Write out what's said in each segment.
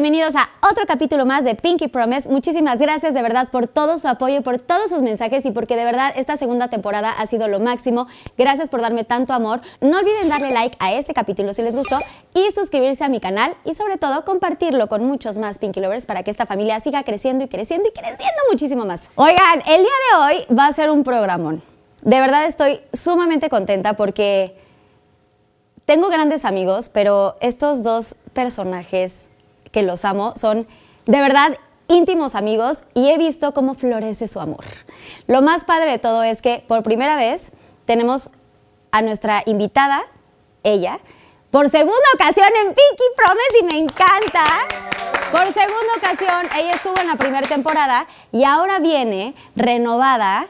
bienvenidos a otro capítulo más de Pinky Promise. Muchísimas gracias de verdad por todo su apoyo, por todos sus mensajes y porque de verdad esta segunda temporada ha sido lo máximo. Gracias por darme tanto amor. No olviden darle like a este capítulo si les gustó y suscribirse a mi canal y sobre todo compartirlo con muchos más Pinky Lovers para que esta familia siga creciendo y creciendo y creciendo muchísimo más. Oigan, el día de hoy va a ser un programón. De verdad estoy sumamente contenta porque tengo grandes amigos, pero estos dos personajes que los amo son de verdad íntimos amigos y he visto cómo florece su amor. Lo más padre de todo es que por primera vez tenemos a nuestra invitada, ella, por segunda ocasión en Pinky Promise y me encanta. Por segunda ocasión, ella estuvo en la primera temporada y ahora viene renovada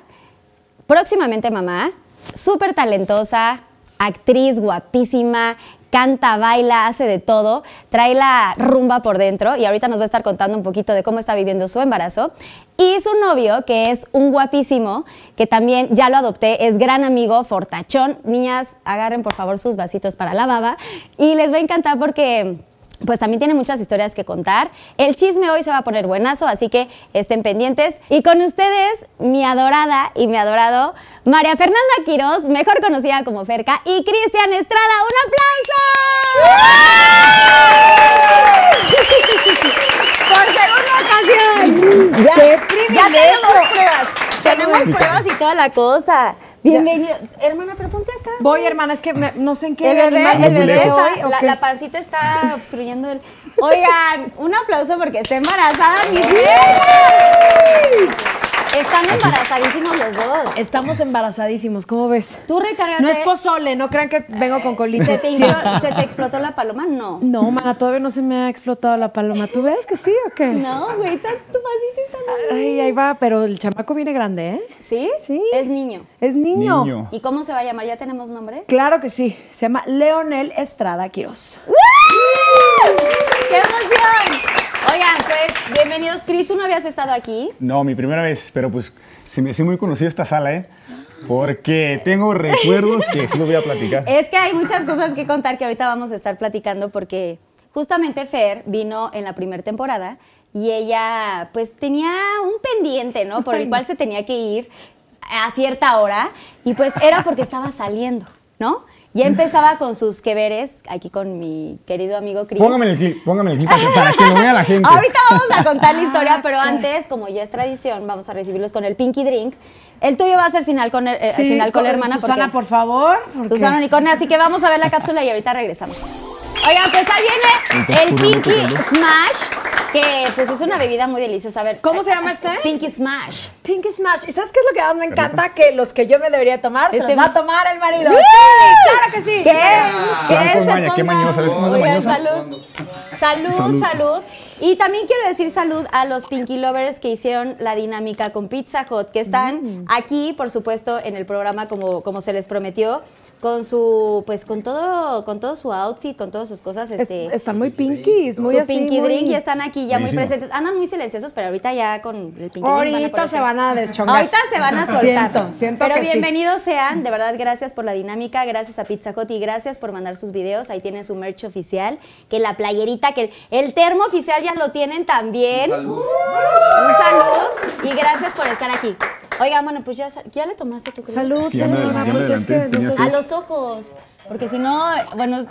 próximamente mamá, súper talentosa, actriz guapísima, canta, baila, hace de todo, trae la rumba por dentro y ahorita nos va a estar contando un poquito de cómo está viviendo su embarazo. Y su novio, que es un guapísimo, que también ya lo adopté, es gran amigo, fortachón. Niñas, agarren por favor sus vasitos para la baba y les va a encantar porque pues también tiene muchas historias que contar. El chisme hoy se va a poner buenazo, así que estén pendientes. Y con ustedes, mi adorada y mi adorado María Fernanda Quiroz, mejor conocida como Ferca, y Cristian Estrada. ¡Un aplauso! Por segunda ocasión. Ya, ¡Qué ya tenemos pruebas. Tenemos pruebas y toda la cosa. Bienvenido. Hermana, pero ponte acá. Voy, hermana, es que me- no sé en qué El bebé, el bebé está, la, pancita está obstruyendo el. Oigan, un aplauso porque está embarazada mi Están embarazadísimos los dos. Estamos embarazadísimos, ¿cómo ves? Tú recárgate. No es pozole, no crean que vengo con ¿Se colitis. te, ¿Se te explotó la paloma? No. No, mana, todavía no se me ha explotado la paloma. ¿Tú ves que sí o qué? No, güey, estás- tu pancita está muy- Ay, ahí va, pero el chamaco viene grande, ¿eh? ¿Sí? Sí. Es niño. Es niño. Niño. ¿Y cómo se va a llamar? ¿Ya tenemos nombre? Claro que sí. Se llama Leonel Estrada Quiroz. ¡Qué emoción! Oigan, pues, bienvenidos. Cris, ¿tú no habías estado aquí? No, mi primera vez, pero pues se me hace muy conocida esta sala, ¿eh? Porque tengo recuerdos que sí lo voy a platicar. Es que hay muchas cosas que contar que ahorita vamos a estar platicando porque justamente Fer vino en la primera temporada y ella pues tenía un pendiente, ¿no? Por el cual se tenía que ir a cierta hora y pues era porque estaba saliendo, ¿no? Ya empezaba con sus que veres aquí con mi querido amigo Chris. Póngame el clip, póngame el clip para que, lo vea la gente. Ahorita vamos a contar la historia, pero antes, como ya es tradición, vamos a recibirlos con el Pinky Drink. El tuyo va a ser sin alcohol, eh, sin alcohol con- hermana. Susana, porque- por favor. porque- Susana Unicornia, así que vamos a ver la cápsula y ahorita regresamos. Oigan, pues ahí viene el Pinky. Smash, que pues es una bebida muy deliciosa. A ver, ¿Cómo se llama este? Pinky Smash. Pinky Smash. ¿Y sabes qué es lo que más me encanta? Que los que yo me debería tomar, se Este- los va a tomar el marido. ¡Sí! ¡Claro que sí! ¿Qué? ¿Qué se maña, qué mañosa, ¿ves cómo es de Oigan, mañosa? Salud. Salud, salud, Salud. Y también quiero decir salud a los Pinky Lovers que hicieron la dinámica con Pizza Hut, que están Mm. aquí, por supuesto, en el programa como, como se les prometió, con su, pues con todo, con todo su outfit, con todas sus cosas, Es- este. están muy pinkies, muy su así, Pinky muy- Drink y están aquí ya muy presentes. Andan muy silenciosos, pero ahorita ya con el Pinky Drink van a Ahorita se van a deschongar. Ahorita se van a soltar. Siento, siento Pero que sí. bienvenidos sean, de verdad, gracias por la dinámica, gracias a Pizza Hut y gracias por mandar sus videos. Ahí tienen su merch oficial, que la playerita, que el, el termo oficial ya lo tienen también. Un saludo. Un saludo y gracias por estar aquí. Oigan, bueno, pues ya, le tomaste tu crema? Salud, salud, pues A los ojos, porque si no, bueno,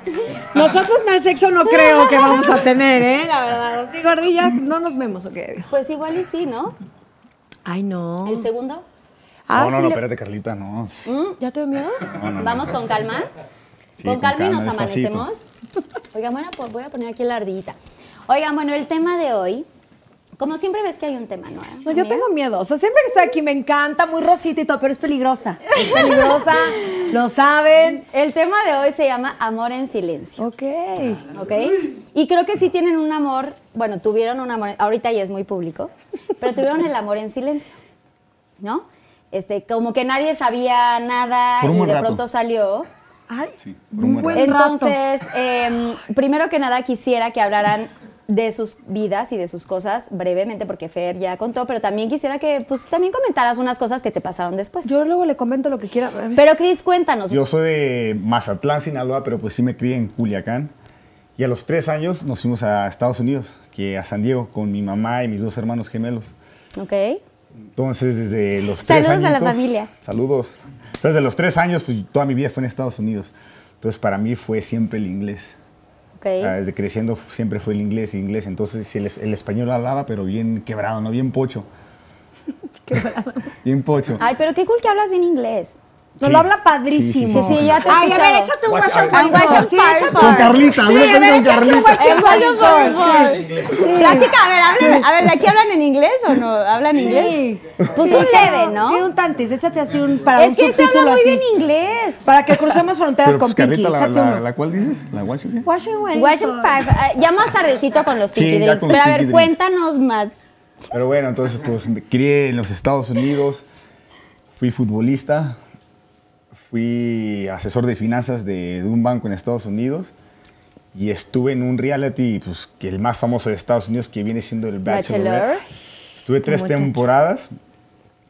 Nosotros más sexo no creo que vamos a tener, ¿eh? La verdad. Así, gordilla, no nos vemos, ¿o qué? pues igual y sí, ¿no? Ay, no. El segundo. Ah, no, no, sí no, le- espérate, Carlita, no. ¿Ya te dio miedo? No, no, no. Vamos con calma. Sí, con con calma y nos despacito. amanecemos. Oigan, bueno, pues voy a poner aquí la ardillita. Oigan, bueno, el tema de hoy, como siempre ves que hay un tema, ¿no? No, yo tengo miedo. O sea, siempre que estoy aquí me encanta, muy rosita y todo, pero es peligrosa. Es peligrosa, lo saben. El tema de hoy se llama Amor en Silencio, Ok. ¿ok? Y creo que sí tienen un amor, bueno, tuvieron un amor, ahorita ya es muy público, pero tuvieron el amor en silencio, ¿no? Este, como que nadie sabía nada y de rato. pronto salió Ay, Sí, por un buen rato. Entonces, em, primero que nada quisiera que hablaran de sus vidas y de sus cosas brevemente, porque Fer ya contó, pero también quisiera que pues, también comentaras unas cosas que te pasaron después. Yo luego le comento lo que quiera. pero Cris, cuéntanos. Yo soy de Mazatlán, Sinaloa, pero pues sí me crié en Culiacán. Y a los tres años nos fuimos a Estados Unidos, que a San Diego, con mi mamá y mis dos hermanos gemelos. Ok. Entonces, desde los tres Saludos a la familia. Saludos. Entonces, desde los tres años, pues toda mi vida fue en Estados Unidos. Entonces, para mí fue siempre el inglés. O sea, desde creciendo siempre fue el inglés, inglés. Entonces, el, el español hablaba, pero bien quebrado, ¿no? Bien pocho. bien pocho. Ay, pero qué cool que hablas bien inglés. Nos Sí. lo habla Sí, padrísimo. Sí, sí, ya te he Ay, a ver, échate un Watch Washington. Con Carlita, Sí, a ver, con échate un Carlita. Platica, a ver, háblame. A ver, ¿de aquí hablan en inglés o no? ¿Hablan inglés? Pues un leve, ¿no? Sí, un tantis. Échate así un para es que este habla muy bien inglés. Para que crucemos fronteras Pero, con pues, Pinky. Carlita, la, cual dices? ¿La Washington? Washington Washington Ya más tardecito con los Pinky Drinks. Pero a ver, cuéntanos más. Pero bueno, entonces pues me crié en los Estados Unidos, fui futbolista, fui asesor de finanzas de, de un banco en Estados Unidos y estuve en un reality, pues que el más famoso de Estados Unidos, que viene siendo el Bachelor. Bachelor. Estuve tres Muchacho. temporadas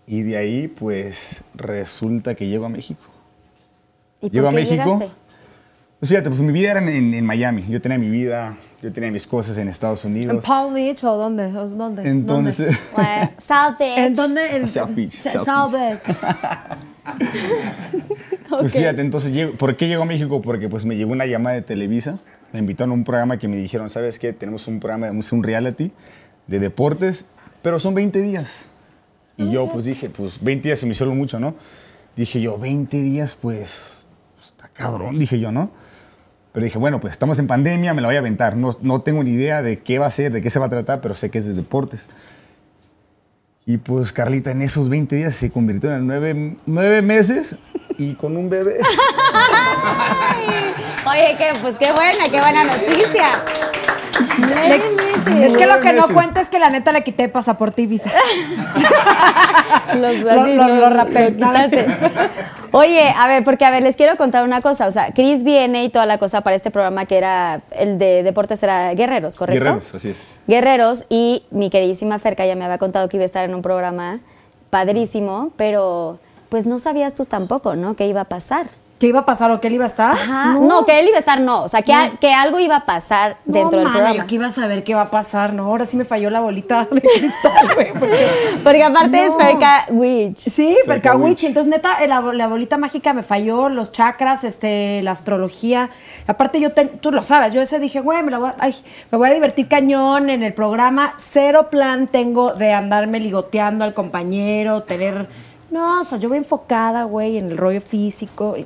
y de ahí pues resulta que llego a México. ¿Y Llego por a qué México. llegaste? Pues fíjate, pues mi vida era en, en Miami, yo tenía mi vida, yo tenía mis cosas en Estados ¿En Unidos. Palm Beach o dónde? ¿O ¿Dónde? Entonces... Bueno, South Beach. ¿En dónde? En South Beach, South South Beach. Beach. Pues fíjate, entonces, ¿por qué llego a México? Porque pues me llegó una llamada de Televisa, me invitaron a un programa que me dijeron, ¿sabes qué? Tenemos un programa, un reality de deportes, pero son 20 días. Y yo pues dije, pues 20 días se me hizo mucho, ¿no? Dije yo, 20 días, pues, está cabrón, dije yo, ¿no? Pero dije, bueno, pues estamos en pandemia, me la voy a aventar. No, no tengo ni idea de qué va a ser, de qué se va a tratar, pero sé que es de deportes. Y pues Carlita en esos 20 días se convirtió en nueve, nueve meses y con un bebé. Oye, que, pues qué buena, qué buena noticia. Es que lo que no cuenta es que la neta le quité pasaporte y visa. Los, Lo- lo- lo rapé. lo quitaste. Oye, a ver, porque a ver, les quiero contar una cosa. O sea, Chris viene y toda la cosa para este programa que era el de deportes era Guerreros, ¿correcto? Guerreros, así es. Guerreros y mi queridísima Ferca ya me había contado que iba a estar en un programa padrísimo, pero pues no sabías tú tampoco, ¿no? ¿Qué iba a pasar? ¿Qué iba a pasar o qué le iba a estar? Ajá. No, que él iba a estar, no. O sea, que, a- que algo iba a pasar dentro no, del programa. Yo que iba a saber qué va a pasar, ¿no? Ahora sí me falló la bolita de cristal, güey. porque- Porque aparte es No. Ferca Witch. Sí, Ferkawich. Witch. Entonces, neta, la, la bolita mágica me falló, los chakras, este, la astrología. Aparte, yo, tú lo sabes, yo ese dije, güey, me, la voy a- ay, me voy a divertir cañón en el programa. Cero plan tengo de andarme ligoteando al compañero, tener... No, o sea, yo voy enfocada, güey, en el rollo físico. y-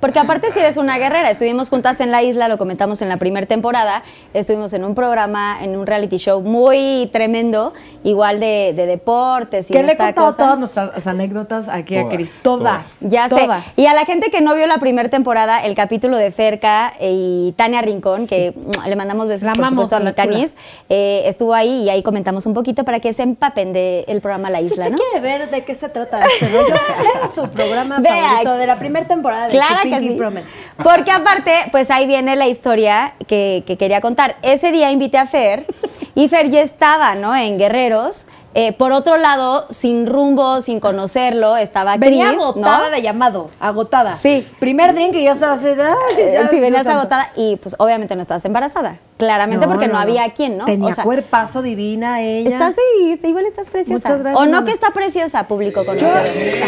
Porque aparte si eres una guerrera, estuvimos juntas en la isla, lo comentamos en la primera temporada, estuvimos en un programa, en un reality show muy tremendo, igual de, de deportes y Que de le he esta contado cosa. todas nuestras anécdotas aquí a Todas, Cris. Todas. Ya todas. sé. Y a la gente que no vio la primera temporada, el capítulo de Ferca y Tania Rincón, que mm, le mandamos besos La por amamos, supuesto a mi. Tanis, eh, estuvo ahí y ahí comentamos un poquito para que se empapen del programa La Si Isla, usted ¿no? quiere ver de qué se trata este rollo, su programa Vea. favorito de la primera temporada de Claro que Pinky sí. Promise. Porque aparte, pues ahí viene la historia que, que quería contar. Ese día invité a Fer y Fer ya estaba, ¿no? En Guerreros. Eh, por otro lado, sin rumbo, sin conocerlo, estaba Cris, Venía agotada ¿no? de llamado, agotada. Sí. Primer drink y yo estaba así Eh, ya, sí, venías tanto. agotada y pues obviamente no estabas embarazada. Claramente porque no, había quien, ¿no? Tenía O sea, cuerpazo divina ella. Estás ahí, igual estás preciosa. Muchas gracias, o no que está preciosa, público conocido.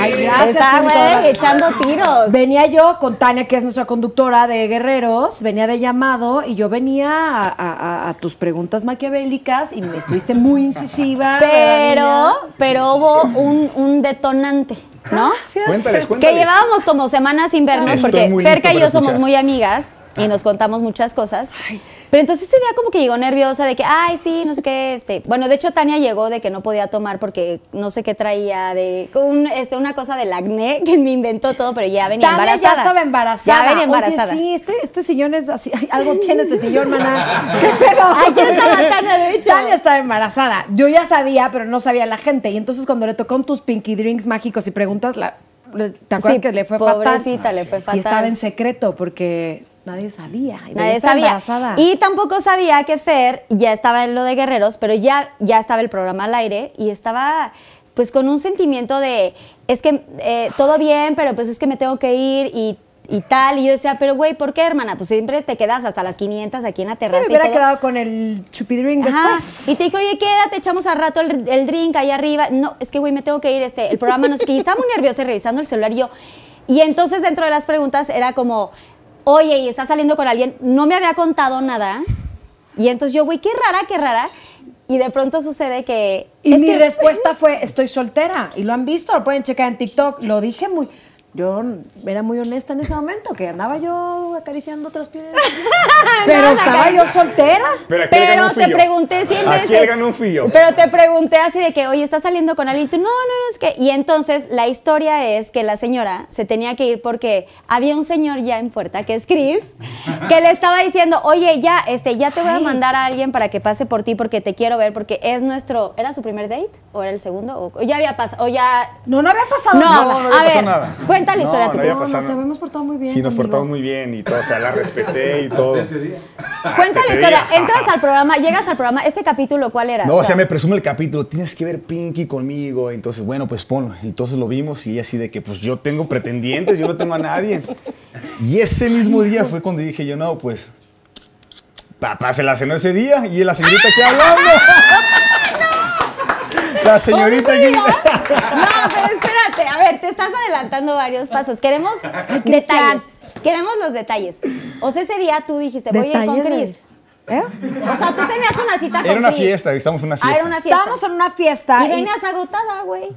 Ay, gracias. Está, güey, echando tiros. Venía yo con Tania, que es nuestra conductora de Guerreros, venía de llamado y yo venía a, a- a- a tus preguntas maquiavélicas y me estuviste muy incisiva. Pero, niña. pero hubo un, un detonante, ¿no? Cuéntales, Que cuéntales. llevábamos como semanas sin vernos Estoy porque Ferca y yo somos muy amigas y nos contamos muchas cosas. Pero entonces ese día como que llegó nerviosa de que, ay, sí, no sé qué, este. Bueno, de hecho Tania llegó de que no podía tomar porque no sé qué traía de un, este, una cosa del acné que me inventó todo, pero ya venía Tania embarazada. ya estaba embarazada. Ya venía Oye, embarazada. sí, este, este sillón es así. ay, algo tiene este sillón, maná. ¿Qué pedo? Aquí estaba Tania, de hecho. Tania estaba embarazada. Yo ya sabía, pero no sabía la gente. Y entonces cuando le tocó tus pinky drinks mágicos y preguntas, la ¿te acuerdas Sí, que le fue fatal? pobrecita, le fue Y fatal. estaba en secreto porque nadie sabía. y Nadie sabía. embarazada. Y tampoco sabía que Fer ya estaba en lo de Guerreros, pero ya, ya estaba el programa al aire y estaba pues con un sentimiento de, es que eh, todo bien, pero pues es que me tengo que ir y, y tal. Y yo decía, pero güey, ¿por qué, hermana? Pues siempre te quedas hasta las 500 aquí en la Sí, terraza. me y hubiera todo. quedado con el chupidrink Ajá. después. Y te dije, oye, quédate, echamos al rato el, el drink ahí arriba. No, es que, güey, me tengo que ir, este, el programa no sé qué. Y estaba muy nerviosa y revisando el celular y yo. Y entonces dentro de las preguntas era como, oye, ¿y estás saliendo con alguien? No me había contado nada. Y entonces yo, güey, qué rara, qué rara. Y de pronto sucede que... Y es mi que- respuesta fue, estoy soltera. Y lo han visto, lo pueden checar en TikTok. Lo dije muy... Yo era muy honesta en ese momento, que andaba yo acariciando otras pieles. Pero estaba yo soltera. Pero te yo. pregunté 100 veces. Pero te pregunté así de que, oye, ¿estás saliendo con alguien? Y tú, no, no, no, es que... Y entonces la historia es que la señora se tenía que ir porque había un señor ya en puerta, que es Chris, que le estaba diciendo, oye, ya, este, ya te voy a mandar a alguien para que pase por ti porque te quiero ver, porque es nuestro... ¿Era su primer date? ¿O era el segundo? ¿O, ya había pasado? ¿O ya...? No, no había pasado No, nada. No, no había a pasado ver, nada. Cuenta la historia No, no había pasado nos habíamos portado muy bien. Sí, nos portamos muy bien y todo, o sea, la respeté y todo. Cuenta Hasta la ese historia. día. Entras al programa, llegas al programa. ¿Este capítulo cuál era? No, o sea, me presume el capítulo, tienes que ver Pinky conmigo. Entonces, bueno, pues ponlo. Entonces lo vimos y así de que, pues yo tengo pretendientes, yo no tengo a nadie. Y ese mismo día fue cuando dije yo, no, pues, papá se la cenó ese día y la señorita aquí hablando. La señorita aquí. No, pero espérate, a ver, te estás adelantando varios pasos. Queremos detalles. Queremos los detalles. O sea, ese día tú dijiste, voy a ir con Chris. ¿Eh? O sea, tú tenías una cita con Era una Chris. fiesta, estamos en una Ah, fiesta. era una fiesta. Estábamos en una fiesta. Y y- venías agotada, güey.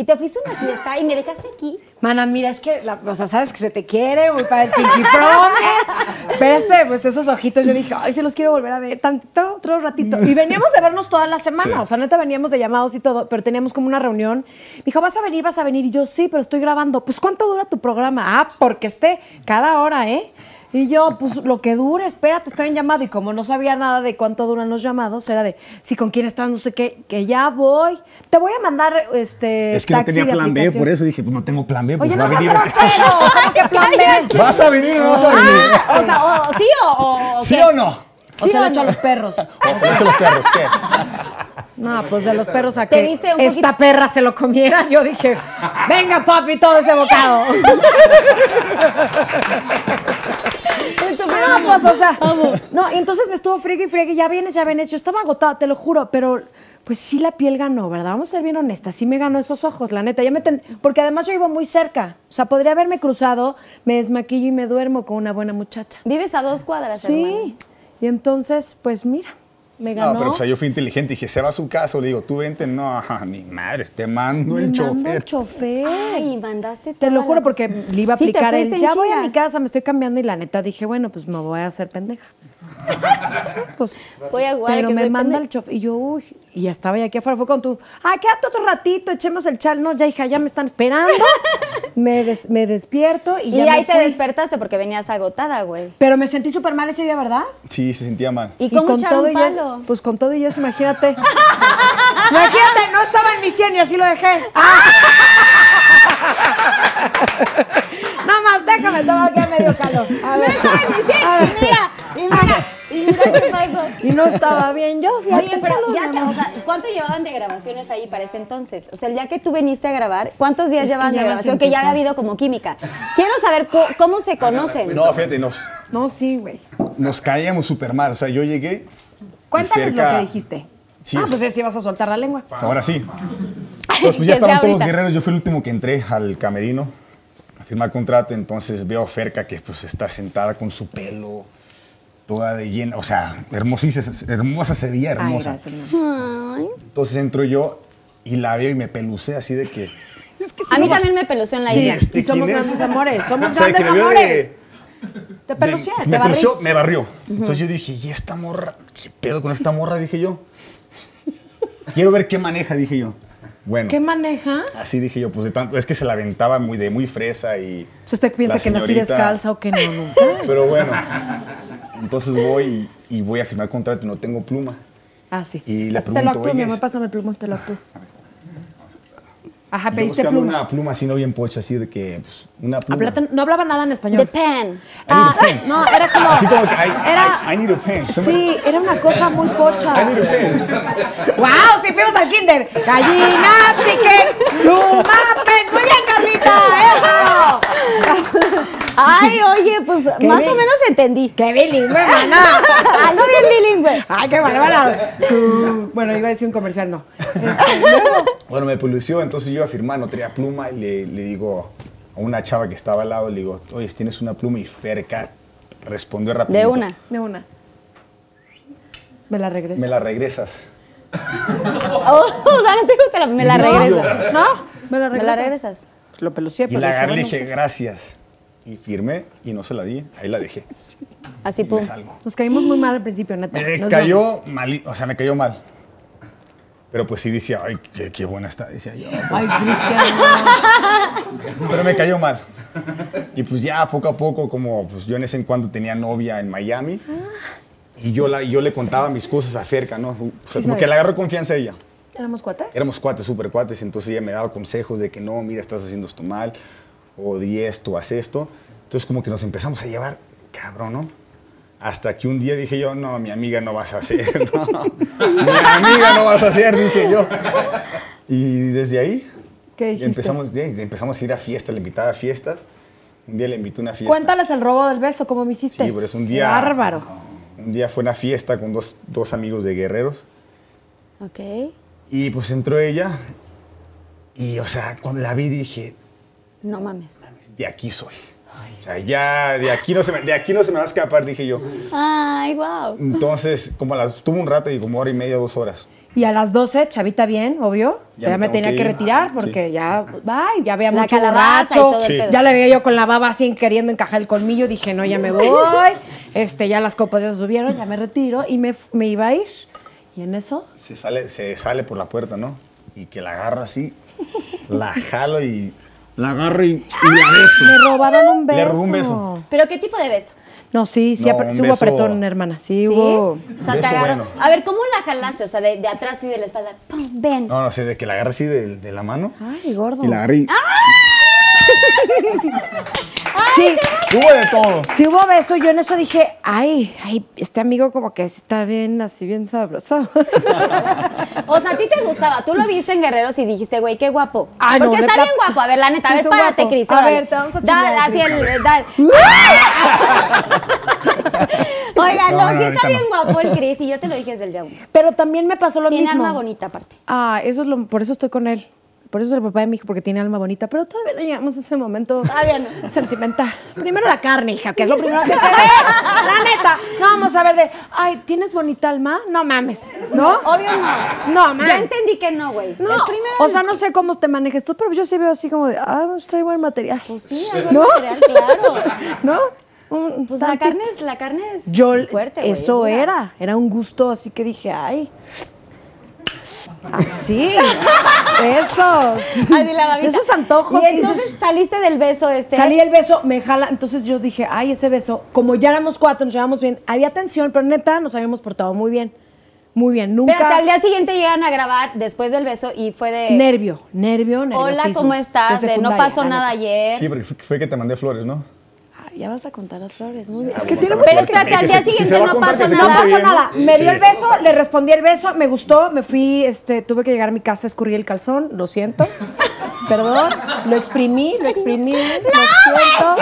Y te fuiste a una fiesta y me dejaste aquí. Mana, mira, es que, la, o sea, sabes que se te quiere, muy para el Pinky Promise. Pero este, pues esos ojitos, yo dije, ay, se los quiero volver a ver tantito, otro ratito. Y veníamos de vernos toda la semana, Sí. o sea, neta veníamos de llamados y todo, pero teníamos como una reunión. Me dijo, ¿vas a venir, vas a venir? Y yo, sí, pero estoy grabando. Pues, ¿cuánto dura tu programa? Ah, porque esté cada hora, ¿eh? Y yo, pues lo que dure, espérate, estoy en llamado. Y como no sabía nada de cuánto duran los llamados, era de si con quién estás, no sé qué, que ya voy. Te voy a mandar este. Es que no tenía plan B, por eso dije, pues no tengo plan B, pues Oye, va no a venir. grosero, ¿cómo que plan B? ¿Vas a venir o no vas a venir? O sea, o, ¿sí o, o ¿Sí qué? o no? O se lo echo a los perros. O se lo echo a los perros, ¿qué? No, pues de los perros a que esta poquito- perra se lo comiera, yo dije, venga papi, todo ese bocado. No, pues, o sea, no, y entonces me estuvo friegue y friegue, ya vienes, ya vienes. Yo estaba agotada, te lo juro, pero pues sí la piel ganó, ¿verdad? Vamos a ser bien honestas, sí me ganó esos ojos, la neta. Ya me ten- Porque además yo iba muy cerca, o sea, podría haberme cruzado, me desmaquillo y me duermo con una buena muchacha. Vives a dos cuadras, Sí, hermano. y entonces, pues mira, me ganó. No, pero o sea, yo fui inteligente. Dije, se va a su casa. Le digo, tú vente. No, ajá, ni madre, te mando Me el chofer. el chofer. Ay, mandaste Te lo juro porque le iba a Sí, aplicar el fuiste en ya voy a chinga". mi casa, me estoy cambiando y la neta dije, bueno, pues me voy a hacer pendeja. pues Voy a jugar pero que me manda pendeja. el chofer y yo, uy, y ya estaba ya aquí afuera, fue con tu, ah, quédate otro ratito, echemos el chal, no, ya hija, ya me están esperando. me, des- me despierto y, Y ya me ahí te fui. despertaste porque venías agotada, güey. Pero me sentí súper mal ese día, ¿verdad? Sí, se sentía mal. ¿Y cómo echaron y palo? eso, pues con todo y eso, imagínate. imagínate, no estaba en mi 100 y así lo dejé. Nada más, déjame, estaba aquí a medio calor. A ver. A ver. Y mira, y mira, y mira qué pasó. Y no estaba bien yo, fíjate. Oye, pero salud, ya amor. o sea, ¿cuánto llevaban de grabaciones ahí para ese entonces? O sea, el día que tú viniste a grabar, ¿cuántos días llevaban de grabación? Que ya había habido como química. Quiero saber cómo se conocen. No, fíjate, nos, No, sí, güey. nos caíamos súper mal. O sea, yo llegué. Cuéntales lo Ferca- que dijiste. Sí, ah, sea- pues sí, vas a soltar la lengua. Ahora sí. Entonces, pues ya estaban sea todos los guerreros. Yo fui el último que entré al camerino a firmar contrato. Entonces veo a Ferca que pues está sentada con su pelo toda de llena. O sea, hermosísima, hermosa se veía, hermosa. Ay, gracias. Entonces entro yo y la veo y me pelucé así de que. A mí también me pelució en la Sí, isla. este, y somos grandes amores, somos O sea, grandes amores. de- Te te me barrí. pelució, me barrió. Entonces yo dije, ¿y esta morra? ¿Qué pedo con esta morra? Dije yo. Quiero ver qué maneja, dije yo. Bueno. ¿Qué maneja? Así dije yo, pues de tanto, es que se la aventaba muy de muy fresa y. Usted piensa que nací descalza o que no, nunca. Pero bueno, entonces voy y, y voy a firmar contrato y no tengo pluma. Ah, sí. Y le Te lo pregunto, actúo, mi "Oye, amor, es- pásame el plumón, te lo actúo. Ajá, pediste buscando pluma. una pluma así no bien pocha, así de que, pues, una pluma. Hablate- no hablaba nada en The español. pen. Ah, no, era como. Así como que, I, Era- I, I need a pen. Somebody- Sí, era una cosa muy pocha. I need a pen. ¡Wow! ¡Sí fuimos al kinder! ¡Gallina, chicken, pluma, pen! ¡Muy bien, Carlita! ¡Eso! Ay, oye, pues más bien. o menos entendí. ¡Qué bilingüe, maná! Ando bien bilingüe. ¡Ay, qué bárbara! Su- Bueno, iba a decir un comercial, no. Este, Bueno, me polució, entonces yo iba a firmar, no traía pluma y le, le digo a una chava que estaba al lado, le digo, oye, ¿tienes una pluma? Y Ferca respondió rápido. De una. de una. Me la regreso. Me la regresas. Oh, o sea, no te gusta la, me la No. regresas. ¿No? Me la Me regresas. la regresas. Lo pelucié, Y la agarré y le bueno, dije, gracias. Y firmé y no se la di, ahí la dejé. Así pum. Nos caímos muy mal al principio, neta. Me Nos cayó mal, o sea, me cayó mal. Pero pues sí decía, ay, qué, qué buena está, decía yo. Ay, Cristian. Pero me cayó mal. Y pues ya poco a poco, como pues yo en ese en cuando tenía novia en Miami, y yo, la, yo le contaba mis cosas a Ferca, ¿no? O sea, como que le agarró confianza a ella. ¿Éramos cuates? Éramos cuates, súper cuates, entonces ella me daba consejos de que no, mira, estás haciendo esto mal, o di esto, haz esto. Entonces como que nos empezamos a llevar, cabrón, ¿no? Hasta que un día dije yo, no, mi amiga no vas a hacer, no. Mi amiga no vas a hacer, dije yo. Y desde ahí ¿Qué empezamos, empezamos a ir a fiestas, le invitaba a fiestas. Un día le invité a una fiesta. Cuéntales el robo del beso, como me hiciste. Sí, pero es un día. Bárbaro. Un día fue una fiesta con dos, dos amigos de guerreros. Ok. Y pues entró ella. Y, o sea, cuando la vi dije, No mames. de aquí soy. O sea, ya de aquí no se me, de aquí no se me va a escapar, dije yo. Ay, wow. Entonces, como a las, estuvo un rato y como hora y media, dos horas. Y a las 12, chavita bien, obvio. Ya Ya, me tenía que que ir. retirar porque Sí. ya, bye, ya había La mucho calabaza y borracho. el Sí. pedo. Ya le veía yo con la baba así queriendo encajar el colmillo. Dije, no, ya me voy. Este, ya las copas ya se subieron, ya me retiro y me, me iba a ir. Y en eso, Se sale, se sale por la puerta, ¿no? Y que la agarro así, la jalo y la agarro y, y la beso. me robaron un beso. Le robó un beso. ¿Pero qué tipo de beso? No, sí, sí, No, apre- un sí hubo beso- apretón, hermana. Sí, ¿Sí? hubo. O sea, te Beso agarró. bueno. A ver, ¿cómo la jalaste? O sea, de, de atrás y de la espalda. ¡Pum! Ven. No, no sé, de que la agarré así de, de la mano. Ay, gordo. Y la agarré y... Sí, Hubo de todo. sí hubo beso. Yo en eso dije, ay, ay, este amigo como que está bien, así bien sabroso. O sea, a ti te gustaba. Tú lo viste en Guerreros y dijiste, güey, qué guapo. Ay, no, Porque está bien guapo. A ver, la neta, Sí, a ver, párate. Cris. A órale. ver, te vamos a Dale, así el. Dale. Oigan, no, No, no, sí está bien no. guapo el Cris y yo te lo dije desde el día uno. Pero también me pasó lo Tiene mismo. alma bonita aparte. Ah, eso es lo, por eso estoy con él. Por eso es el papá de mi hijo, porque tiene alma bonita. Pero todavía no llegamos a ese momento Todavía no. sentimental. Primero la carne, hija, que es lo primero que se ve. La neta. No vamos a ver de, ay, ¿tienes bonita alma? No mames. ¿No? Obvio no. No, man. Ya entendí que no, güey. No, Es primero. o sea, no sé cómo te manejes tú, pero yo sí veo así como de, ah, pues trae buen material. Pues sí, algo ¿No? material, claro. ¿No? Un Pues la carne es, la carne es Yo, fuerte, güey. es eso era, era un gusto, así que dije, ay, así, esos, Así la babita. esos antojos. Y entonces saliste del beso este. salí el beso, me jala, entonces yo dije, ay, ese beso, como ya éramos cuatro, nos llevamos bien, había tensión, pero neta, nos habíamos portado muy bien, muy bien, nunca, Espérate, al día siguiente llegan a grabar después del beso y fue de. nervio, nervio, nerviosismo. Hola, ¿cómo estás? de De, no pasó nada ayer. Sí, porque fue que te mandé flores, ¿no? Ya vas a contar las flores, muy bien. Es que tiene pero espérate, al día siguiente no No nada. cuente pasa nada. ¿no? Me dio el beso, le respondí el beso, me gustó, me fui, este, tuve que llegar a mi casa, escurrí el calzón, lo siento. Perdón, lo exprimí, lo exprimí, lo siento.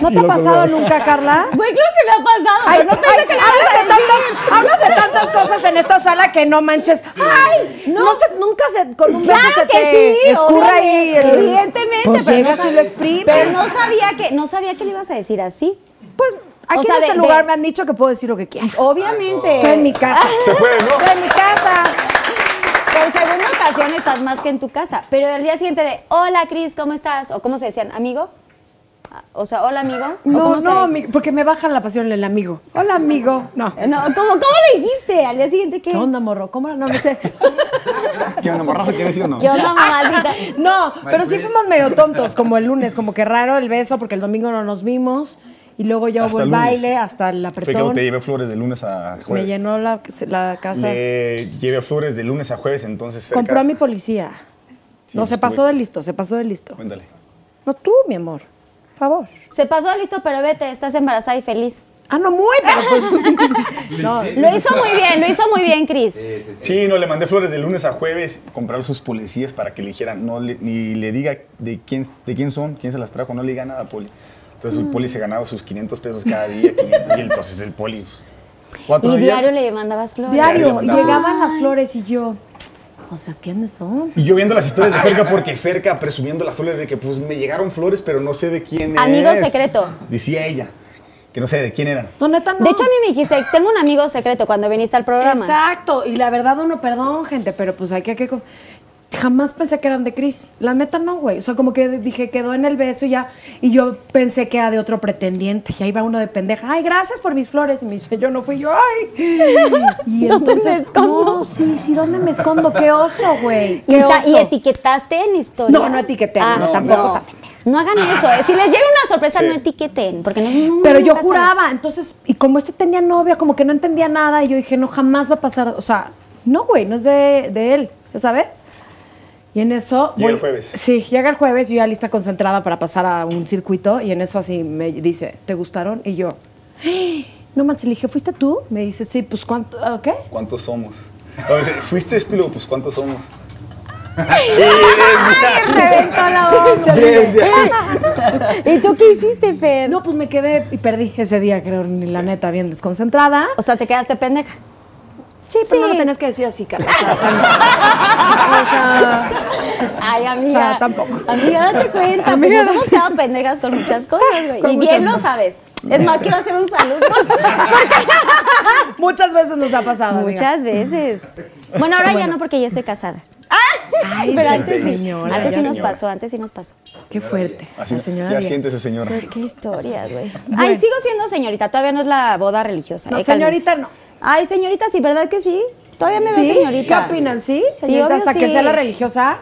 ¿No te ha pasado nunca, Carla? Güey, creo que me ha pasado. Ay, no pensé que le hablas, de tantas, hablas de tantas cosas en esta sala que no manches. Ay, no, se, nunca se con un beso Claro se que te sí, escurra ahí. evidentemente, Pues pero, llegas no, y lo pero no sabía que no sabía que le ibas a decir así. Pues aquí O sea, en este de- lugar de- me han dicho que puedo decir lo que quiera. Obviamente. Estoy en mi casa. Se puede, ¿no? Estoy en mi casa. Por segunda ocasión estás más que en tu casa, pero el día siguiente de, hola Cris, ¿cómo estás? O cómo se decían, amigo. O sea, hola amigo. ¿O No, no, ami- porque me baja la pasión el amigo. Hola, amigo. No. No, ¿cómo, ¿Cómo le dijiste? Al día siguiente, ¿qué? ¿Qué onda, morro? ¿Cómo? No, no sé. ¿Qué onda, morrazo? ¿Quieres sí o no? ¿Qué onda, mamacita? No, pero sí fuimos medio tontos, como el lunes, como que raro el beso, porque el domingo no nos vimos. y luego ya hubo el lunes. baile hasta el Fue que apretón. te llevé flores de lunes a Me jueves. llenó la, la casa. Le llevé flores de lunes a jueves, entonces Ferca... Compró a mi policía. Sí, no, se pasó de listo, se pasó de listo. Cuéntale. No tú, mi amor. Favor. Se pasó listo, pero vete, estás embarazada y feliz. Ah, no, muy, pero pues. no, Lo hizo muy bien, lo hizo muy bien, Cris. Sí, no, le mandé flores de lunes a jueves, comprar sus policías para que le dijeran, no le- ni le diga de quién, de quién son, quién se las trajo, no le diga nada Poli. Entonces el Poli se ganaba sus 500 pesos cada día, 500, y entonces el Poli, pues, cuatro Y días. diario le mandabas flores. Diario mandaba. llegaban las flores y yo. O sea, ¿quiénes son? Y yo viendo las historias de Ferca, porque Ferca presumiendo las flores de que pues me llegaron flores, pero no sé de quién Amigo es. secreto. Decía ella, que no sé de quién eran. No, neta, no. De hecho, a mí me dijiste, tengo un amigo secreto cuando viniste al programa. Exacto. Y la verdad, uno, perdón, gente, pero pues hay que. Jamás pensé que eran de Chris. La neta no, güey. O sea, como que dije, quedó en el beso y ya. Y yo pensé que era de otro pretendiente. Y ahí va uno de pendeja. Ay, gracias por mis flores. Y me dice, yo no fui yo. Ay. Y ¿Dónde me entonces, escondo? No, sí, sí, ¿dónde me escondo? Qué oso, güey. Y, etiquetaste en historia. No, no etiqueté, no, Ah, tampoco, No. tampoco. No hagan eso. eh. Si les llega una sorpresa, Sí. no etiqueten. Porque no, no- Pero no yo juraba, entonces, y como este tenía novia, como que no entendía nada, y yo dije, no, jamás va a pasar, o sea, no, güey, no es de, de él, ¿ya sabes? Y en eso... Llega el jueves. Sí, llega el jueves, yo ya lista concentrada para pasar a un circuito, y en eso así me dice, ¿te gustaron? Y yo, "¡Ah!". no manches, le dije, ¿fuiste tú? Me dice, sí, pues, ¿cuánto? ah, ¿Qué? ¿Cuántos somos? ¿Fuiste esto y luego, pues cuántos somos? Reventó la voz. ¿Y tú qué hiciste, Fer? No, pues me quedé y perdí ese día, creo, ni la neta, bien desconcentrada. O sea, te quedaste pendeja. Sí, pero no lo tenías que decir así, Carla. Ay, amiga. O sea, tampoco. Amiga, date cuenta. Amiga. Porque nos hemos quedado pendejas con muchas cosas, güey. Con Y bien lo sabes. Es más, quiero hacer un saludo. Muchas veces nos ha pasado. amiga. Muchas veces. Bueno, ahora ya no, porque ya estoy casada. Ay, Pero antes sí. señora, antes sí nos señora. pasó, antes sí nos pasó. Qué fuerte. Así, la señora ya Díaz. siéntese, señora. Qué historias, güey. Ay, sigo siendo señorita. Todavía no es la boda religiosa. No, eh, señorita, no. Ay, señorita, sí, ¿verdad que sí? Todavía me veo ¿Sí? señorita. ¿Qué opinan? ¿Sí? Sí, Señorita, obvio Hasta sí. que sea la religiosa.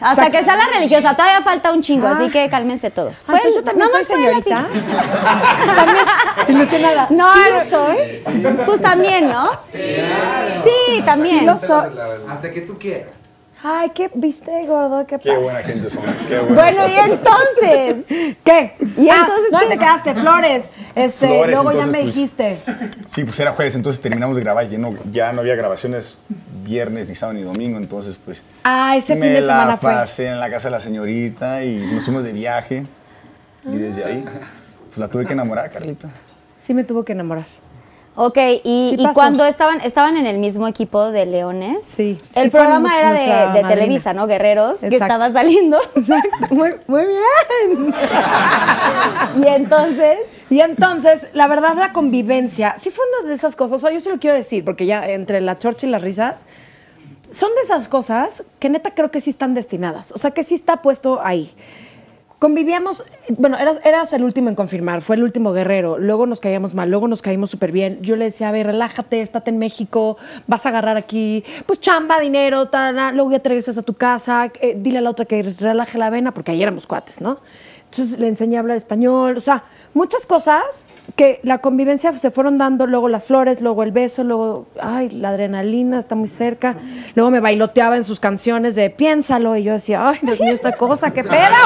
Hasta que sea la religiosa. Todavía falta un chingo, Ah. así que cálmense todos. Ah, yo también soy fue la señorita. ilusionada. No, sí no. lo soy. Pues también, ¿no? Sí, también. Sí lo soy. Hasta que tú quieras. Ay, ¿qué viste, gordo? ¿Qué Qué buena gente son. Qué buena Bueno, y entonces. ¿Qué? ¿Y Ah, entonces ¿Dónde qué? te quedaste? Flores. Este, Flores, luego ya me pues, dijiste. Sí, pues era jueves, entonces terminamos de grabar. Ya no, ya no había grabaciones viernes, ni sábado, ni domingo. Entonces, pues. Ah, ese fin me de la semana fue. pasé en la casa de la señorita y nos fuimos de viaje. Y desde ahí, pues la tuve que enamorar, Carlita. Sí me tuvo que enamorar. Ok, y, Sí y pasó. cuando estaban, estaban en el mismo equipo de Leones. Sí, El sí programa era de. Televisa, ¿no? Guerreros, que estaba saliendo. Exacto. Muy, muy bien. y entonces. Y entonces, la verdad, la convivencia, sí fue una de esas cosas, o sea, yo sí lo quiero decir, porque ya entre la chorcha y las risas, son de esas cosas que neta creo que sí están destinadas, o sea, que sí está puesto ahí. Convivíamos, bueno, eras, eras el último en confirmar, fue el último guerrero, luego nos caíamos mal, luego nos caímos súper bien. Yo le decía, a ver, relájate, estate en México, vas a agarrar aquí, pues chamba, dinero, luego ya te regresas a tu casa, eh, dile a la otra que relaje la vena, porque ahí éramos cuates, ¿no? Entonces le enseñé a hablar español, o sea, muchas cosas que la convivencia se fueron dando, luego las flores, luego el beso, luego, ay, la adrenalina está muy cerca, luego me bailoteaba en sus canciones de piénsalo, y yo decía, ay, Dios mío, esta cosa, qué pedo.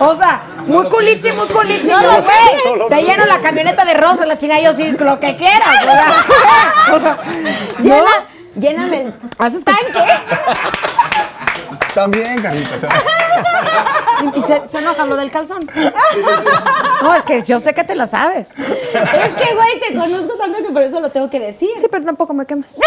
O sea, muy culichi, muy culichi, No lo güey, te lleno la camioneta de rosa, la chingada, yo sí, lo que quieras, ¿no? Llena, lléname el tanque. También, Carlita. o sea, Y, y se, se enoja lo del calzón. No, es que yo sé que te la sabes. Es que, güey, te conozco tanto que por eso lo tengo que decir. Sí, pero tampoco me quemas.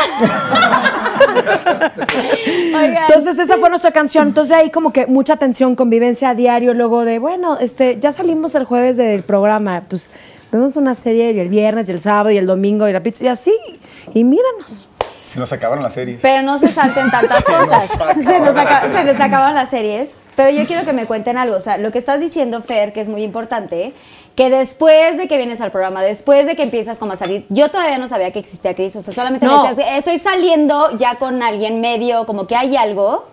Oigan. Entonces esa fue nuestra canción. Entonces ahí como que mucha tensión, convivencia a diario, luego de, bueno, este, ya salimos el jueves del programa, pues vemos una serie y el viernes y el sábado y el domingo y la pizza y así. Y míranos. Se nos acabaron las series. Pero no se salten tantas Se cosas. acabaron Se nos, las aca- series. se les acaban las series. Pero yo quiero que me cuenten algo. O sea, lo que estás diciendo, Fer, que es muy importante, que después de que vienes al programa, después de que empiezas como a salir, yo todavía no sabía que existía Cris. O sea, solamente No. me decías, estoy saliendo ya con alguien medio, como que hay algo.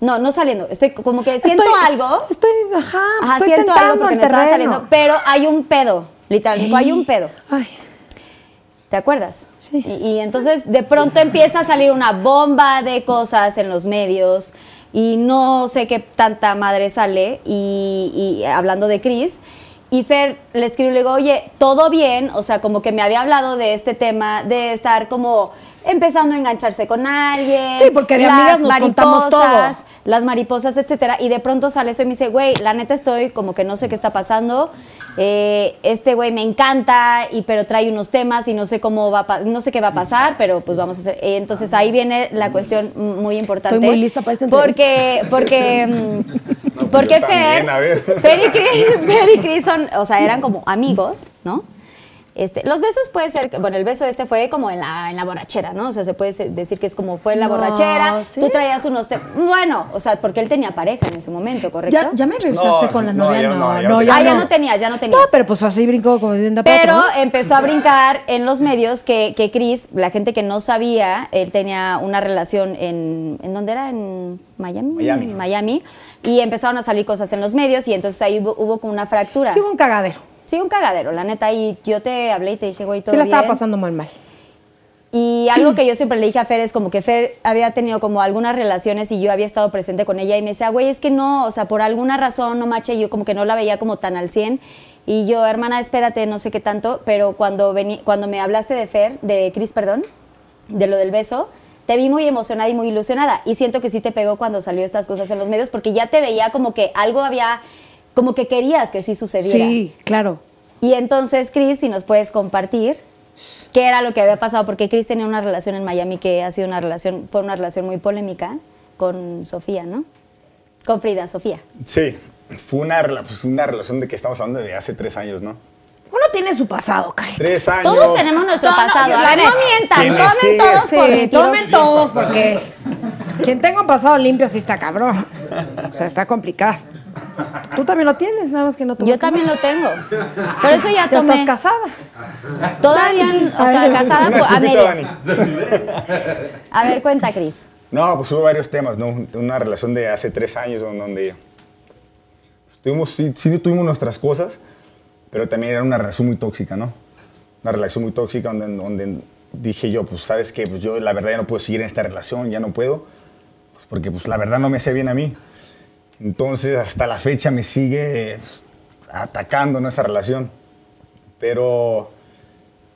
No, no saliendo. Estoy como que siento Estoy- algo. Estoy, ajá, Ajá, estoy siento algo porque el me estaba terreno. saliendo. Pero hay un pedo. Literal, me dijo, hay un pedo. Ay. ¿Te acuerdas? Sí. Y, y entonces de pronto empieza a salir una bomba de cosas en los medios y no sé qué tanta madre sale y, y hablando de Chris. Y Fer le escribo y le digo, oye, todo bien, o sea, como que me había hablado de este tema, de estar como empezando a engancharse con alguien. Sí, porque de las amigas nos contamos todo. mariposas, las mariposas, etcétera. Y de pronto sale esto y me dice, güey, la neta estoy como que no sé qué está pasando. Eh, este güey me encanta, y pero trae unos temas y no sé cómo va a no sé qué va a pasar, pero pues vamos a hacer. eh, entonces ahí viene la cuestión muy importante. Estoy muy lista para esta Porque, porque, mm, porque yo también, Fer. Fer y Chris, Fer y Chris son, o sea, eran como amigos, ¿no? Este, los besos puede ser, que- bueno, el beso este fue como en la, en la borrachera, ¿no? O sea, se puede decir que es como fue en la No, borrachera. ¿sí? Tú traías unos, te- bueno, o sea, porque él tenía pareja en ese momento, ¿correcto? ¿Ya, ya me besaste No, con la no, novia? No, no, no, ya no ah, tenía. ya no tenías, ya no tenías. No, pero pues así brincó como de Pero empezó a brincar en los medios que, que Chris, la gente que no sabía, él tenía una relación en. ¿En dónde era? ¿En Miami? Miami. Miami. Y empezaron a salir cosas en los medios y entonces ahí hubo, hubo como una fractura. Sí, hubo un cagadero. Sí, un cagadero, la neta. Y yo te hablé y te dije, güey, todo Sí la estaba bien? pasando mal, mal. Y algo que yo siempre le dije a Fer es como que Fer había tenido como algunas relaciones y yo había estado presente con ella y me decía, güey, es que no, o sea, por alguna razón no mache, y yo como que no la veía como tan al 100. Y yo, hermana, espérate, no sé qué tanto, pero cuando, vení, cuando me hablaste de Fer, de Chris, perdón, de lo del beso, te vi muy emocionada y muy ilusionada. Y siento que sí te pegó cuando salió estas cosas en los medios porque ya te veía como que algo había, como que querías que sí sucediera. Sí, claro. Y entonces, Chris, si nos puedes compartir qué era lo que había pasado, porque Chris tenía una relación en Miami que ha sido una relación, fue una relación muy polémica con Sofía, ¿no? Con Frida, Sofía. Sí, fue una, pues, una relación de que estamos hablando de hace tres años, ¿no? Uno tiene su pasado, Cari. Tres años. Todos tenemos nuestro No, no, pasado. no neta. mientan, tomen todos por Sí, tomen todos porque quien tenga un pasado limpio sí está cabrón. O sea, está complicado. Tú también lo tienes, nada más que no te Yo también lo tengo. Por eso ya Ya tomé. estás casada. Todavía, o sea, casada Una por- a medias. Dani. A ver, cuenta, Cris. No, pues hubo varios temas, ¿no? Una relación de hace tres años donde, donde tuvimos, sí, sí tuvimos nuestras cosas, pero también era una relación muy tóxica, ¿no? Una relación muy tóxica donde, donde dije yo, pues, ¿sabes qué? Pues yo la verdad ya no puedo seguir en esta relación, ya no puedo, pues porque pues la verdad no me hace bien a mí. Entonces, hasta la fecha me sigue pues, atacando en esa relación. Pero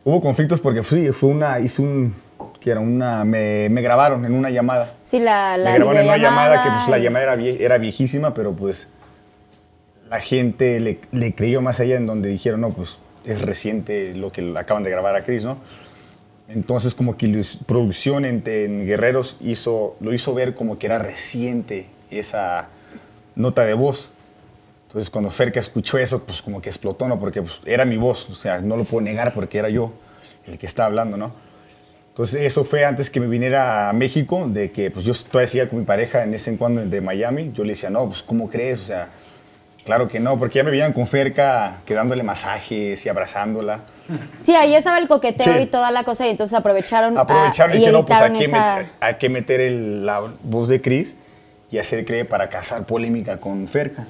hubo conflictos porque fui, fue una, hice un, que era una, me, me grabaron en una llamada. Sí, la, la me grabaron en una llamada que pues la llamada era, vie- era viejísima, pero pues la gente le, le creyó más allá en donde dijeron, no, pues es reciente lo que acaban de grabar a Chris, ¿no? Entonces como que la producción en, en Guerreros hizo, lo hizo ver como que era reciente esa nota de voz. Entonces cuando Ferca escuchó eso, pues como que explotó, ¿no? Porque pues, era mi voz, o sea, no lo puedo negar porque era yo el que estaba hablando, ¿no? Entonces eso fue antes que me viniera a México, de que pues yo todavía seguía con mi pareja en ese en cuando de Miami. Yo le decía, no, pues ¿cómo crees? O sea, claro que no, porque ya me veían con Ferca, que dándole masajes y abrazándola. Sí, ahí estaba el coqueteo Sí. y toda la cosa y entonces aprovecharon, a- Aprovecharon y y dijeron, no, pues hay que, esa... meter, hay que meter el- la voz de Chris y hacer cree para cazar polémica con Ferca.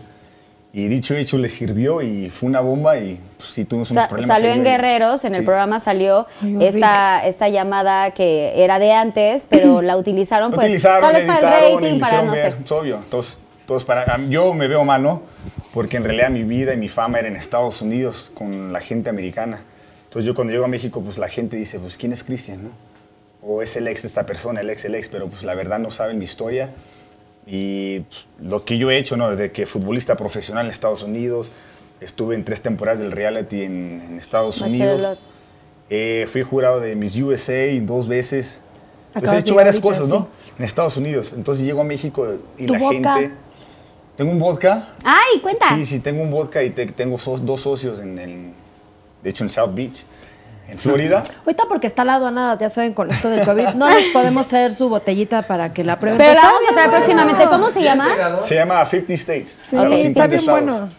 Y dicho hecho le sirvió y fue una bomba y pues, sí tuvimos unos Sa- problemas. salió en Guerreros, en el Sí. programa salió Ay, esta, esta llamada que era de antes, pero la utilizaron pues utilizaron, tal vez para el editaron y rating, para no ver, sé. es obvio. Entonces, todos para, yo me veo mal, ¿no? Porque en realidad mi vida y mi fama era en Estados Unidos con la gente americana. Entonces yo cuando llego a México, pues la gente dice, pues ¿quién es Cristian, no? O es el ex de esta persona, el ex, el ex, pero pues la verdad no saben mi historia. Y pues, lo que yo he hecho, ¿no? Desde que futbolista profesional en Estados Unidos, estuve en tres temporadas del reality en, en Estados Unidos. Eh, fui jurado de Miss USA dos veces. Entonces Acabas he hecho varias ahorita, cosas, sí. ¿no? En Estados Unidos. Entonces llego a México y ¿Tu la vodka? gente... Tengo un vodka. ¡Ay, cuenta! Sí, sí, tengo un vodka y te- tengo so- dos socios en, en- de hecho, en South Beach, en Florida. Ahorita porque está la aduana, ya saben, con esto del COVID, no les podemos traer su botellita para que la prueben. Pero la vamos a traer bueno. próximamente. ¿Cómo se llama? Se llama 50 States. Sí, o sea, los ok, 50 está bien estados. bueno.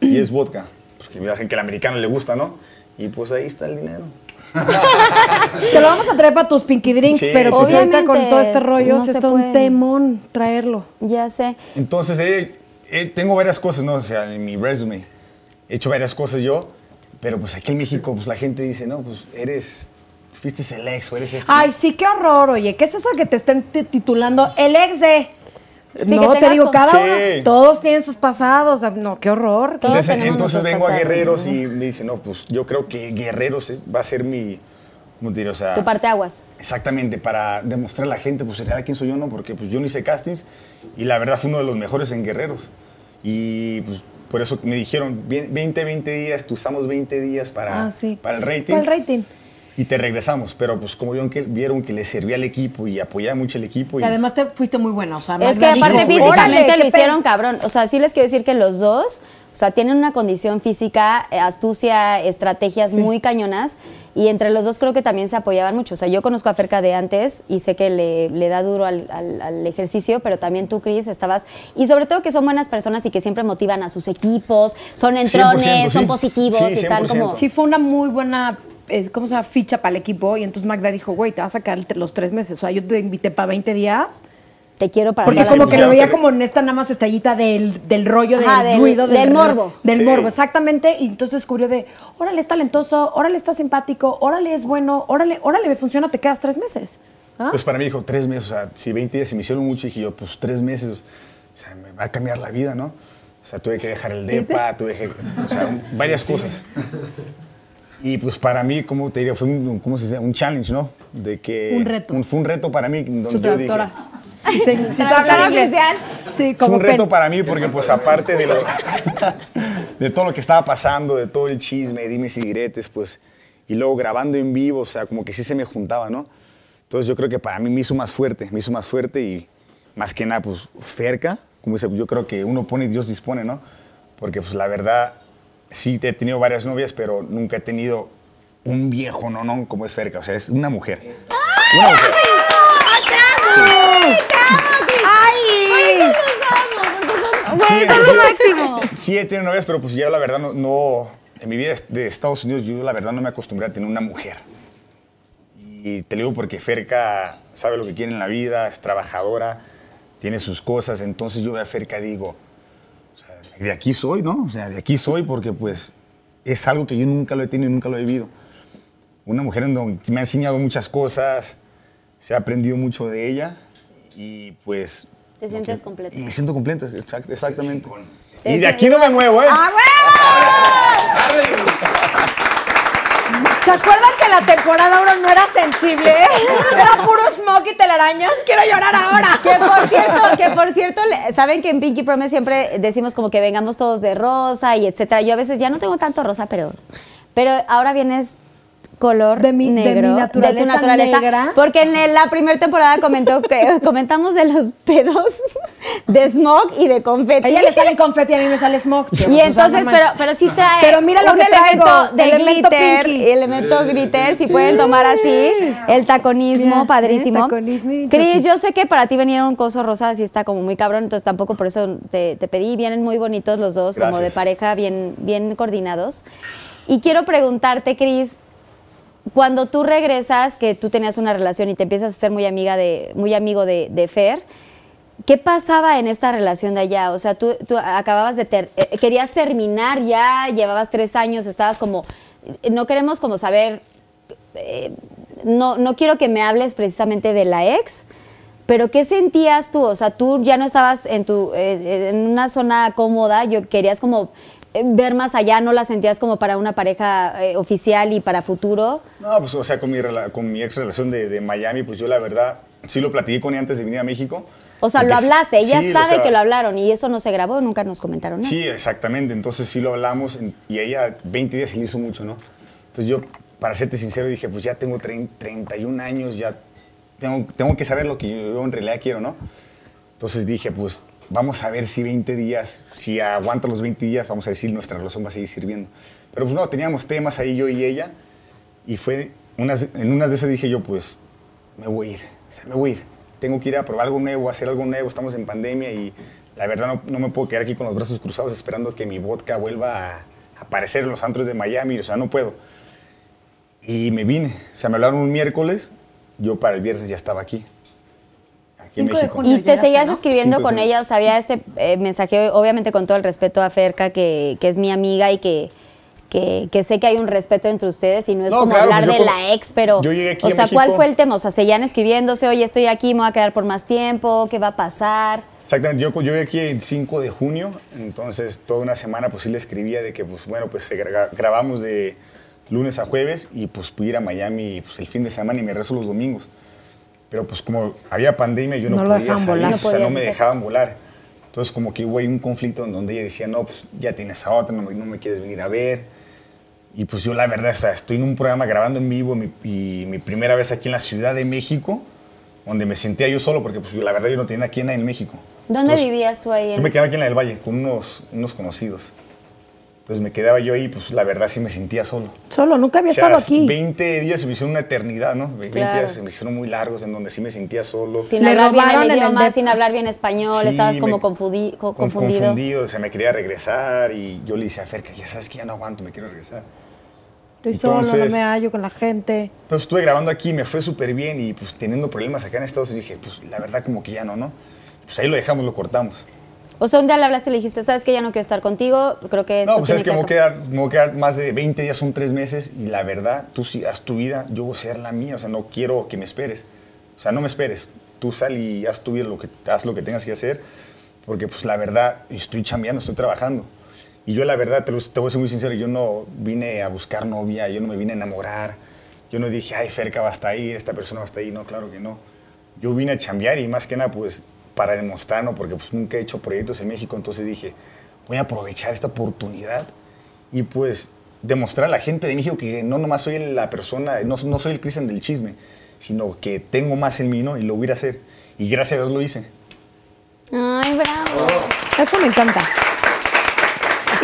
Y es vodka. Porque me hacen que al americano le gusta, ¿no? Y pues ahí está el dinero. Te lo vamos a traer para tus pinky drinks, Sí, pero sí, pues ahorita con Obviamente, todo este rollo no se está un temón traerlo. Ya sé. Entonces, eh, eh, tengo varias cosas, ¿no? O sea, en mi resume. He hecho varias cosas yo. Pero pues aquí en México, pues la gente dice, no, pues eres, fuiste el ex o eres esto. Ay, sí, qué horror, oye. ¿Qué es eso de que te estén ti- titulando el ex de? Sí, no, te digo, con- cada Sí. uno, todos tienen sus pasados. No, qué horror. Todos entonces tenemos entonces nuestros vengo a Guerreros ¿no? y me dice, no, pues yo creo que Guerreros eh, va a ser mi, ¿cómo te diré? O sea, Tu parte aguas. Exactamente, para demostrar a la gente, pues, ¿será quién soy yo, no? Porque, pues, yo no hice castings y la verdad fue uno de los mejores en Guerreros. Y, pues, por eso me dijeron, "Bien, 20, 20 días, tú usamos 20 días para, Ah, sí. para el rating. Para el rating. Y te regresamos, pero, pues, como vieron que, vieron que le servía al equipo y apoyaba mucho al equipo. Y, Y además te fuiste muy buena, o sea, Es que aparte físicamente "Órale, lo hicieron pe-". cabrón. O sea, sí les quiero decir que los dos, o sea, tienen una condición física, eh, astucia, estrategias muy cañonas. Y entre los dos creo que también se apoyaban mucho. O sea, yo conozco a Ferca de antes y sé que le, le da duro al, al- al ejercicio, pero también tú, Cris, estabas... Y sobre todo que son buenas personas y que siempre motivan a sus equipos, son 100%, entrones, son sí. positivos Sí, y están 100%. como... Sí, fue una muy buena, ¿cómo se llama? Ficha para el equipo. Y entonces Magda dijo, güey, te vas a sacar los tres meses. O sea, yo te invité para 20 días. Te quiero para Porque como que lo veía como en esta nada más estrellita del, del rollo Ajá, del, del- ruido. del morbo. Del Sí. morbo, exactamente. Y entonces descubrió de, órale, es talentoso, órale, está simpático, órale, es bueno, órale, órale, me funciona, te quedas tres meses. ¿Ah? Pues para mí dijo, tres meses, o sea, si 20 días se me hicieron mucho, dije yo, pues tres meses, o sea, me va a cambiar la vida, ¿no? O sea, tuve que dejar el DEPA, tuve que, o sea, varias cosas. Y pues para mí, como te diría, fue un, ¿cómo se dice? Un challenge, ¿no? De que... Un reto. fue un reto para mí, donde Su yo dije... Sí, sí, sí. Sí, Fue como un reto pen. para mí porque pues aparte de, lo- de todo lo que estaba pasando, de todo el chisme, dimes y diretes, pues, y luego grabando en vivo, o sea, como que sí se me juntaba, ¿no? Entonces yo creo que para mí me hizo más fuerte, me hizo más fuerte y más que nada, pues, Ferca, como dice, yo creo que uno pone y Dios dispone, ¿no? Porque pues la verdad, sí he tenido varias novias, pero nunca he tenido un viejo, ¿no? no como es Ferca, o sea, es una mujer. Una mujer. ¡Ay! Sí, es lo máximo. Sí, he tenido novias, pero pues yo la verdad no, no- en mi vida de Estados Unidos yo la verdad no me acostumbré a tener una mujer. Y te lo digo porque Ferca sabe lo que quiere en la vida, es trabajadora, tiene sus cosas, entonces yo veo a Ferca y digo, de aquí soy, ¿no? O sea, de aquí soy porque pues es algo que yo nunca lo he tenido y nunca lo he vivido. Una mujer en donde me ha enseñado muchas cosas, se ha aprendido mucho de ella y pues... Te sientes que- completo. Y me siento completo, exact- exactamente. Y de aquí no me muevo, ¿eh? ¿Se acuerdan que la temporada 1 no era sensible? Era puro smoke y telarañas. Quiero llorar ahora. Que por cierto, que por cierto, saben que en Pinky Promise siempre decimos como que vengamos todos de rosa y etcétera. Yo a veces ya no tengo tanto rosa, pero, pero ahora vienes color De mi- de mi negro, naturaleza tu naturaleza, negra. porque en el- la primera temporada comentó que comentamos de los pedos de smog y de confeti. A ella le sale confeti, a mí me sale smoke. Y entonces, no pero, pero sí trae Pero mira lo un que elemento traigo, de elemento glitter, pinky. elemento glitter, si pueden tomar así, el taconismo, Mira, padrísimo. eh, taconismo y Cris, yo sé que para ti venir un coso rosa así está como muy cabrón, entonces tampoco por eso te, te pedí, vienen muy bonitos los dos, como de pareja, bien, bien coordinados. Y quiero preguntarte, Cris, cuando tú regresas, que tú tenías una relación y te empiezas a ser muy amiga de, muy amigo de, Fer, ¿qué pasaba en esta relación de allá? O sea, tú, tú acababas de ter- eh, querías terminar ya, llevabas tres años, estabas como, no queremos como saber, eh, no, no quiero que me hables precisamente de la ex, pero ¿qué sentías tú? O sea, tú ya no estabas en, tu, eh, en una zona cómoda, yo querías como ver más allá, no la sentías como para una pareja eh, oficial y para futuro. No, pues, o sea, con mi, con mi ex relación de, de Miami, pues yo la verdad sí lo platiqué con ella antes de venir a México. O sea, lo hablaste, ella sí, o sabe sea, que lo hablaron y eso no se grabó, nunca nos comentaron nada. Sí, exactamente. Entonces sí lo hablamos y ella 20 días se le hizo mucho, ¿no? Entonces yo, para serte sincero, dije, pues ya tengo trein- 31 años, ya tengo, tengo que saber lo que yo en realidad quiero, ¿no? Entonces dije, pues vamos a ver si 20 días, si aguanto los 20 días, vamos a si nuestra relación va a seguir sirviendo. Pero pues no, teníamos temas ahí yo y ella y fue, en unas de esas dije yo, pues me voy a ir, o sea, me voy a ir. Tengo que ir a probar algo nuevo, hacer algo nuevo, estamos en pandemia y la verdad no, no me puedo quedar aquí con los brazos cruzados esperando que mi vodka vuelva a aparecer en los antros de Miami, o sea, no puedo. Y me vine, o sea, me hablaron un miércoles, yo para el viernes ya estaba aquí, aquí en México. junio. Y te seguías ¿no? escribiendo con ella, o sea, había este eh, mensaje, obviamente con todo el respeto a Ferca, que, que es mi amiga y que, que, que sé que hay un respeto entre ustedes y no es No, como claro, hablar pues de la ex, pero, yo llegué aquí o a sea, ¿cuál fue el tema? O sea, seguían escribiéndose, oye, estoy aquí, me voy a quedar por más tiempo, ¿qué va a pasar? Exactamente, yo, yo llegué aquí el 5 de junio, entonces toda una semana pues sí le escribía de que pues bueno, pues se gra- grabamos de lunes a jueves y pues pude ir a Miami pues, el fin de semana y me rezo los domingos. Pero pues como había pandemia yo no, No podía salir, volar. No o sea, no me hacer. dejaban volar. Entonces como que hubo ahí un conflicto en donde ella decía, no, pues ya tienes a otra, no me, no me quieres venir a ver. Y pues yo la verdad, o sea, estoy en un programa grabando en vivo mi, y mi primera vez aquí en la Ciudad de México, donde me sentía yo solo, porque pues yo, la verdad yo no tenía aquí en México. ¿Dónde Entonces, vivías tú ahí? Yo En me quedaba aquí en la del Valle con unos, unos conocidos. Entonces me quedaba yo ahí, pues la verdad sí me sentía solo. Solo, nunca había O sea, estado aquí. 20 días se me hicieron una eternidad, ¿no? 20 Claro. días se me hicieron muy largos en donde sí me sentía solo. Sin Le hablar bien el idioma, sin hablar bien español, Sí, estabas como confudi- co- confundido. confundido, o sea, me quería regresar y yo le decía a Fer que ya sabes que ya no aguanto, me quiero regresar. Estoy solo, no me hallo con la gente. Pero estuve grabando aquí, me fue súper bien y pues teniendo problemas acá en Estados Unidos dije, pues la verdad como que ya no, ¿no? Pues ahí lo dejamos, lo cortamos. O sea, un día le hablaste y le dijiste, ¿sabes que Ya no quiero estar contigo, creo que esto No, pues tiene es que me voy, a que quedar, me voy a quedar más de 20 días, son 3 meses y la verdad, tú sí haz tu vida, yo voy a ser la mía, o sea, no quiero que me esperes. O sea, no me esperes, tú sal y haz tu vida, lo que, haz lo que tengas que hacer, porque pues la verdad, estoy chambeando, estoy trabajando. Y yo la verdad, te, lo- te voy a ser muy sincero, yo no vine a buscar novia, yo no me vine a enamorar, yo no dije, ay, Ferca va hasta ahí, esta persona va hasta ahí, no, claro que no. Yo vine a chambear y más que nada, pues, para demostrar, ¿no? Porque pues nunca he hecho proyectos en México, entonces dije, voy a aprovechar esta oportunidad y pues demostrar a la gente de México que no nomás soy la persona, no, no soy el Cristian del chisme, sino que tengo más en mí, ¿no? Y lo voy a hacer. Y gracias a Dios lo hice. Ay, bravo. Eso me encanta.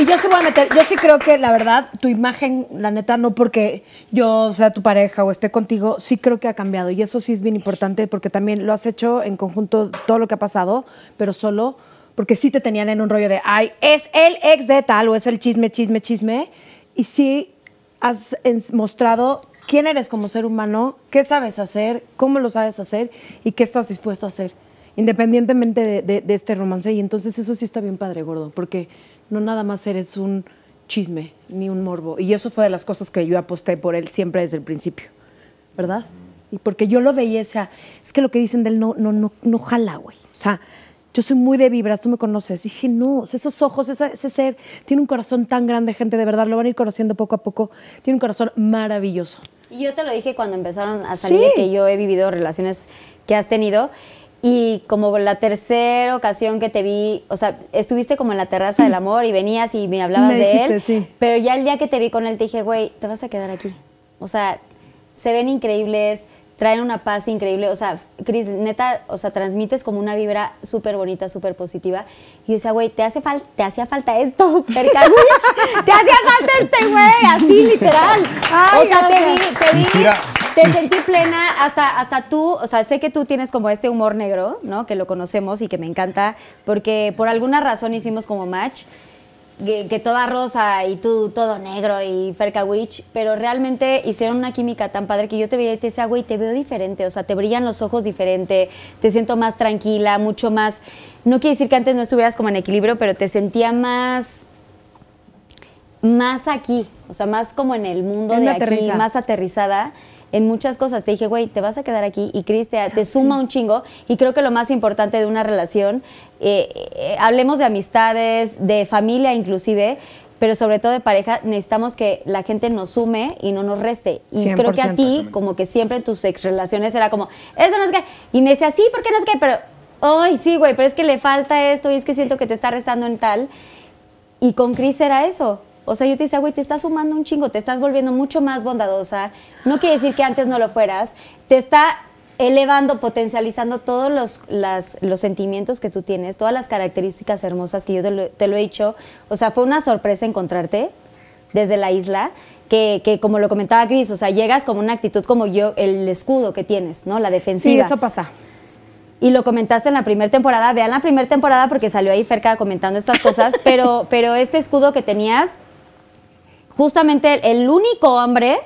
Y yo sí voy a meter, yo sí creo que la verdad, tu imagen, la neta, no porque yo sea tu pareja o esté contigo, sí creo que ha cambiado. Y eso sí es bien importante porque también lo has hecho en conjunto todo lo que ha pasado, pero solo porque sí te tenían en un rollo de, ay, es el ex de tal o es el chisme, chisme, chisme. Y sí has mostrado quién eres como ser humano, qué sabes hacer, cómo lo sabes hacer y qué estás dispuesto a hacer independientemente de, de- de este romance. Y entonces eso sí está bien padre, gordo, porque no nada más eres un chisme ni un morbo. Y eso fue de las cosas que yo aposté por él siempre desde el principio, ¿verdad? Y porque yo lo veía, o sea, es que lo que dicen de él no, no, no, no jala, güey. O sea, yo soy muy de vibras, tú me conoces. Dije, no, esos ojos, ese ser, tiene un corazón tan grande, gente, de verdad, lo van a ir conociendo poco a poco. Tiene un corazón maravilloso. Y yo te lo dije cuando empezaron a salir, Sí. que yo he vivido relaciones que has tenido. Y como la tercera ocasión que te vi, o sea, estuviste como en la terraza del amor y venías y me hablabas Me de dijiste, él. sí. Pero ya el día que te vi con él te dije, güey, te vas a quedar aquí. O sea, se ven increíbles, traen una paz increíble. O sea, Cris, neta, o sea, transmites como una vibra súper bonita, súper positiva. Y decía, güey, te, hace fal- te hacía falta esto, Percanuich. te hacía falta este güey, así literal. Ay, o sea, te vi, te vi, Quisiera- te quis- sentí plena, hasta, hasta tú, o sea, sé que tú tienes como este humor negro, ¿no? Que lo conocemos y que me encanta, porque por alguna razón hicimos como match, que, que toda rosa y tú todo negro y Ferca Witch, pero realmente hicieron una química tan padre que yo te veía y te decía, güey, te veo diferente, o sea, te brillan los ojos diferente, te siento más tranquila, mucho más, no quiere decir que antes no estuvieras como en equilibrio, pero te sentía más más aquí, o sea, más como en el mundo de aquí, aterriza. más aterrizada en muchas cosas. Te dije, güey, te vas a quedar aquí y Cris te, te suma un chingo. Y creo que lo más importante de una relación, eh, eh, hablemos de amistades, de familia inclusive, pero sobre todo de pareja, necesitamos que la gente nos sume y no nos reste. Y creo que a 100%. ti, como que siempre en tus ex relaciones era como, eso no es que, y me decía, sí, ¿por qué no es que? Pero, ay, sí, güey, pero es que le falta esto y es que siento que te está restando en tal. Y con Cris era eso. O sea, yo te decía, güey, te estás sumando un chingo, te estás volviendo mucho más bondadosa. No quiere decir que antes no lo fueras. Te está elevando, potencializando todos los, las- los sentimientos que tú tienes, todas las características hermosas que yo te lo, te lo he dicho. O sea, fue una sorpresa encontrarte desde la isla, que, que como lo comentaba Cris, o sea, llegas como una actitud como yo, el escudo que tienes, ¿no? La Sí, defensiva. eso pasa. Y lo comentaste en la primera temporada. Vean la primera temporada porque salió ahí Ferca comentando estas cosas. pero, pero este escudo que tenías, justamente el único hombre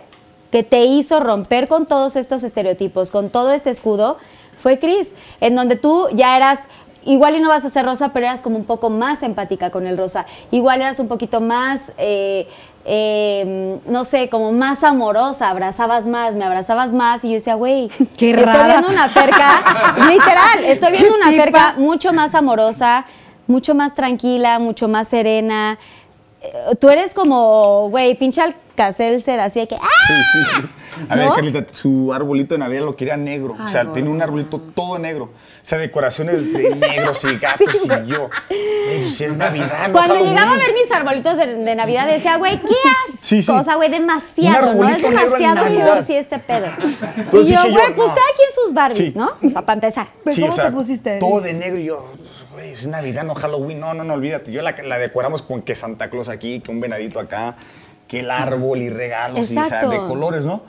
que te hizo romper con todos estos estereotipos, con todo este escudo, fue Chris. En donde tú ya eras igual y no vas a ser rosa, pero eras como un poco más empática con el rosa. Igual eras un poquito más, eh, eh, no sé, como más amorosa, abrazabas más, me abrazabas más y yo decía, güey, Qué estoy rara. viendo una perca, literal, estoy viendo una perca mucho más amorosa, mucho más tranquila, mucho más serena. Eh, Tú eres como, güey, pinche Alcacelser, así de que, ¡ah! Sí, sí, sí. A ver, ¿No? Carlita, su arbolito de Navidad lo quería negro. o sea, tiene un arbolito todo negro. O sea, decoraciones de negros y gatos Sí, y yo. Ey, pues si es Navidad, no Cuando Halloween. llegaba a ver mis arbolitos de, de Navidad decía, güey, ¿qué haces? Sí, sí. O sea, güey, demasiado, ¿no? Es demasiado cursi este pedo. Entonces y yo, güey, pues no. cada quien sus Barbies, Sí. ¿no? O sea, para empezar. Pero ¿cómo o sea, te pusiste? todo de negro y yo, güey, es Navidad, no Halloween. No, no, no, olvídate. Yo la, la decoramos con que Santa Claus aquí, que un venadito acá, que el árbol y regalos, y, o sea, Exacto. de colores, ¿no?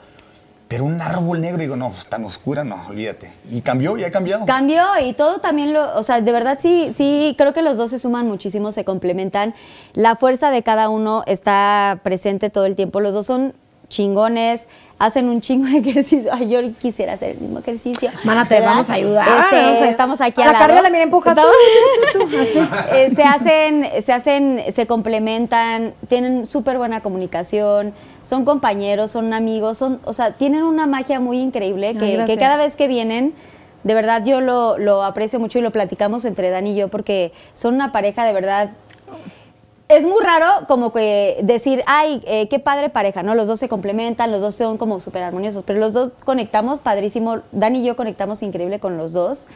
Pero un árbol negro, digo, no, pues tan oscura, no, olvídate. Y cambió, ya ha cambiado. Cambió y todo también lo, o sea, de verdad sí, sí, creo que los dos se suman muchísimo, se complementan. La fuerza de cada uno está presente todo el tiempo. Los dos son chingones, hacen un chingo de ejercicio. Ay, yo quisiera hacer el mismo ejercicio. Mana, te ¿verdad? vamos a ayudar, Este, vamos a ayudar. estamos aquí A la. Carriola, mira, empuja tú, tú, tú. Eh, se hacen, se hacen, se complementan, tienen súper buena comunicación, son compañeros, son amigos, son, o sea, tienen una magia muy increíble que, que cada vez que vienen, de verdad yo lo, lo aprecio mucho y lo platicamos entre Dan y yo porque son una pareja de verdad. Es muy raro como que decir, ay, eh, qué padre pareja, ¿no? Los dos se complementan, los dos son como súper armoniosos, pero los dos conectamos padrísimo. Dan y yo conectamos increíble con los dos.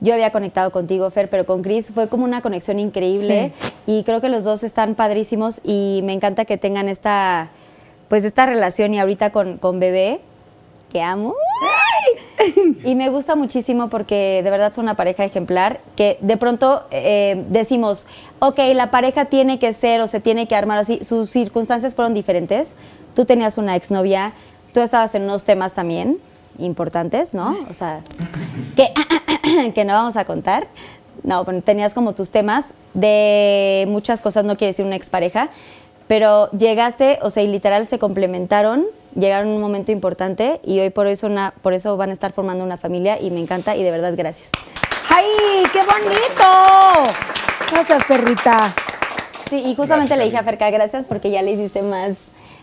Yo había conectado contigo, Fer, pero con Chris fue como una conexión increíble y creo que los dos están padrísimos y me encanta que tengan esta, pues esta relación y ahorita con, con Bebé, que amo. Y me gusta muchísimo porque de verdad son una pareja ejemplar que de pronto eh, decimos, ok, la pareja tiene que ser o se tiene que armar así. Sus circunstancias fueron diferentes. Tú tenías una exnovia, tú estabas en unos temas también importantes, ¿no? O sea, que, que no vamos a contar. No, tenías como tus temas de muchas cosas, no quiere decir una expareja, pero llegaste, o sea, y literal se complementaron, llegaron un momento importante y hoy por hoy son una, por eso van a estar formando una familia y me encanta y de verdad gracias. ¡Ay, qué bonito! Gracias, perrita. Sí, y justamente Gracias, le dije a. Ferca gracias porque ya le hiciste más,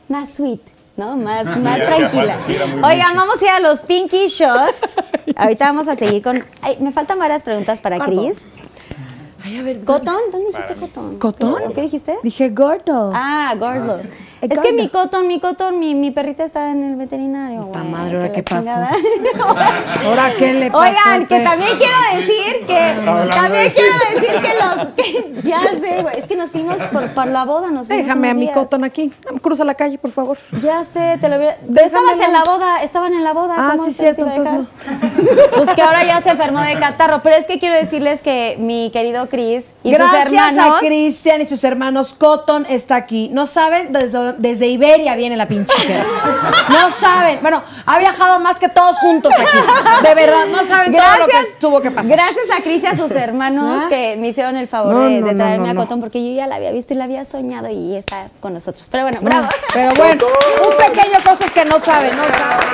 más sweet, ¿no? Más, más tranquila. Oigan, vamos a ir a los Pinky Shots. Ahorita vamos a seguir con... Ay, me faltan varias preguntas para. Chris. Ay, a ver. ¿Cotton? ¿Dónde dijiste Cotton? ¿Cotton? ¿Qué dijiste? Dije gordo. Ah, gordo. Eh, Es que mi cotón, mi cotón, mi, mi perrita está en el veterinario. Puta madre, ¿ahora qué pasó? ¿Ahora qué le pasó? Oigan, que también quiero decir que Hablando también quiero decir que los que ya sé, güey, es que nos fuimos por, por la boda, nos fuimos Déjame a mi días. cotton aquí. Cruza la calle, por favor. Ya sé, te lo hubiera. Estabas en la boda, estaban en la boda. Ah, ¿cómo sí, cierto, entonces dejar? Pues que ahora ya se enfermó de catarro, pero es que quiero decirles que mi querido Y Gracias sus hermanos a Cristian y sus hermanos, Cotton está aquí. No saben, desde, desde Iberia viene la pinche. No saben. Bueno, ha viajado más que todos juntos aquí. De verdad, no saben todo lo que tuvo que pasar. Gracias a Cris y a sus hermanos ¿Ah? que me hicieron el favor No, de, no, de no, traerme no, a. Cotton porque yo ya la había visto y la había soñado y está con nosotros. Pero bueno, bravo. Pero bueno, un pequeño cosas que no saben, no saben.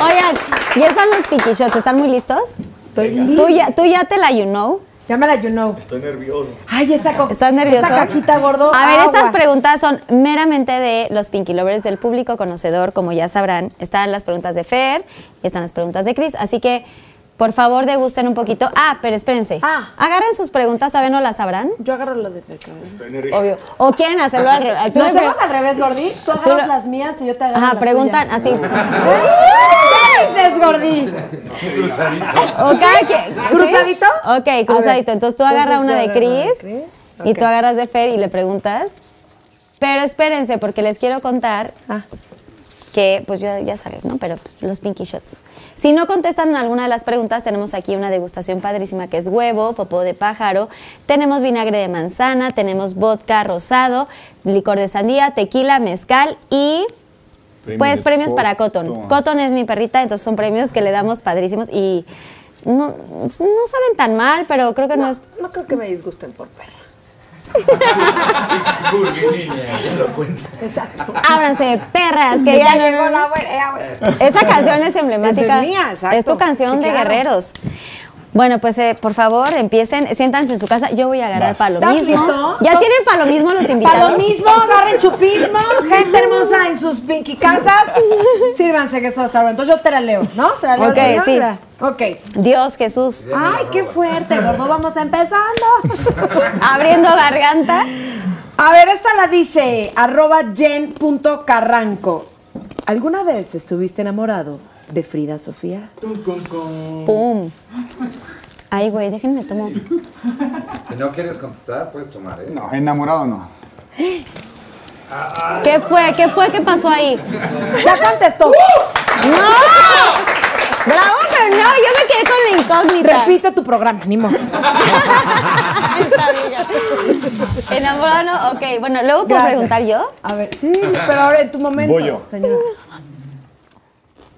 Oigan, ya están los Pinky Shots, ¿están muy listos? Estoy Tú ya, tú ya te la you know. Llámala, you know. Estoy nervioso. Ay, esa co- ¿Estás nervioso? Esa cajita gordo. A ver, estas preguntas son meramente de los Pinky Lovers del público conocedor, como ya sabrán. Están las preguntas de Fer y están las preguntas de Chris. Así que, por favor, degusten un poquito. Ah, pero espérense. Ah. Agarren sus preguntas, todavía no las sabrán. Yo agarro la de cerca. Nervioso. Obvio. O quieren hacerlo al revés. Tú ¿Lo hacemos al revés, Gordi? Tú Tú agarras lo- las mías y yo te agarro Ajá, las preguntan tuyas. así. ¿Qué dices, Gordi? O cada quien- ¿sí? ¿Cruzadito? Ok, cruzadito. Entonces tú agarras Entonces una de Chris. y tú agarras de Fer y le preguntas. Pero espérense, porque les quiero contar Ah. Que, pues ya, ya sabes, ¿no? Pero pues, los pinky shots. Si no contestan alguna de las preguntas, tenemos aquí una degustación padrísima que es huevo, popó de pájaro, tenemos vinagre de manzana, tenemos vodka rosado, licor de sandía, tequila, mezcal y... Premios pues premios para Cotton. Cotton. Es mi perrita, entonces son premios que le damos padrísimos y no, no saben tan mal, pero creo que no, es... No creo que me disgusten por perra. Exacto. Ábranse, perras, que ya llegó la güey. Esa canción es emblemática. Esa es mía, exacto. Es tu canción Sí, de claro. guerreros. Bueno, pues eh, por favor, empiecen, siéntanse en su casa. Yo voy a agarrar palomismo. ¿Ya tienen palomismo los invitados? Palomismo, agarren chupismo, gente hermosa en sus pinky casas. Sírvanse que a estar bueno. Entonces yo te la leo, ¿no? ¿Se la leo, Ok, sí. Ok. Dios, Jesús, Ay, qué fuerte, gordo. Vamos empezando. abriendo garganta. A ver, esta la dice arroba jen.carranco. ¿Alguna vez estuviste enamorado de Frida Sofía? Pum. Ay, güey, déjenme tomo. Si no quieres contestar, puedes tomar, ¿eh? No, enamorado no. ¿Qué fue? ¿Qué fue? ¿Qué pasó ahí? Ya contestó. ¡No! ¡Bravo, pero no! Yo me quedé con la incógnita. Repite tu programa, ni modo. Está bien. ¿Enamorado no? Ok, bueno, luego puedo Gracias. preguntar yo. A ver, sí, pero ahora en tu momento, Voy yo. señor.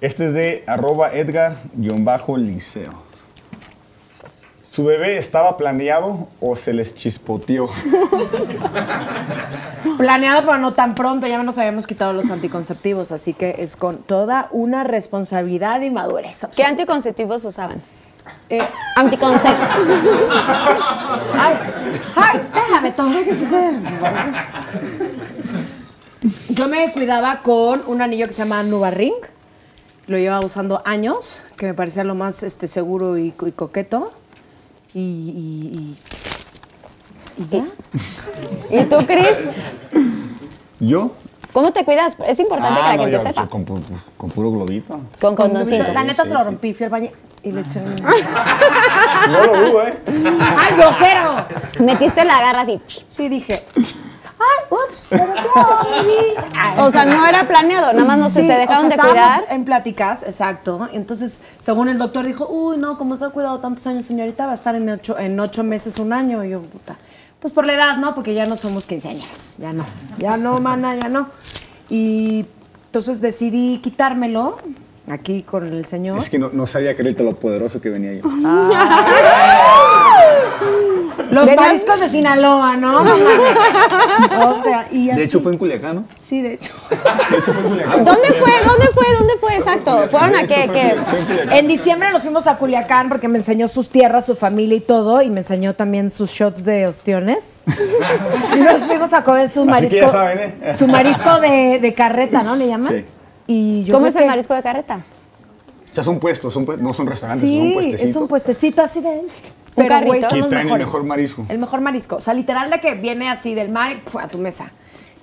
Este es de arroba Edgar-liceo. ¿Su bebé estaba planeado o se les chispoteó? Planeado, pero no tan pronto. Ya nos habíamos quitado los anticonceptivos, así que es con toda una responsabilidad y madurez. ¿Qué anticonceptivos usaban? Eh, Anticonceptivos. ay, ay, déjame tomar que se se- Yo me cuidaba con un anillo que se llama Nuva Ring. Lo llevaba usando años, que me parecía lo más este, seguro y, co- y coqueto. Y, y, y- y ya. ¿Y tú, Cris? ¿Yo? ¿Cómo te cuidas? Es importante que Ah, la no, gente yo, sepa. yo con, pu- pues, con puro globito. Con condoncito. La neta Sí, se lo sí. rompí, fui al baño y le eché un... No lo dudo, ¿eh? ¡Ay, grosero! Metiste la garra así. Sí, dije. ¡Ay, ups! pero baby". Ay. O sea, no era planeado, nada más no sé, Sí, se o dejaron sea, de cuidar. En pláticas, exacto. Entonces, según el doctor dijo, uy, no, como se ha cuidado tantos años, señorita, va a estar en ocho, en ocho meses, un año. Y yo, puta. Pues por la edad, ¿no? Porque ya no somos quinceañeras. Ya no. Ya no, mana, ya no. Y entonces decidí quitármelo aquí con el señor. Es que no, no sabía creerte lo poderoso que venía yo. Los mariscos de Sinaloa, ¿no? o sea, y así. De hecho, fue en Culiacán, ¿no? Sí, de hecho. De hecho, fue en Culiacán. ¿Dónde fue? ¿Dónde fue? ¿Dónde fue? Exacto. ¿Fueron a qué? fue- qué? fue en diciembre nos fuimos a Culiacán porque me enseñó sus tierras, su familia y todo, y me enseñó también sus shots de ostiones. y nos fuimos a comer su Así marisco. que ya saben, ¿eh? Su marisco de, de carreta, ¿no? ¿Le llaman? Sí. Y yo ¿Cómo es el que- marisco de carreta? O sea, son puestos, son no son restaurantes, son Sí, puestecitos. es un puestecito así de. Un carrito. son Que los traen el mejores. mejor marisco. El mejor marisco. O sea, literal de que viene así del mar y, ¡puf! a tu mesa.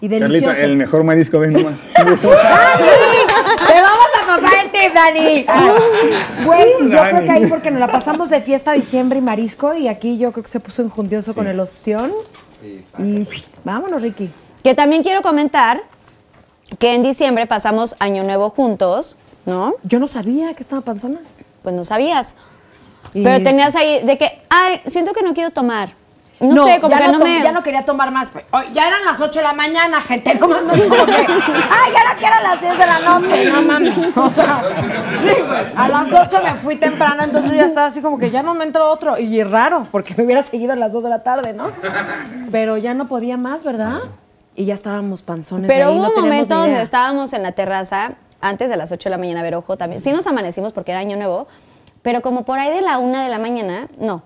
Y delicioso. Carlita, el mejor marisco, ven nomás. ¡Te vamos a pasar el tip, Dani! Güey, yo creo Dani. que ahí porque nos la pasamos de fiesta diciembre y marisco y aquí yo creo que se puso enjundioso con el ostión. Y vámonos, Ricky. Que también quiero comentar que en diciembre pasamos Año Nuevo juntos, ¿no? Yo no sabía que estaba panzona. Pues no sabías. Y- Pero tenías ahí de que, ay, siento que no quiero tomar. No, sé, como que no, to- me... Ya no quería tomar más. pues. Ya eran las 8 de la mañana, gente. No mames, no es como que. Ay, ya no quiero a las 10 de la noche. No mames. O sea, sí, güey. A las 8 me fui temprano, entonces ya estaba así como que ya no me entró otro. Y raro, porque me hubiera seguido a las 2 de la tarde, ¿no? Pero ya no podía más, ¿verdad? Y ya estábamos panzones. Pero ahí, hubo no un momento donde estábamos en la terraza, antes de las 8 de la mañana, a ver, ojo, también. Sí nos amanecimos porque era año nuevo, pero como por ahí de la 1 de la mañana, no,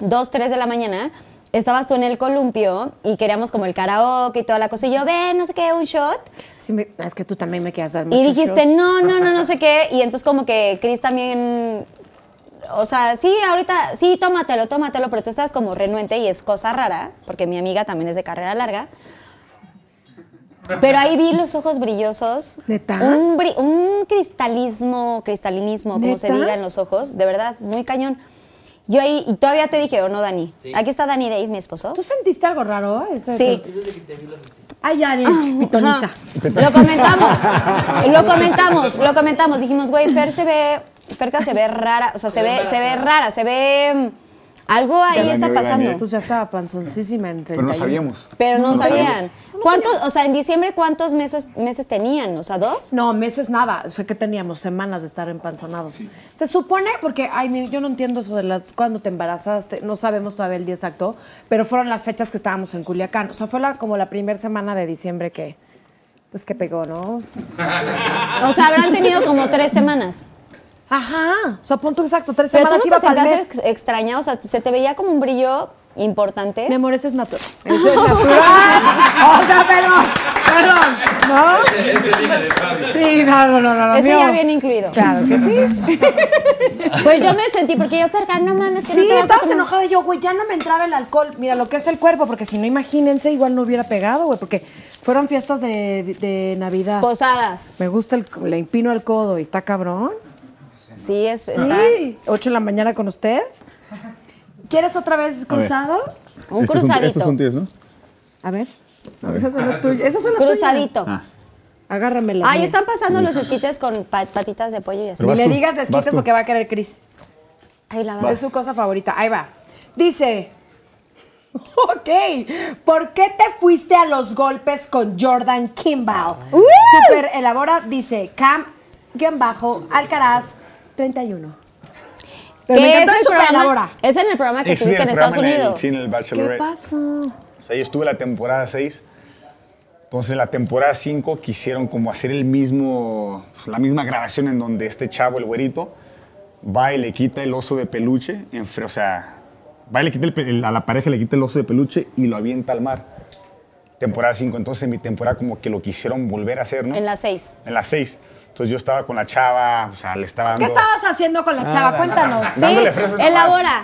2, 3 de la mañana, estabas tú en el columpio y queríamos como el karaoke y toda la cosa. Y yo, ven, no sé qué, un shot. Sí, me- es que tú también me quieras dar Y dijiste, shots. no, no, no, no sé qué. Y entonces como que Chris también, o sea, sí, ahorita, sí, tómatelo, tómatelo, pero tú estás como renuente y es cosa rara, porque mi amiga también es de carrera larga. Pero ahí vi los ojos brillosos. ¿Neta? Un, bri- un cristalismo, cristalinismo, como se diga en los ojos, de verdad, muy cañón. Yo ahí, y todavía te dije, ¿o no, Dani? Aquí está Dani Days, mi esposo. ¿Tú sentiste algo raro? Ese- Sí. Ay, ya, ya, pitoniza. Lo comentamos, lo comentamos, lo comentamos. Dijimos, güey, Fer se ve, Ferca se ve rara, o sea, se ve, se ve rara, se ve mm, algo ahí está pasando. Pues ya estaba panzoncísima en Pero no 31. sabíamos. Pero no No sabían. ¿Cuántos, o sea, en diciembre cuántos meses, meses tenían? O sea, dos. No, meses nada. O sea, que teníamos semanas de estar empanzonados. Se supone, porque, ay, mire, yo no entiendo eso de las, cuando te embarazaste, no sabemos todavía el día exacto, pero fueron las fechas que estábamos en Culiacán. O sea, fue la, como la primera semana de diciembre que, pues, que pegó, ¿no? O sea, habrán tenido como tres semanas. Ajá. O sea, pon tú exacto, tres Pero tú semanas no iba te para el sentías mes. ex- extraña, o sea, se te veía como un brillo importante. Mi amor, ese es natural. Ese es natural. o sea, perdón, perdón. ¿No? Sí, no, no, no, no. Ese mío- ya viene incluido. Claro que sí. Pues yo me sentí, porque yo, perca, no mames, que Sí, no te vas a estabas tomar- enojada y yo, güey, ya no me entraba el alcohol. Mira lo que es el cuerpo, porque si no, imagínense, igual no hubiera pegado, güey, porque fueron fiestas de, de Navidad. Posadas. me gusta el, le empino al codo y está cabrón. Sí, es, está Sí, ocho en la mañana con usted. ¿Quieres otra vez cruzado? un Estos son- cruzadito. Estos son tuyos, ¿no? A ver. Esas son las tuyas. Esas son las cruzadito. Ah. tuyas. Agárramela. Ahí están pasando los esquites con pa- patitas de pollo y así. Vas le tú, digas vas desquite tú. porque va a querer Cris. Ay, la verdad. Es su cosa favorita. Ahí va. Dice. Ok. ¿Por qué te fuiste a los golpes con Jordan Kimball? Super elabora, dice Cam, guion bajo, Alcaraz, 31. Pero me es el programa, elabora. es en el programa que estuviste en Estados en el- Unidos. sí, en el ¿Qué Bachelorette. pasó? O sea, yo estuve la temporada 6. Entonces, la temporada 5 quisieron como hacer el mismo, pues, la misma grabación en donde este chavo, el güerito, va y le quita el oso de peluche. en o sea, va y le quita el a la pareja, le quita el oso de peluche y lo avienta al mar. Temporada 5. Entonces, en mi temporada como que lo quisieron volver a hacer, ¿no? En las seis. En las 6. Entonces, yo estaba con la chava, o sea, le estaba dando... ¿Qué estabas haciendo con la chava? Nada, Cuéntanos. nada. Sí, Dándole fresas nomás. elabora.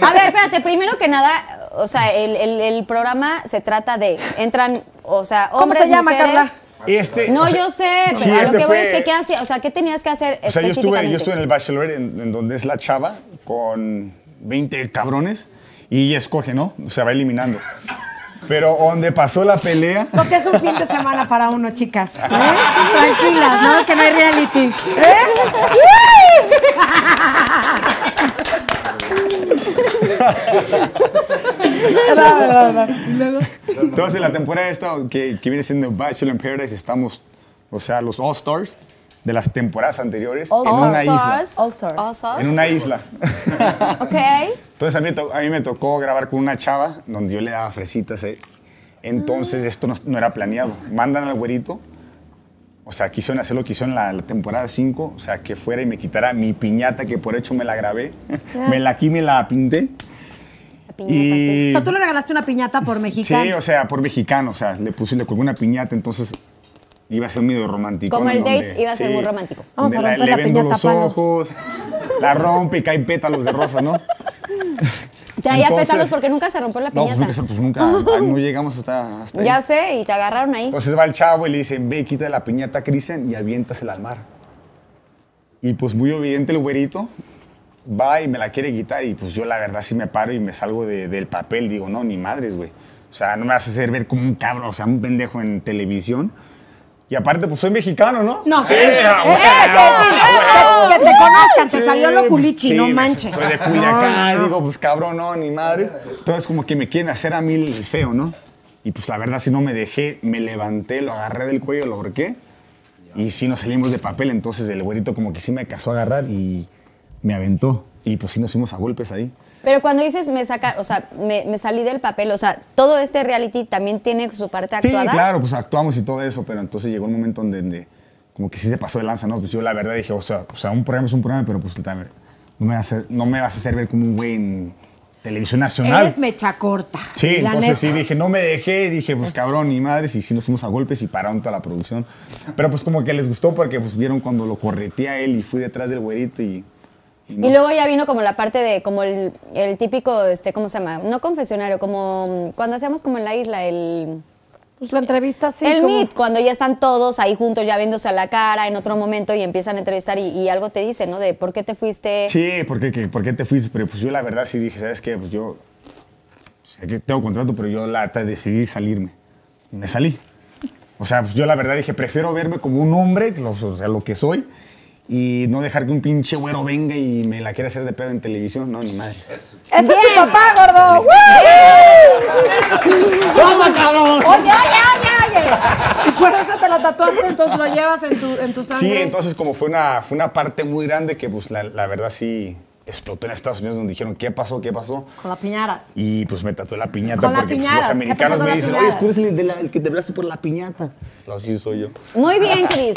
A ver, espérate, primero que nada, o sea, el, el- el programa se trata de, entran, o sea, ¿Cómo hombres, se llama, mujeres. Carla? Este, No, o sea, yo sé, pero sí, a lo este que voy fue- es que, ¿qué hacía? O sea, ¿qué tenías que hacer O sea, yo estuve, yo estuve en el Bachelorette, en, en donde es la chava, con 20 cabrones, y ella escoge, ¿no? O sea, va eliminando. Pero donde pasó la pelea, Lo que es un fin de semana para uno, chicas. ¿eh? Tranquilas, no es que no hay reality. ¿eh? entonces en la temporada esta, que, que viene siendo Bachelor in Paradise, estamos, o sea, los All-Stars de las temporadas anteriores en una isla. All-Stars. All Stars. En una isla. Ok. Entonces a mí, a mí me tocó grabar con una chava donde yo le daba fresitas. ¿eh? Entonces esto no, no era planeado. Mandan al güerito. O sea, quisieron hacer lo que hicieron en la, la temporada 5. O sea, que fuera y me quitara mi piñata, que por hecho me la grabé. me la aquí me la pinté. La piñata, sí. O sea, tú le regalaste una piñata por mexicano. Sí, o sea, por mexicano. O sea, le puse, le colgué una piñata. Entonces iba a ser medio romántico. Como el date Donde- iba a ser muy romántico. Vamos a Donde la- romper le la vendo piñata los ojos. La rompe y caen pétalos de rosa, ¿no? Traía Entonces- pétalos porque nunca se rompió la No, pues piñata. nunca, pues nunca, ah, no llegamos hasta, hasta ahí. ya sé, y te agarraron ahí. Entonces va el chavo y le dice, ve, quita la piñata a Cristian y aviéntasela al mar. Y pues muy evidente el güerito va y me la quiere quitar y pues yo la verdad sí me paro y me salgo de- del papel. Digo, no, ni madres, güey. O sea, no me vas a hacer ver como un cabrón, o sea, un pendejo en televisión. Y aparte, pues soy mexicano, ¿no? No, sí, Eh, ah, Que- que te conozcan, te Sí, salió lo pues, culichi, sí, no manches. Soy de Culiacán, No, no. digo, pues cabrón, no, ni madres. Entonces como que me quieren hacer a mí el feo, ¿no? Y pues la verdad si no me dejé, me levanté, lo agarré del cuello, lo ahorqué. Y sí nos salimos de papel, entonces el güerito como que sí me casó a agarrar y me aventó. Y pues sí nos fuimos a golpes ahí. Pero cuando dices me saca, o sea, me, me salí del papel, o sea, todo este reality también tiene su parte Sí, actuada. claro, pues actuamos y todo eso, pero entonces llegó un momento donde, donde como que sí se pasó de lanza, ¿no? Pues yo la verdad dije, o sea, o sea un programa es un programa, pero pues también no me, vas a, no me vas a hacer ver como un güey en televisión nacional. Eres mecha corta. Sí, entonces sí dije, no me dejé, dije, pues cabrón, ni madres, y sí nos fuimos a golpes y pararon toda la producción. Pero pues como que les gustó porque pues vieron cuando lo correteé a él y fui detrás del güerito y... y no. Y luego ya vino como la parte de, como el, el típico, este, ¿cómo se llama? No confesionario, como cuando hacíamos como en la isla, el... Pues la entrevista sí. el como- meet, cuando ya están todos ahí juntos, ya viéndose a la cara en otro momento y empiezan a entrevistar y, y algo te dicen, ¿no? De por qué te fuiste. Sí, ¿por qué, qué- por qué te fuiste? Pero pues yo la verdad sí dije, ¿sabes qué? Pues yo, sé que tengo contrato, pero yo la decidí salirme. Y me salí. O sea, pues yo la verdad dije, prefiero verme como un hombre, lo- o sea, lo que soy, y no dejar que un pinche güero venga y me la quiera hacer de pedo en televisión. No, ni madres. ¡Ese es tu papá, gordo! ¡Toma, cabrón! Oye, oye, oye, oye. Y por eso te lo tatuaste, entonces lo llevas en tu, en tu sangre. Sí, entonces como fue una, fue una parte muy grande que pues la, la verdad sí, explotó en Estados Unidos donde dijeron, ¿qué pasó? ¿Qué pasó? Con las piñaras. Y pues me tatué la piñata Con la porque pues, los ¿qué americanos me dicen, oye, tú eres el, de la- el que te hablaste por la piñata. Así soy yo. Muy bien, Cris.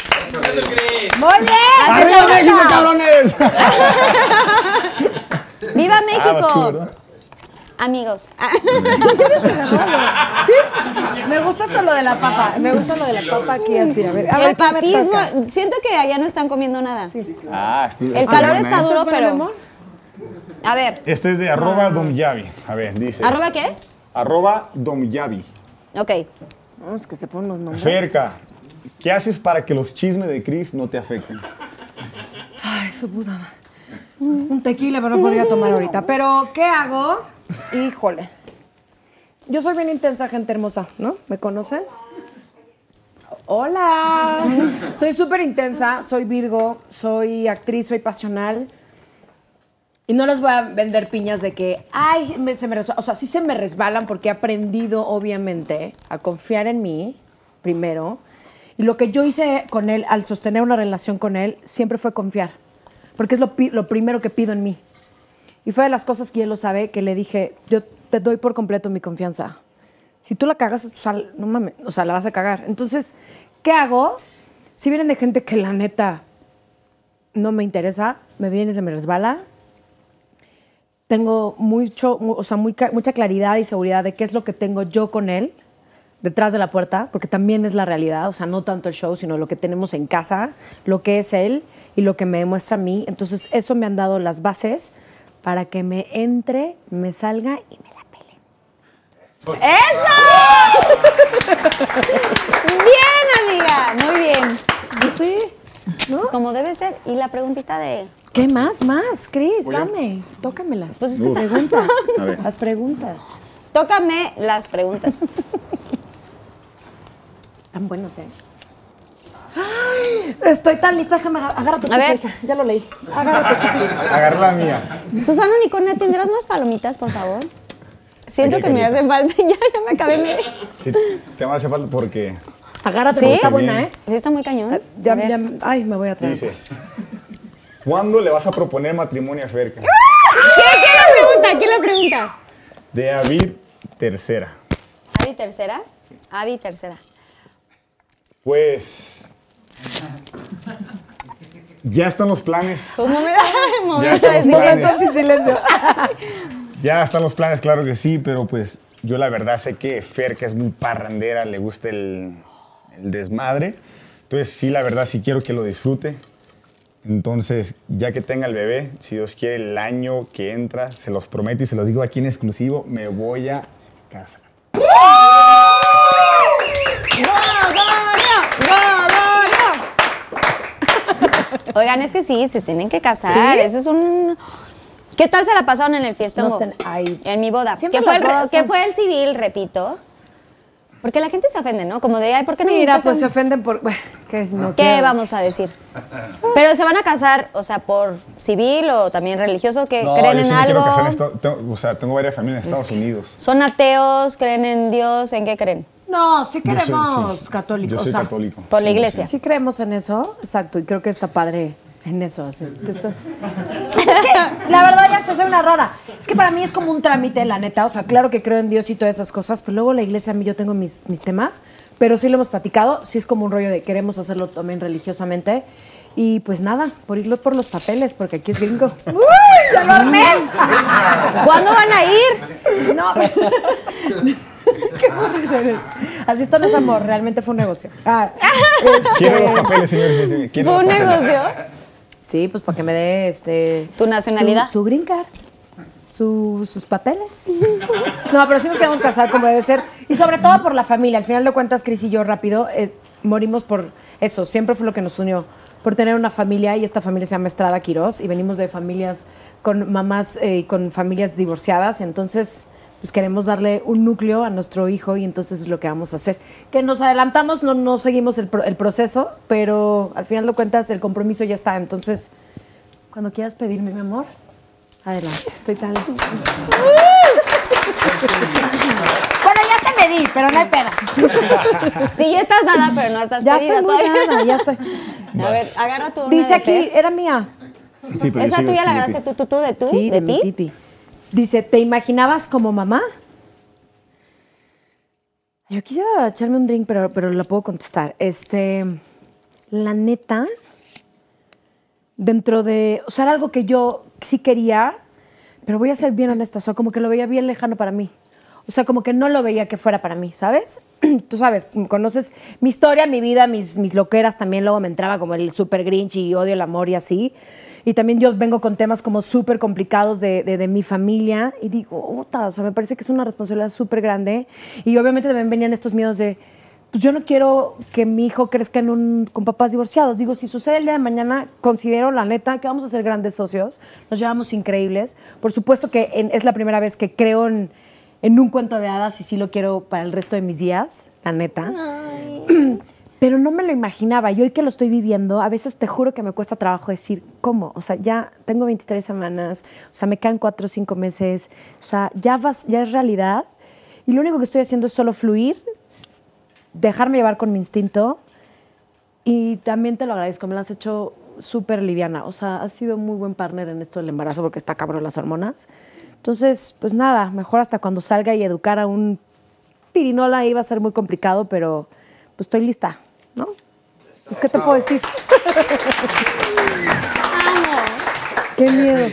¡Muy bien! ¡Arriba México, cabrones! ¡Viva Ah, México! Amigos. Me gusta esto lo de la papa. Me gusta lo de la papa aquí así. A ver, a ver El papismo, siento que allá no están comiendo nada. Ah, sí, El calor está ¿eh? duro, ¿Estás buena, mi pero. A ver, Este es de arroba domyavi. A ver, dice. ¿arroba qué? Arroba domyavi. Ok. No, es que se ponen los nombres. Ferca, ¿qué haces para que los chismes de Chris no te afecten? Ay, su puta madre. Un tequila, pero no podría tomar ahorita. Pero, ¿qué hago? Híjole. Yo soy bien intensa, gente hermosa, ¿no? ¿Me conocen? Hola. Soy súper intensa, soy Virgo, soy actriz, soy pasional. Y no les voy a vender piñas de que, ay, me- se me resbalan. O sea, sí se me resbalan porque he aprendido, obviamente, a confiar en mí, primero. Y lo que yo hice con él, al sostener una relación con él, siempre fue confiar. Porque es lo, lo primero que pido en mí. Y fue de las cosas que él lo sabe, que le dije, yo te doy por completo mi confianza. Si tú la cagas, o sea, no mames, o sea, la vas a cagar. Entonces, ¿qué hago? Si vienen de gente que la neta no me interesa, me viene y se me resbala, tengo mucho, mu- o sea, muy mucha claridad y seguridad de qué es lo que tengo yo con él detrás de la puerta, porque también es la realidad, o sea, no tanto el show, sino lo que tenemos en casa, lo que es él y lo que me demuestra a mí. Entonces, eso me han dado las bases para que me entre, me salga y me la pele. ¡Eso! bien, amiga. Muy bien. Sí. Pues como debe ser. Y la preguntita de. ¿Qué más? Más, Cris, dame, tócamelas. Pues es que está- preguntas. A ver. Las preguntas. Tócame las preguntas. Tan buenos, ¿eh? Ay, estoy tan lista, déjame agarra tu A ver. chicle, hija. Ya lo leí. Agarra tu chicle. Agarra la mía. Susana Unicornia, ¿tendrás más palomitas, por favor? Siento Aquí, que me hacen falta. Ya, ya me acabé mi. Sí, te va a hacer falta porque Agárrate, ¿Sí? porque está buena. ¿eh? Sí, está muy cañón. Ya, A ver. ya- ay, me voy a traer. dice, ¿cuándo le vas a proponer matrimonio a Ferca? ¿Quién, quién la pregunta? ¿Quién la pregunta? De Avid Tercera. Avi tercera. Avi tercera. Pues... Ya están los planes. Pues no me da momento de silencio. Ya están los planes, claro que sí, pero pues yo la verdad sé que Ferca es muy parrandera, le gusta el, el desmadre. Entonces sí, la verdad sí quiero que lo disfrute. Entonces, ya que tenga el bebé, si Dios quiere, el año que entra, se los prometo y se los digo aquí en exclusivo, me voy a casar. Oigan, es que sí, se tienen que casar. Ese es un. ¿Qué tal se la pasaron en el fiestón? Ahí. En mi boda. Que fue, el, que son- fue el civil, repito. Porque la gente se ofende, ¿no? Como de, ay, ¿por qué no me Mira, casan? pues se ofenden por. ¿Qué, no ¿Qué quiero vamos a decir? Pero se van a casar, o sea, por civil o también religioso, que No, creen yo en sí me quiero algo. casar en Estados- tengo- o sea, tengo varias familias en Estados Unidos. Son ateos, creen en Dios, ¿en qué creen? No, sí Yo soy- queremos sí, católicos. Yo soy o sea, católico. por la sí, iglesia. Sí creemos en eso, exacto, y creo que está padre en eso. está- Es que, la verdad, ya sé, soy una rara. Es que para mí es como un trámite, la neta. O sea, claro que creo en Dios y todas esas cosas, pero luego la iglesia, a mí yo tengo mis, mis temas, pero sí lo hemos platicado. Sí es como un rollo de queremos hacerlo también religiosamente. Y pues nada, por irlo por los papeles, porque aquí es gringo. ¡Uy! ¡Ya lo armé! ¿Cuándo van a ir? No. Qué burris eres. Así esto no es amor, realmente fue un negocio. Ah, Quiero este, los papeles, señores. quiero ¿Fue un negocio? Sí, pues para que me dé este. ¿Tu nacionalidad? Su, su green card. su- sus papeles. No, pero sí nos queremos casar como debe ser. Y sobre todo por la familia. Al final de cuentas, Cris y yo, rápido, morimos por eso. Siempre fue lo que nos unió. Por tener una familia, y esta familia se llama Estrada Quirós, y venimos de familias con mamás eh, y con familias divorciadas. Entonces, pues queremos darle un núcleo a nuestro hijo, y entonces es lo que vamos a hacer. Que nos adelantamos, no, no seguimos el, pro- el proceso, pero al final de cuentas, el compromiso ya está. Entonces, cuando quieras pedirme, mi amor, adelante. Estoy tan lista. bueno, ya te medí, pero no hay pena. Sí, ya estás dada, pero no estás Ya pedida estoy muy todavía. dada, ya estoy. A ver, agarra tu Dice aquí, era mía. Sí, pero Esa tuya la agarraste tú, tú, tú, de tú, Sí, de, de, mi ti. Dice, ¿te imaginabas como mamá? Yo quisiera echarme un drink, pero, pero lo puedo contestar. Este, la neta, dentro de, o sea, era algo que yo sí quería, pero voy a ser bien honesta, o sea, como que lo veía bien lejano para mí. O sea, como que no lo veía que fuera para mí, ¿sabes? Tú sabes, conoces mi historia, mi vida, mis, mis loqueras también. Luego me entraba como el super grinch y odio el amor y así. Y también yo vengo con temas como súper complicados de, de- de mi familia y digo, "Ota", o sea, me parece que es una responsabilidad súper grande. Y obviamente también venían estos miedos de, pues yo no quiero que mi hijo crezca en un, con papás divorciados. Digo, si sucede el día de mañana, considero la neta que vamos a ser grandes socios, nos llevamos increíbles. Por supuesto que en- es la primera vez que creo en, en un cuento de hadas y sí lo quiero para el resto de mis días, la neta. Pero no me lo imaginaba. Y hoy que lo estoy viviendo, a veces te juro que me cuesta trabajo decir, ¿cómo? O sea, ya tengo 23 semanas, o sea, me quedan 4 o 5 meses, o sea, ya, vas, ya es realidad. Y lo único que estoy haciendo es solo fluir, dejarme llevar con mi instinto. Y también te lo agradezco, me lo has hecho súper liviana. O sea, has sido muy buen partner en esto del embarazo porque está cabrón las hormonas. Entonces, pues nada, mejor hasta cuando salga y educar a un pirinola ahí va a ser muy complicado, pero pues estoy lista, ¿no? Pues, ¿qué te puedo decir? Qué miedo.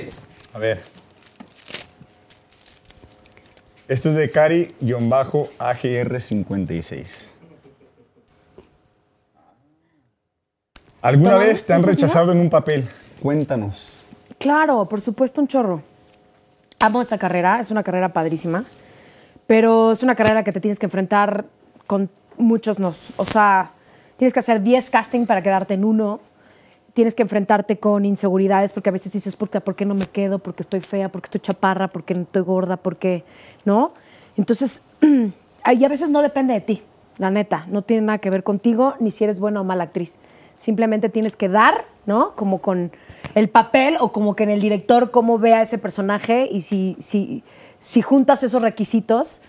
A ver. Esto es de Cari-AGR56. ¿Alguna Toma, vez te han rechazado en un papel? Cuéntanos. Claro, por supuesto, un chorro. Amo esta carrera, es una carrera padrísima, pero es una carrera que te tienes que enfrentar con muchos nos. O sea, tienes que hacer 10 casting para quedarte en uno. Tienes que enfrentarte con inseguridades porque a veces dices, ¿por qué, ¿por qué no me quedo? ¿Por qué estoy fea? ¿Por qué estoy chaparra? ¿Por qué no estoy gorda? ¿Por qué? ¿No? Entonces, ahí a veces no depende de ti, la neta. No tiene nada que ver contigo ni si eres buena o mala actriz. Simplemente tienes que dar, ¿no? Como con el papel o como que en el director cómo vea ese personaje y si, si, si juntas esos requisitos.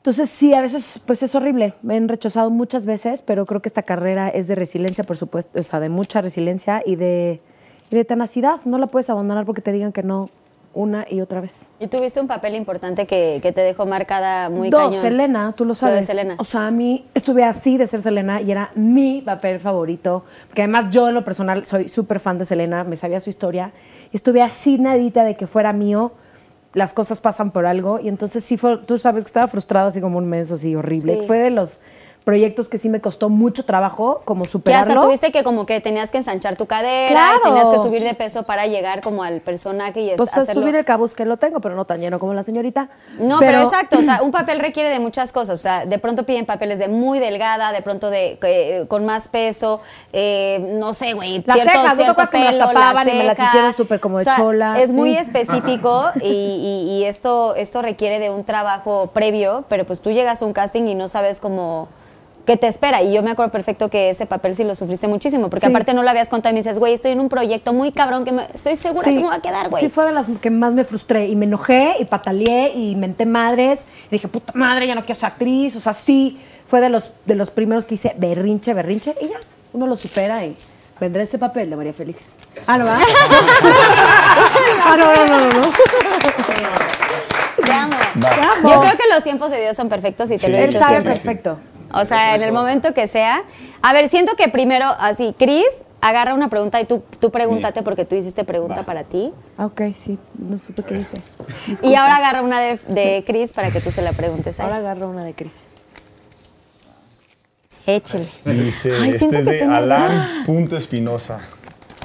Entonces sí, a veces pues es horrible. Me han rechazado muchas veces, pero creo que esta carrera es de resiliencia, por supuesto, o sea, de mucha resiliencia y de, y de tenacidad. No la puedes abandonar porque te digan que no una y otra vez. Y tuviste un papel importante que, que te dejó marcada muy Dos, cañón. Selena, tú lo Lo de sabes. Selena. O sea, a mí estuve así de ser Selena y era mi papel favorito. Porque además yo en lo personal soy súper fan de Selena, me sabía su historia. Y estuve así nadita de que fuera mío. Las cosas pasan por algo. Y entonces sí fue, tú sabes que estaba frustrada así como un mes así horrible. Sí. Fue de los proyectos que sí me costó mucho trabajo como Que superarlo. hasta tuviste que como que tenías que ensanchar tu cadera Claro. y tenías que subir de peso para llegar como al personaje y Pues hacerlo. subir el cabuz que lo tengo, pero no tan lleno como la señorita. No, pero, exacto, o sea, un papel requiere de muchas cosas, o sea, de pronto piden papeles de muy delgada, de pronto de eh, con más peso, eh, no sé, güey, cierto, cejas, ¿no te cierto que me las pelo, la tapaban y me las ceja? hicieron súper como de O sea, chola? Es muy específico y, y- y esto, esto requiere de un trabajo previo, pero pues tú llegas a un casting y no sabes cómo qué te espera. Y yo me acuerdo perfecto que ese papel sí lo sufriste muchísimo, porque Sí. aparte no lo habías contado y me dices, güey, estoy en un proyecto muy cabrón que me- estoy segura que me va a quedar, güey. Sí, fue de las que más me frustré y me enojé y pataleé y menté madres. Y dije, puta madre, ya no quiero ser actriz. O sea, sí, fue de los, de los primeros que hice berrinche, berrinche y ya, uno lo supera y vendré ese papel de María Félix. Ah, ¿no va? ah, no, no, no, no, no. Te amo. Va. Yo creo que los tiempos de Dios son perfectos y te Sí, lo he Él dicho sabe siempre. perfecto. O sea, en el momento que sea. A ver, siento que primero, así, Cris, agarra una pregunta y tú, tú pregúntate porque tú hiciste pregunta Va. para ti. Ah, ok, sí, no supe qué hice. Y Disculpa. ahora agarra una de, de Cris para que tú se la preguntes a Ahora agarro una de Cris. Échale. Dice, Ay, este es de estoy nerviosa. Alan.espinosa.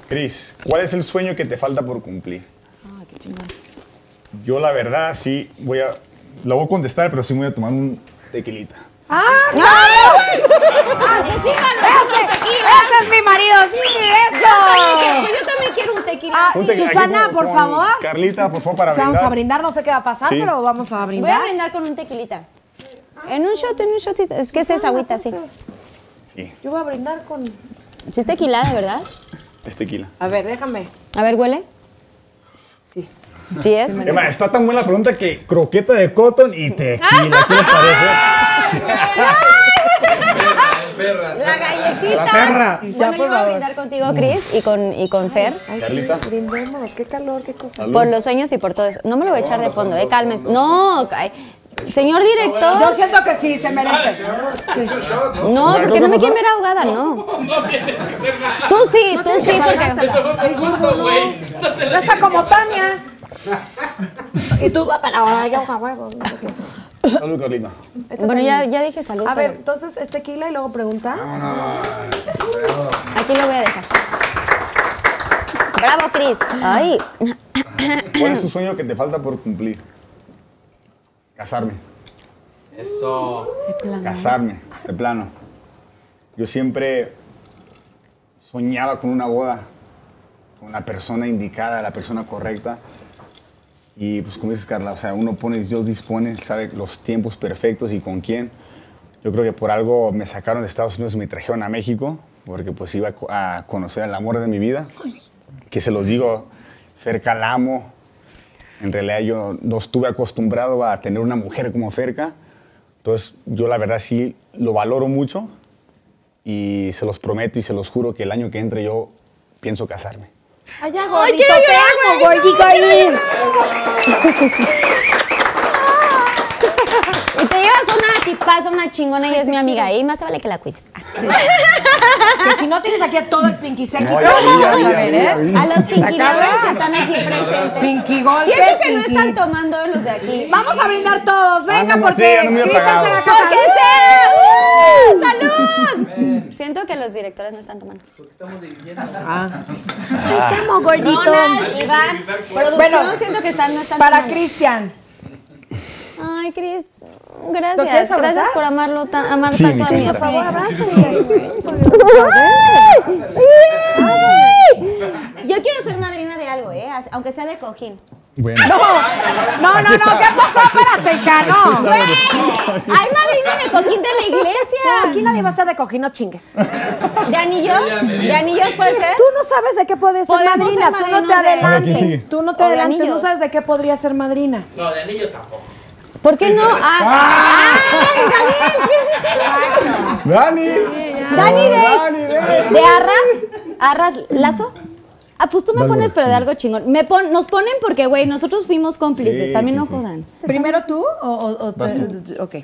Cris, ¿cuál es el sueño que te falta por cumplir? Ah, qué chingón. Yo la verdad sí voy a... Lo voy a contestar, pero sí me voy a tomar un tequilita. ¡Ah, claro! ¡Ah, pues sí, ese, ese es mi marido, sí, eso. yo también quiero un tequila. Ah, Un sí, tequila. Aquí Susana, con- por con favor. Carlita, por favor, para Vamos brindar. a brindar, no sé qué va a pasar, Sí. pero vamos a Voy a brindar. brindar con un tequilita. En un shot, en un shotcito. Es que este es agüita, sí. Sí, Yo voy a brindar con. ¿Sí es tequila, de verdad? es tequila. A ver, déjame. A ver, huele. Sí. Sí es. Emma, está tan buena la pregunta que croqueta de cotton y tequila. ¿Qué le parece? Perra. La galletita. Quita. perra. Bueno, Ya, yo voy a brindar contigo, Chris, y con, y con Fer. Ay, Carlita. sí, brindemos, qué calor, qué cosa. Por los sueños y por todo eso. No me lo voy a echar de fondo, eh, calmes. No, ay, señor Yo director. siento que sí, se merece. No, porque no me quieren ver ahogada, no. Tú sí, tú sí, porque. No está como Tania. Y tú, para ahora, ya hoja Salud, Carlita. Bueno, ya, ya dije salud. A ver, pero entonces es tequila y luego pregunta. aquí lo voy a dejar. Bravo, Chris. Ay, ¿Cuál es tu sueño que te falta por cumplir? Casarme. Eso. Casarme, de plano. Yo siempre soñaba con una boda, con la persona indicada, la persona correcta. Y pues como dices, Carla, o sea, uno pone, Dios dispone, sabe los tiempos perfectos y con quién. Yo creo que por algo me sacaron de Estados Unidos y me trajeron a México, porque pues iba a co- a conocer al amor de mi vida. Que se los digo, Ferca la amo. En realidad yo no estuve acostumbrado a tener una mujer como Ferca. Entonces yo la verdad sí lo valoro mucho y se los prometo y se los juro que el año que entre yo pienso casarme. Allá, gordito, te amo, gordito ahí. y te una tipaza, una chingona y es mi amiga. Y más te vale que la cuides. Que si no tienes aquí a todo el Pinky Seki, No, vamos a ver, ¿eh? A los Pinky Lovers que están aquí presentes. Pinky golpe, Siento que no están tomando los de aquí. Vamos a brindar todos, venga, Anda, porque Cristian se va a casar. ¡Porque sea! ¡Uh! ¡Salud! Siento que los directores no están tomando. Te amo, gordito. Ronald, Iván, producción, Bueno, siento que están, no están Para tomando. Cristian. Ay, Cris, ¿Lo gracias. Gracias por amarlo ta- amar Sí, tanto a mi. Por favor, abrázame. Yo quiero ser madrina de algo, ¿eh? Aunque sea de cojín. Bueno. No, no, no, ¿qué pasó? Espérate, hija, no. ¡Güey! ¡Hay madrina de cojín de la iglesia! Aquí nadie va a ser de cojín, no chingues. ¿De anillos? ¿De anillos puede ser? Tú no sabes de qué puede ser Podemos madrina, ser tú no te madrinos de- A ver, ¿quién adelantes. Tú no te adelantes, no sabes de qué podría ser madrina. No, de anillos tampoco. ¿Por qué no? ¡Ah! ¡Dani! ¡Dani de, Dani, de- de Arras! ¿Arras Lazo? Ah, pues tú me pones, pero de algo chingón. Me pon- nos ponen porque, güey, nosotros fuimos cómplices. Sí, También sí, no sí. jodan. ¿Primero tú o, o- o Vas te- Ok.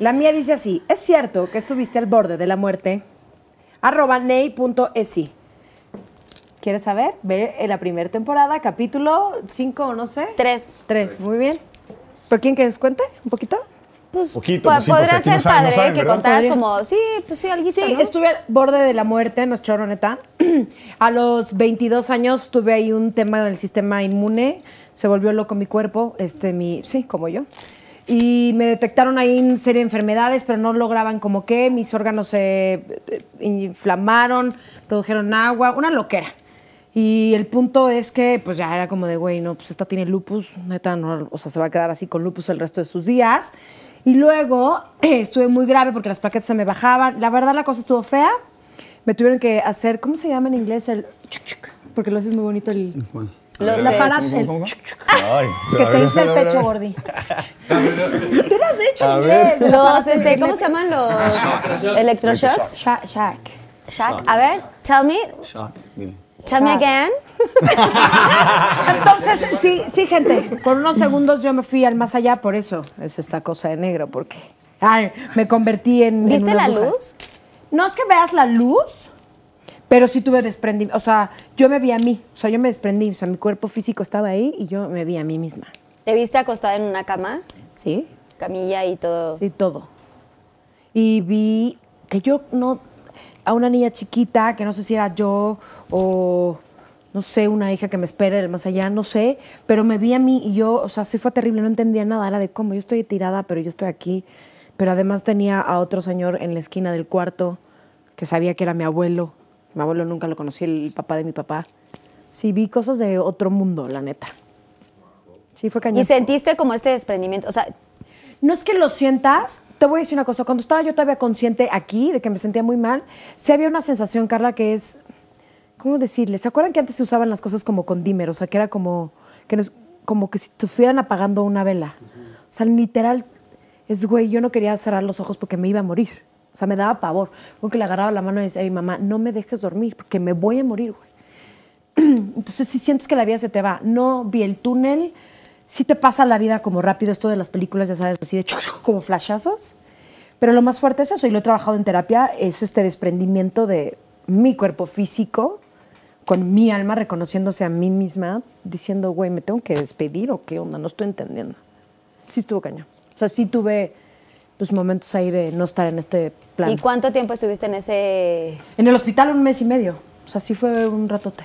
La mía dice así. ¿Es cierto que estuviste al borde de la muerte? Arroba ney.esi. ¿Quieres saber? Ve en la primera temporada, capítulo 5 o no sé. Tres. Tres, muy bien. ¿Por quién que les cuente? ¿Un poquito? Pues Poquito, po- pues sí, porque podría no ser saben, no padre saben, que ¿verdad? contaras Podría. como, sí, pues sí, algo Sí, estuve al borde de la muerte, no es choro, neta. A los 22 años tuve ahí un tema del sistema inmune, se volvió loco mi cuerpo, este, mi, sí, como yo. Y me detectaron ahí una serie de enfermedades, pero no lograban como qué, mis órganos se eh, inflamaron, produjeron agua, una loquera. Y el punto es que, pues ya era como de, güey, no, pues esta tiene lupus, neta, no, o sea, se va a quedar así con lupus el resto de sus días. Y luego eh, estuve muy grave porque las plaquetas se me bajaban. La verdad, la cosa estuvo fea. Me tuvieron que hacer, ¿cómo se llama en inglés? El chuc, chuc, porque lo haces muy bonito el... Lo La que te infla el pecho, gordi. ¿Qué le has dicho A ver. inglés? Los, este, ¿cómo se llaman los electroshocks? Sha- Shack. Shack. A ver, tell me, Shock, dile. Tell me again. Entonces, sí, sí, gente, por unos segundos yo me fui al más allá, por eso es esta cosa de negro, porque ay, me convertí en. en ¿Viste una la bruja. luz? No es que veas la luz, pero sí tuve desprendimiento. O sea, yo me vi a mí, o sea, yo me desprendí, o sea, mi cuerpo físico estaba ahí y yo me vi a mí misma. ¿Te viste acostada en una cama? ¿Sí? Camilla y todo. Sí, todo. Y vi que yo no, a una niña chiquita, que no sé si era yo o, no sé, una hija que me espera del más allá, no sé, pero me vi a mí y yo, o sea, sí fue terrible, no entendía nada, era de cómo, yo estoy tirada, pero yo estoy aquí. Pero además tenía a otro señor en la esquina del cuarto que sabía que era mi abuelo. Mi abuelo nunca lo conocí, el papá de mi papá. Sí, vi cosas de otro mundo, la neta. Sí, fue cañón. Y sentiste como este desprendimiento. O sea, No es que lo sientas, te voy a decir una cosa, cuando estaba yo todavía consciente aquí de que me sentía muy mal, sí había una sensación, Carla, que es, ¿cómo decirle? ¿Se acuerdan que antes se usaban las cosas como con dimmer? O sea, que era como que, nos- como que si estuvieran apagando una vela. O sea, literal, es, güey, yo no quería cerrar los ojos porque me iba a morir. O sea, me daba pavor. Como que le agarraba la mano y decía a mi mamá, no me dejes dormir, porque me voy a morir, güey. Entonces, si sientes que la vida se te va, no vi el túnel, sí te pasa la vida como rápido, esto de las películas, ya sabes, así de como flashazos. Pero lo más fuerte es eso, y lo he trabajado en terapia, es este desprendimiento de mi cuerpo físico con mi alma reconociéndose a mí misma, diciendo, güey, ¿me tengo que despedir o qué onda? No estoy entendiendo. Sí estuvo cañón. O sea, sí tuve pues, momentos ahí de no estar en este plan. ¿Y cuánto tiempo estuviste en ese...? En el hospital un mes y medio. O sea, sí fue un ratote.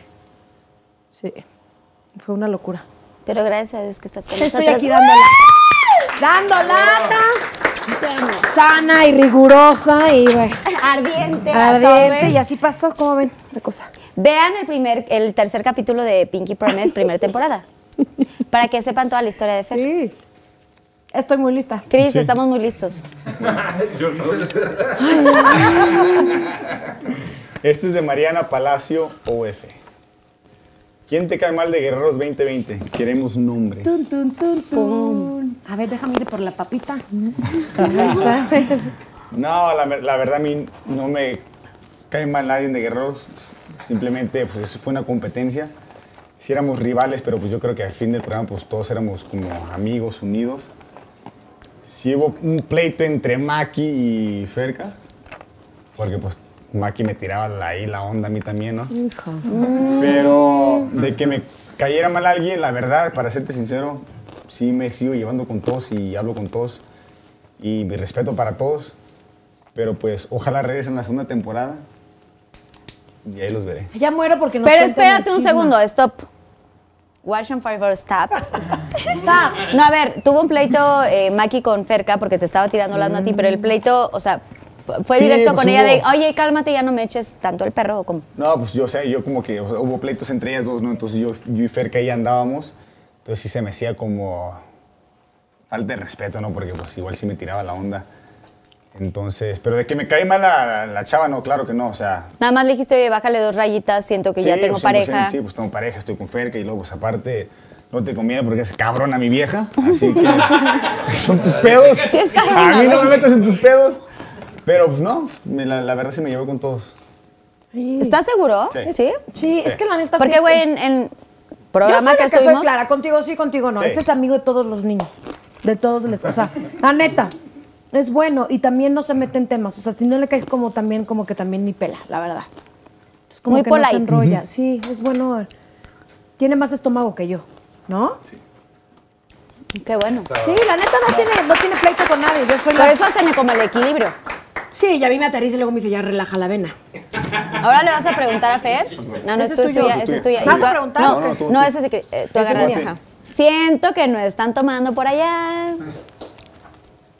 Sí, fue una locura. Pero gracias a Dios que estás con Estoy nosotros. aquí dando ¡Dando lata! Sana y rigurosa y bueno, Ardiente. ardiente. Y así pasó, como ven, la cosa. Vean el primer, el tercer capítulo de Pinky Promise, primera temporada. Para que sepan toda la historia de Fer. Sí. Estoy muy lista. Cris, Sí. estamos muy listos. Este es de Mariana Palacio OF. ¿Quién te cae mal de Guerreros 2020? Queremos nombres. Tun, tun, tun, tun. A ver, déjame ir por la papita. No, la, la verdad a mí no me cae mal nadie de Guerreros. Simplemente pues, fue una competencia. Sí éramos rivales, pero pues yo creo que al fin del programa pues todos éramos como amigos, unidos. Sí hubo un pleito entre Maki y Ferca, porque pues Maki me tiraba la, ahí la onda a mí también, ¿no? Pero de que me cayera mal alguien, la verdad, para serte sincero, sí me sigo llevando con todos y hablo con todos. Y mi respeto para todos. Pero pues ojalá regresen la segunda temporada. Y ahí los veré. Ya muero porque no Pero espérate un segundo, stop. Watch and Fire Stop. Stop. No, a ver, tuvo un pleito eh, Maki con Ferca porque te estaba tirando la a ti, pero el pleito, o sea, fue Sí, directo pues con ella de, hubo- oye, cálmate, ya no me eches tanto el perro o como. No, pues yo sé, yo como que o sea, hubo pleitos entre ellas dos, ¿no? Entonces yo, yo y Ferca ahí andábamos. Entonces sí se me hacía como falta de respeto, ¿no? Porque pues igual sí me tiraba la onda. Entonces, pero de que me cae mal la, la chava, no, claro que no, o sea... Nada más le dijiste, oye, bájale dos rayitas, siento que ya sí, tengo pues, pareja. Sí, pues tengo pareja, estoy con Ferca y luego pues aparte no te conviene porque es cabrona mi vieja, así que son tus pedos. Sí es cabrona, A mí no me metas en tus pedos. Pero pues no, me- la, la verdad sí me llevo con todos. ¿Estás seguro? Sí. ¿Sí? Sí, es que la neta Porque, sí- güey, en, en programa soy que la soy estuvimos... clara, contigo sí, contigo no. Sí. Este es amigo de todos los niños, de todos les, o sea, la neta, es bueno y también no se mete en temas, o sea, si no le caes como también, como que también ni pela, la verdad. Es como Muy que no se polite. enrolla, sí, es bueno, tiene más estómago que yo, ¿no? Qué bueno. Sí, la neta no tiene, no tiene pleito con nadie, yo soy Por la... eso hacen como el equilibrio. Sí, ya vi me aterriza y luego me dice, ya relaja la vena. Ahora le vas a preguntar a Fer. No, no, Ese es tuya, Ese esa es tuya. ¿Vas a preguntar? No, No, no, tú, no, tú. ese es el que eh, tú agarras. Siento que nos están tomando por allá.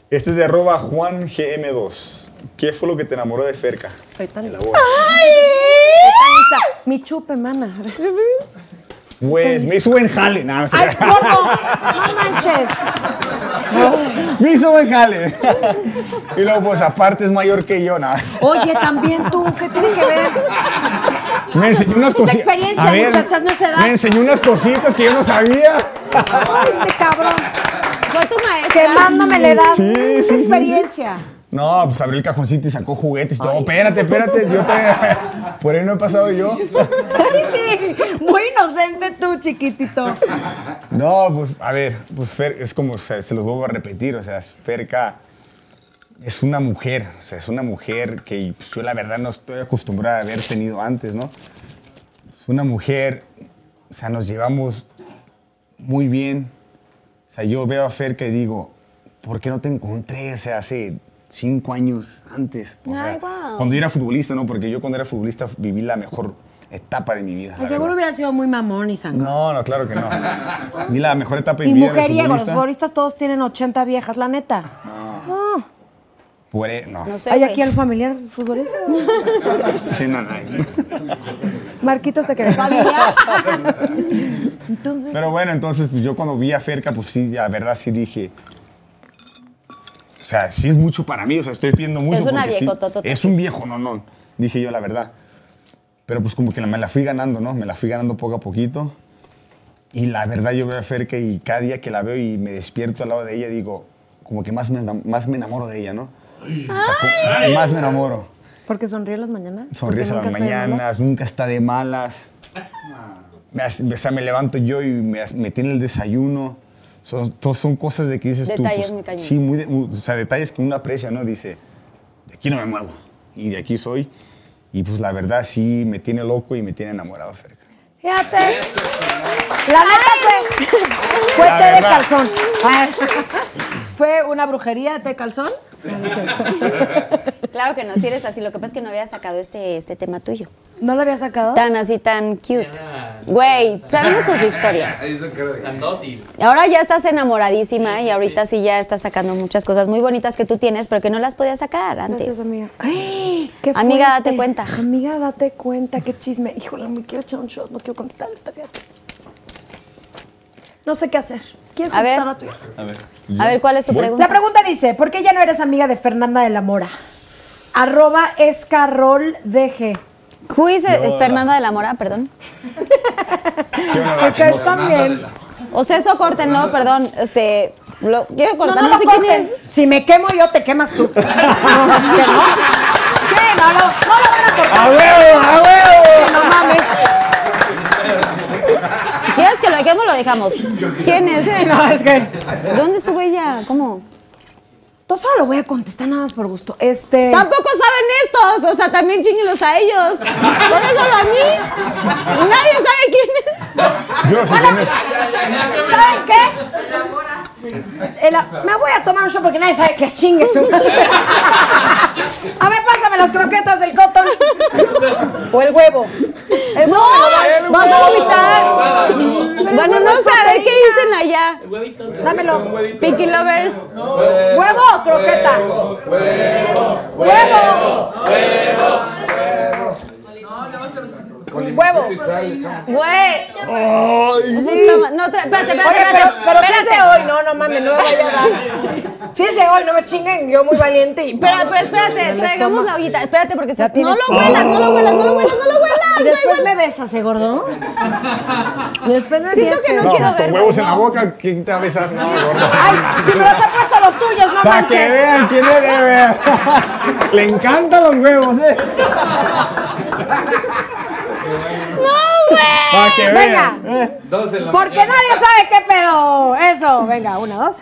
Este es de arroba juangm2. ¿Qué fue lo que te enamoró de Ferca? Elabora. Mi chupe, mana. Pues me hizo buen jale. Nada, no ¡Ay, gordo! ¡No manches! Me hizo buen jale. y luego, pues aparte es mayor que yo, nada. Oye, también tú, ¿qué tiene que ver? Me enseñó unas Esa cositas. experiencia, muchachas, no se da. Me enseñó unas cositas que yo no sabía. Este cabrón. Fue tu maestra. Quemándome la edad. Sí, sí, Esa sí, experiencia. No, pues abrió el cajoncito y sacó juguetes y todo. Espérate, espérate. Yo te... Por ahí no he pasado yo. Ay, sí. Muy inocente tú, chiquitito. No, pues a ver, pues Fer, es como, o sea, se los vuelvo a repetir, o sea, Ferca es una mujer, o sea, es una mujer que pues, yo la verdad no estoy acostumbrada a haber tenido antes, ¿no? Es una mujer, o sea, nos llevamos muy bien. O sea, yo veo a Ferca y digo, ¿por qué no te encontré, o sea, hace cinco años antes? O sea, Ay, guau. cuando yo era futbolista, ¿no? Porque yo cuando era futbolista viví la mejor etapa de mi vida. Seguro verdad. hubiera sido muy mamón y sangre. No, no, claro que no. Vi la mejor etapa de Y mi vida de mujeriego, los futbolista. futbolistas todos tienen 80 viejas, la neta. No. Por e- no. No sé. ¿Hay aquí al familiar futbolista? Sí, no, no hay. Marquitos te querés. Familiar. Entonces, Pero bueno, entonces pues yo cuando vi a Ferca, pues sí, la verdad sí dije. O sea, sí es mucho para mí, o sea, estoy pidiendo mucho. Es una porque sí. Es un viejo, no, no. Dije yo la verdad. Pero pues como que me la fui ganando, ¿no? Me la fui ganando poco a poquito. Y la verdad yo veo a Ferca y cada día que la veo y me despierto al lado de ella, digo, como que más me, más me enamoro de ella, ¿no? O sea, más me enamoro. Porque sonríe las mañanas. Sonríes a las nunca estoy de malas. mañanas, nunca está de malas. Me, o sea, me levanto yo y me tiene el desayuno. Son, son cosas de que dices tú. Detalles pues, muy cañones. Sí, muy de- muy- o sea, detalles que uno aprecia, ¿no? Dice, de aquí no me muevo. Y de aquí soy. Y pues la verdad sí me tiene loco y me tiene enamorado, Ferca. Fíjate. La neta fue, fue té de calzón. ¿Fue una brujería de té de calzón? Claro que no, si eres así. Lo que pasa es que no había sacado este, este tema tuyo. ¿No lo había sacado? Tan así, tan cute. Güey, sabemos tus historias. Tan dócil. Ahora ya estás enamoradísima y ahorita sí ya estás sacando muchas cosas muy bonitas que tú tienes, pero que no las podías sacar antes. Gracias, amiga. Ay, qué Amiga, date cuenta. Amiga, date cuenta, qué chisme. Híjole, me quiero echar un shot, no quiero contestar. No sé qué hacer. ¿Quieres A ver. contestar la tuya? A ver. A ver, ¿cuál es tu pregunta? La pregunta dice, ¿por qué ya no eres amiga de Fernanda de la Mora? Arroba escarroldg. Who is eh, Fernanda de la Mora, perdón? Yo no bien. O sea, eso córtenlo, perdón. Este, lo, quiero No, cortar, no, no, lo sé quién corten. es. Si me quemo yo, te quemas tú. No, es que no. Sí, no, no, no lo van a cortar. ¡A huevo, a huevo! No mames. Quieres que lo dejemos, lo dejamos. ¿Quién es? Sí, no, es que... ¿Dónde estuvo ella? ¿Cómo? Yo solo lo voy a contestar nada más por gusto. Este... Tampoco saben estos, o sea, también chinguelos a ellos. Por eso a mí. Nadie sabe quién es. Yo no sé quién es. ¿Saben qué? El- me voy a tomar un shot porque nadie sabe que chingue su. A ver, pásame las croquetas del cotton. O el huevo. El No, huevo. vas a vomitar. Bueno, no sé, a ver qué dicen allá. Dámelo. Pinky Lovers. ¿Huevo o croqueta? Huevo. Huevo. Huevo. Güey. Puta ma- No, tra- espérate, espérate, Oye, espérate. pero, pero si es espérate. de hoy, no, no mames, no me vaya a dar. Si es de hoy, no me chinguen, yo muy valiente y. Espera, pero espérate, traigamos la ollita. Espérate, porque se... No lo huelas, no lo huelas, no lo huelas, no lo huelas. Y güey, después güey. me besas, ¿eh, gordo? Y después me Siento que no No, quiero pues con ver, huevos en no. la boca, ¿quién te va a besar? No, gordo. Ay, si me los he puesto los tuyos, no Para que manches. vean quién es de ver. Le encantan los huevos, ¿eh? Güey. Para que Venga. ¿eh? Dos en la Porque nadie sabe qué pedo. Eso, venga, una, dos.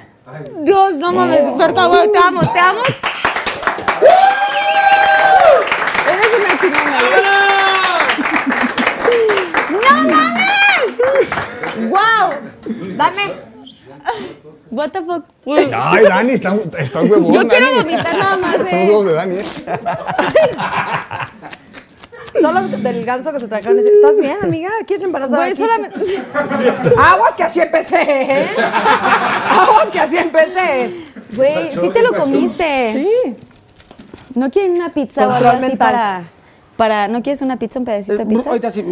Dios, no mames, cerca, güey, te amo, te amo. Eres una chingona, güey. ¡No mames! ¡Wow! Dame. What the fuck? Ay, Dani, estás, estás huevón, Yo quiero Dani. vomitar nada más, Son eh. huevos de Dani, ¿eh? Son los del ganso que se trajeron. ¿Estás bien, amiga? ¿Quieres embarazada? Güey, solamente... Aguas que así empecé, ¿eh? Aguas que así empecé. Güey, sí te lo comiste. Sí. ¿No quieren una pizza o algo así para, para... ¿No quieres una pizza, un pedacito de pizza? Ahorita sí.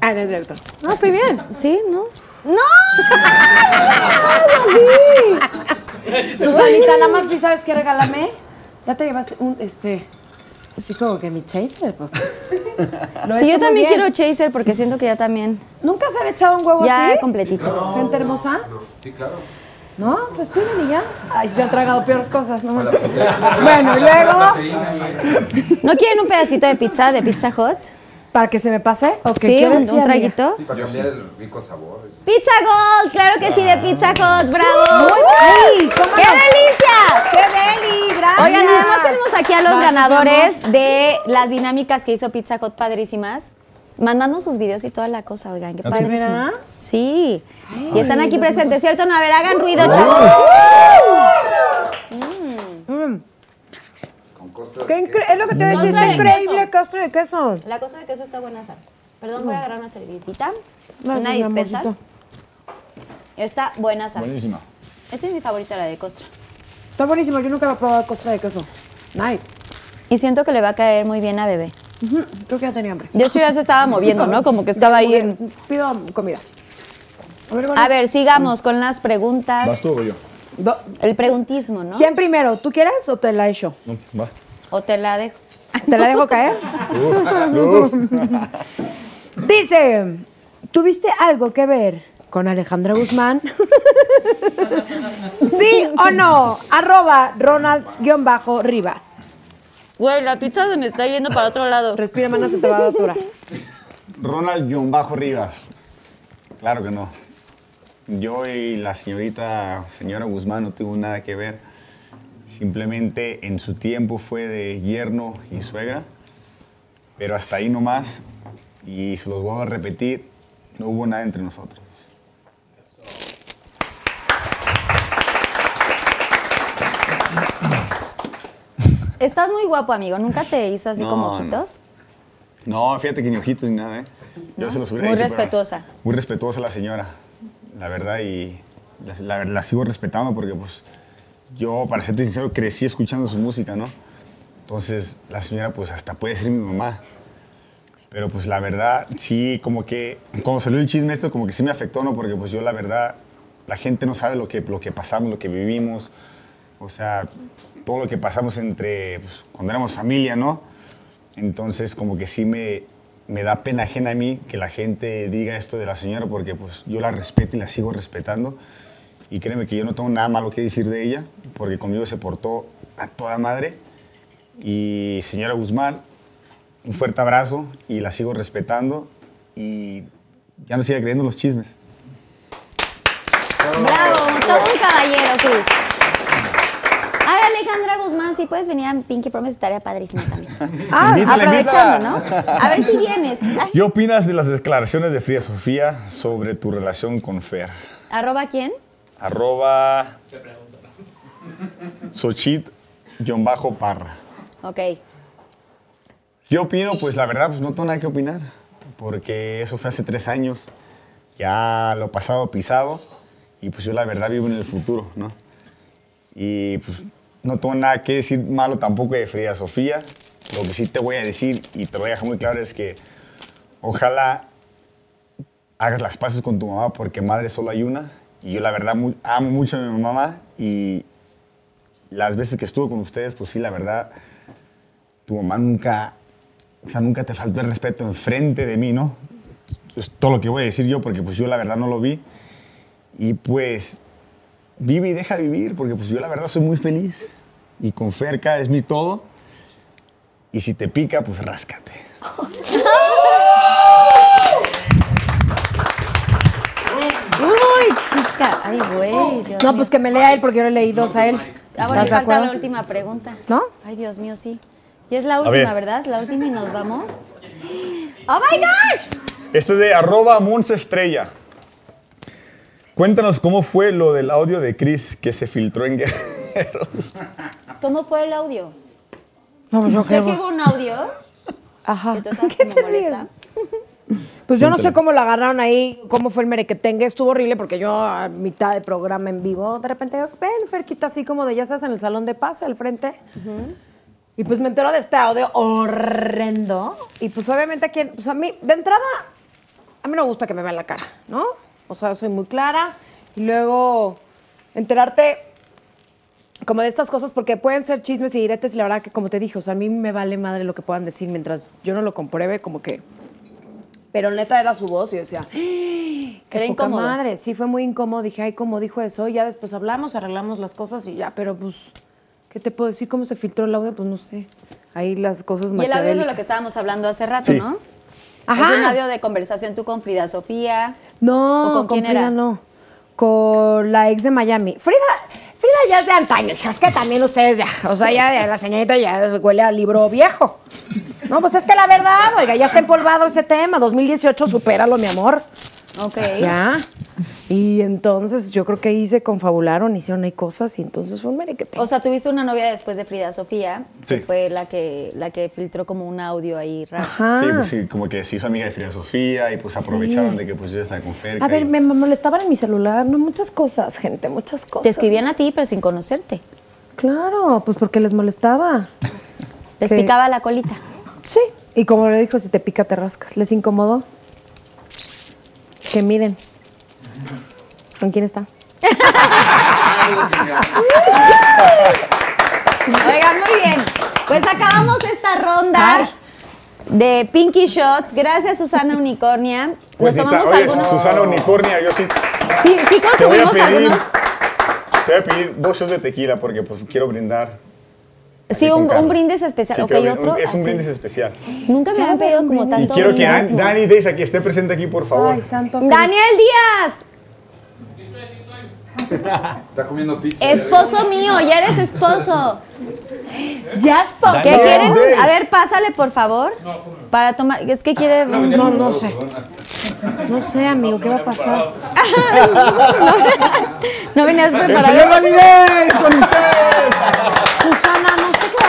Ah, no es cierto. No, estoy bien. ¿Sí? ¿No? ¡No! Susanita, nada más si sabes qué regálame. Ya te llevaste un, este... Así como que mi chaser. pues. Lo he Sí, yo hecho muy también bien. quiero chaser porque siento que ya también... ¿Nunca se han echado un huevo Ya así? completito. ¿Gente hermosa? Sí, claro. No, respiren y ya. Ay, se han tragado peores cosas, ¿no? Bueno, y luego, ¿No quieren un pedacito de pizza, de Pizza Hut? Para que se me pase. ¿o Sí, un, Sí, traguito. Para cambiar el rico sabor. ¡Pizza Gold! ¡Claro que sí, de Pizza Hut! ¡Bravo! ¡Ay, ¡Qué no! delicia! ¡Qué deli! ¡Gracias! Oigan, además tenemos aquí a los ganadores de las dinámicas que hizo Pizza Hut padrísimas. Mandando sus videos y toda la cosa, oigan, qué padrísimo. veras? Sí. y están aquí presentes, ¿cierto? No, a ver, hagan ruido, chavos. Qué incre- es lo que te voy a decir, Costra está de increíble queso. costra de queso. La cosa de queso está buena, Sara. Perdón, voy a agarrar una servilletita. Gracias, una dispensa. Está buena, Sara. Buenísima. Esta es mi favorita, la de costra. Está buenísimo, yo nunca he probado costra de queso. Nice. Y siento que le va a caer muy bien a bebé. Creo que ya tenía hambre. De hecho, ya se estaba moviendo, ¿no? Como que estaba ahí en... Pido comida. A ver, A ver, sigamos con las preguntas. ¿Vas tú o yo? El preguntismo, ¿no? ¿Quién primero? ¿Tú quieres o te la echo? No, va. O te la dejo. ¿Te la dejo caer? Uf, uf. Dice, ¿tuviste algo que ver con Alejandra Guzmán? ¿Sí o no? Arroba Ronald-Rivas. Güey, la pizza se me está yendo para otro lado. Respira, mana, se te va a aturar. Ronald-Rivas. Claro que no. Yo y la señorita, señora Guzmán, no tuvo nada que ver. Simplemente en su tiempo fue de yerno y suegra. Pero hasta ahí nomás. Y se los vuelvo a repetir, no hubo nada entre nosotros. Estás muy guapo, amigo. ¿Nunca te hizo así No, como ojitos? No, fíjate que ni ojitos ni nada, ¿eh? Yo se los hubiera Muy respetuosa. Muy respetuosa la señora, la verdad, y la, la- la sigo respetando porque, pues, yo, para serte sincero, crecí escuchando su música, ¿no? Entonces, la señora, pues, hasta puede ser mi mamá. Pero, pues, la verdad, sí, como que, cuando salió el chisme esto, como que sí me afectó, ¿no? Porque, pues, yo, la verdad, la gente no sabe lo que, lo que pasamos, lo que vivimos. O sea, todo lo que pasamos entre, pues, cuando éramos familia, ¿no? Entonces, como que sí me, me da pena ajena a mí que la gente diga esto de la señora, porque pues yo la respeto y la sigo respetando. Y créeme que yo no tengo nada malo que decir de ella, porque conmigo se portó a toda madre. Y señora Guzmán, un fuerte abrazo y la sigo respetando. Y ya no siga creyendo los chismes. Bravo, todo un caballero, Chris. Alejandra Guzmán, si puedes venir a Pinky Promise, estaría padrísimo también. Ah, Aprovechando. ¿no? A ver si vienes. Ay, ¿Qué opinas de las declaraciones de Frida Sofía sobre tu relación con Fer? ¿Arroba quién? Arroba Xochit-Parra. Ok. Yo opino, pues la verdad, pues no tengo nada que opinar, porque eso fue hace tres años, ya lo pasado pisado, y pues yo la verdad vivo en el futuro, ¿no? Y pues no tengo nada que decir malo tampoco de Frida Sofía, lo que sí te voy a decir, y te lo voy a dejar muy claro, es que ojalá hagas las paces con tu mamá, porque madre solo hay una, y yo la verdad amo mucho a mi mamá, y las veces que estuve con ustedes, pues sí, la verdad, tu mamá nunca, o sea, nunca te faltó el respeto enfrente de mí, ¿no? Es todo lo que voy a decir yo, porque pues yo la verdad no lo vi. Y pues vive y deja vivir, porque pues yo la verdad soy muy feliz. Y con Ferca es mi todo. Y si te pica, pues ráscate. Uy, chica. Ay, güey. Dios No, mío. pues que me lea él porque yo le leí dos a él. Ah, bueno, y ¿Estás de falta acuerdo? la última pregunta. ¿No? Ay, Dios mío, sí. Y es la última, ¿verdad? La última y nos vamos. ¡Oh, my gosh! Este es de arroba Estrella. Cuéntanos cómo fue lo del audio de Chris que se filtró en Guerreros. ¿Cómo fue el audio? No, pues yo Sé que qué. hubo un audio Ajá. que tú estabas ¿Qué como te molesta. Pues yo no sé cómo lo agarraron ahí, cómo fue el merequetengue. Estuvo horrible porque yo a mitad de programa en vivo, de repente, ven, Ferquita, así como de, ya sabes, en el salón de paz, al frente. Y pues me entero de este audio horrendo. Y pues obviamente aquí, pues a mí, de entrada, a mí no me gusta que me vean la cara, ¿no? O sea, soy muy clara. Y luego enterarte como de estas cosas, porque pueden ser chismes y diretes, y la verdad que como te dije, o sea, a mí me vale madre lo que puedan decir mientras yo no lo compruebe, como que... Pero neta era su voz y yo decía, qué Era poca incómodo. madre. Sí, fue muy incómodo. Dije, ay, ¿cómo dijo eso? Y ya después hablamos, arreglamos las cosas y ya, pero pues, ¿qué te puedo decir? ¿Cómo se filtró el audio? Pues no sé. Ahí las cosas Y el audio es de lo que estábamos hablando hace rato, Sí. ¿no? Ajá. Es un audio de conversación tú con Frida Sofía. No, ¿O con quién Frida era? no. Con la ex de Miami. Frida, Frida ya es de antaño, hija, es que también ustedes ya, o sea, ya, ya la señorita ya huele a libro viejo. No, pues es que la verdad, oiga, ya está empolvado ese tema. 2018, supéralo, mi amor. Ok. Ya. Y entonces yo creo que ahí se confabularon, hicieron ahí cosas y entonces fue un merequete. O sea, tuviste una novia después de Frida Sofía, que Sí. fue la que, la que filtró como un audio ahí raro. Ajá. Sí, pues sí, como que se hizo amiga de Frida Sofía y pues aprovecharon de que pues yo estaba con Ferca. A ver, y- me molestaban en mi celular, no muchas cosas, gente, muchas cosas. Te escribían a ti, pero sin conocerte. Claro, pues porque les molestaba. Les picaba la colita. Sí. Y como le dijo, si te pica, te rascas. ¿Les incomodó? Que miren. ¿Con quién está? Oigan, muy bien. Pues acabamos esta ronda de Pinky Shots. Gracias, Susana Unicornia. Pues, Nos tomamos oye, algunos. Susana Unicornia, yo sí Sí, sí te voy a consumimos pedir, algunos. te voy a pedir dos shots de tequila porque pues quiero brindar. Sí, un- un brindis especial. Sí, otro, Es un así. brindis especial. Nunca me habían pedido como Y tanto quiero que Dani Days aquí esté presente aquí, por favor. Ay, santo. Daniel Díaz, Está comiendo pizza. esposo mío, ya eres esposo. Ya es ¿Qué quieren? A ver, pásale, por favor. Para tomar. Es que quiere. No, no sé. No sé, amigo, ¿qué va a pasar? No venías ¡El preparado. señor Dani Days con ustedes! Susana,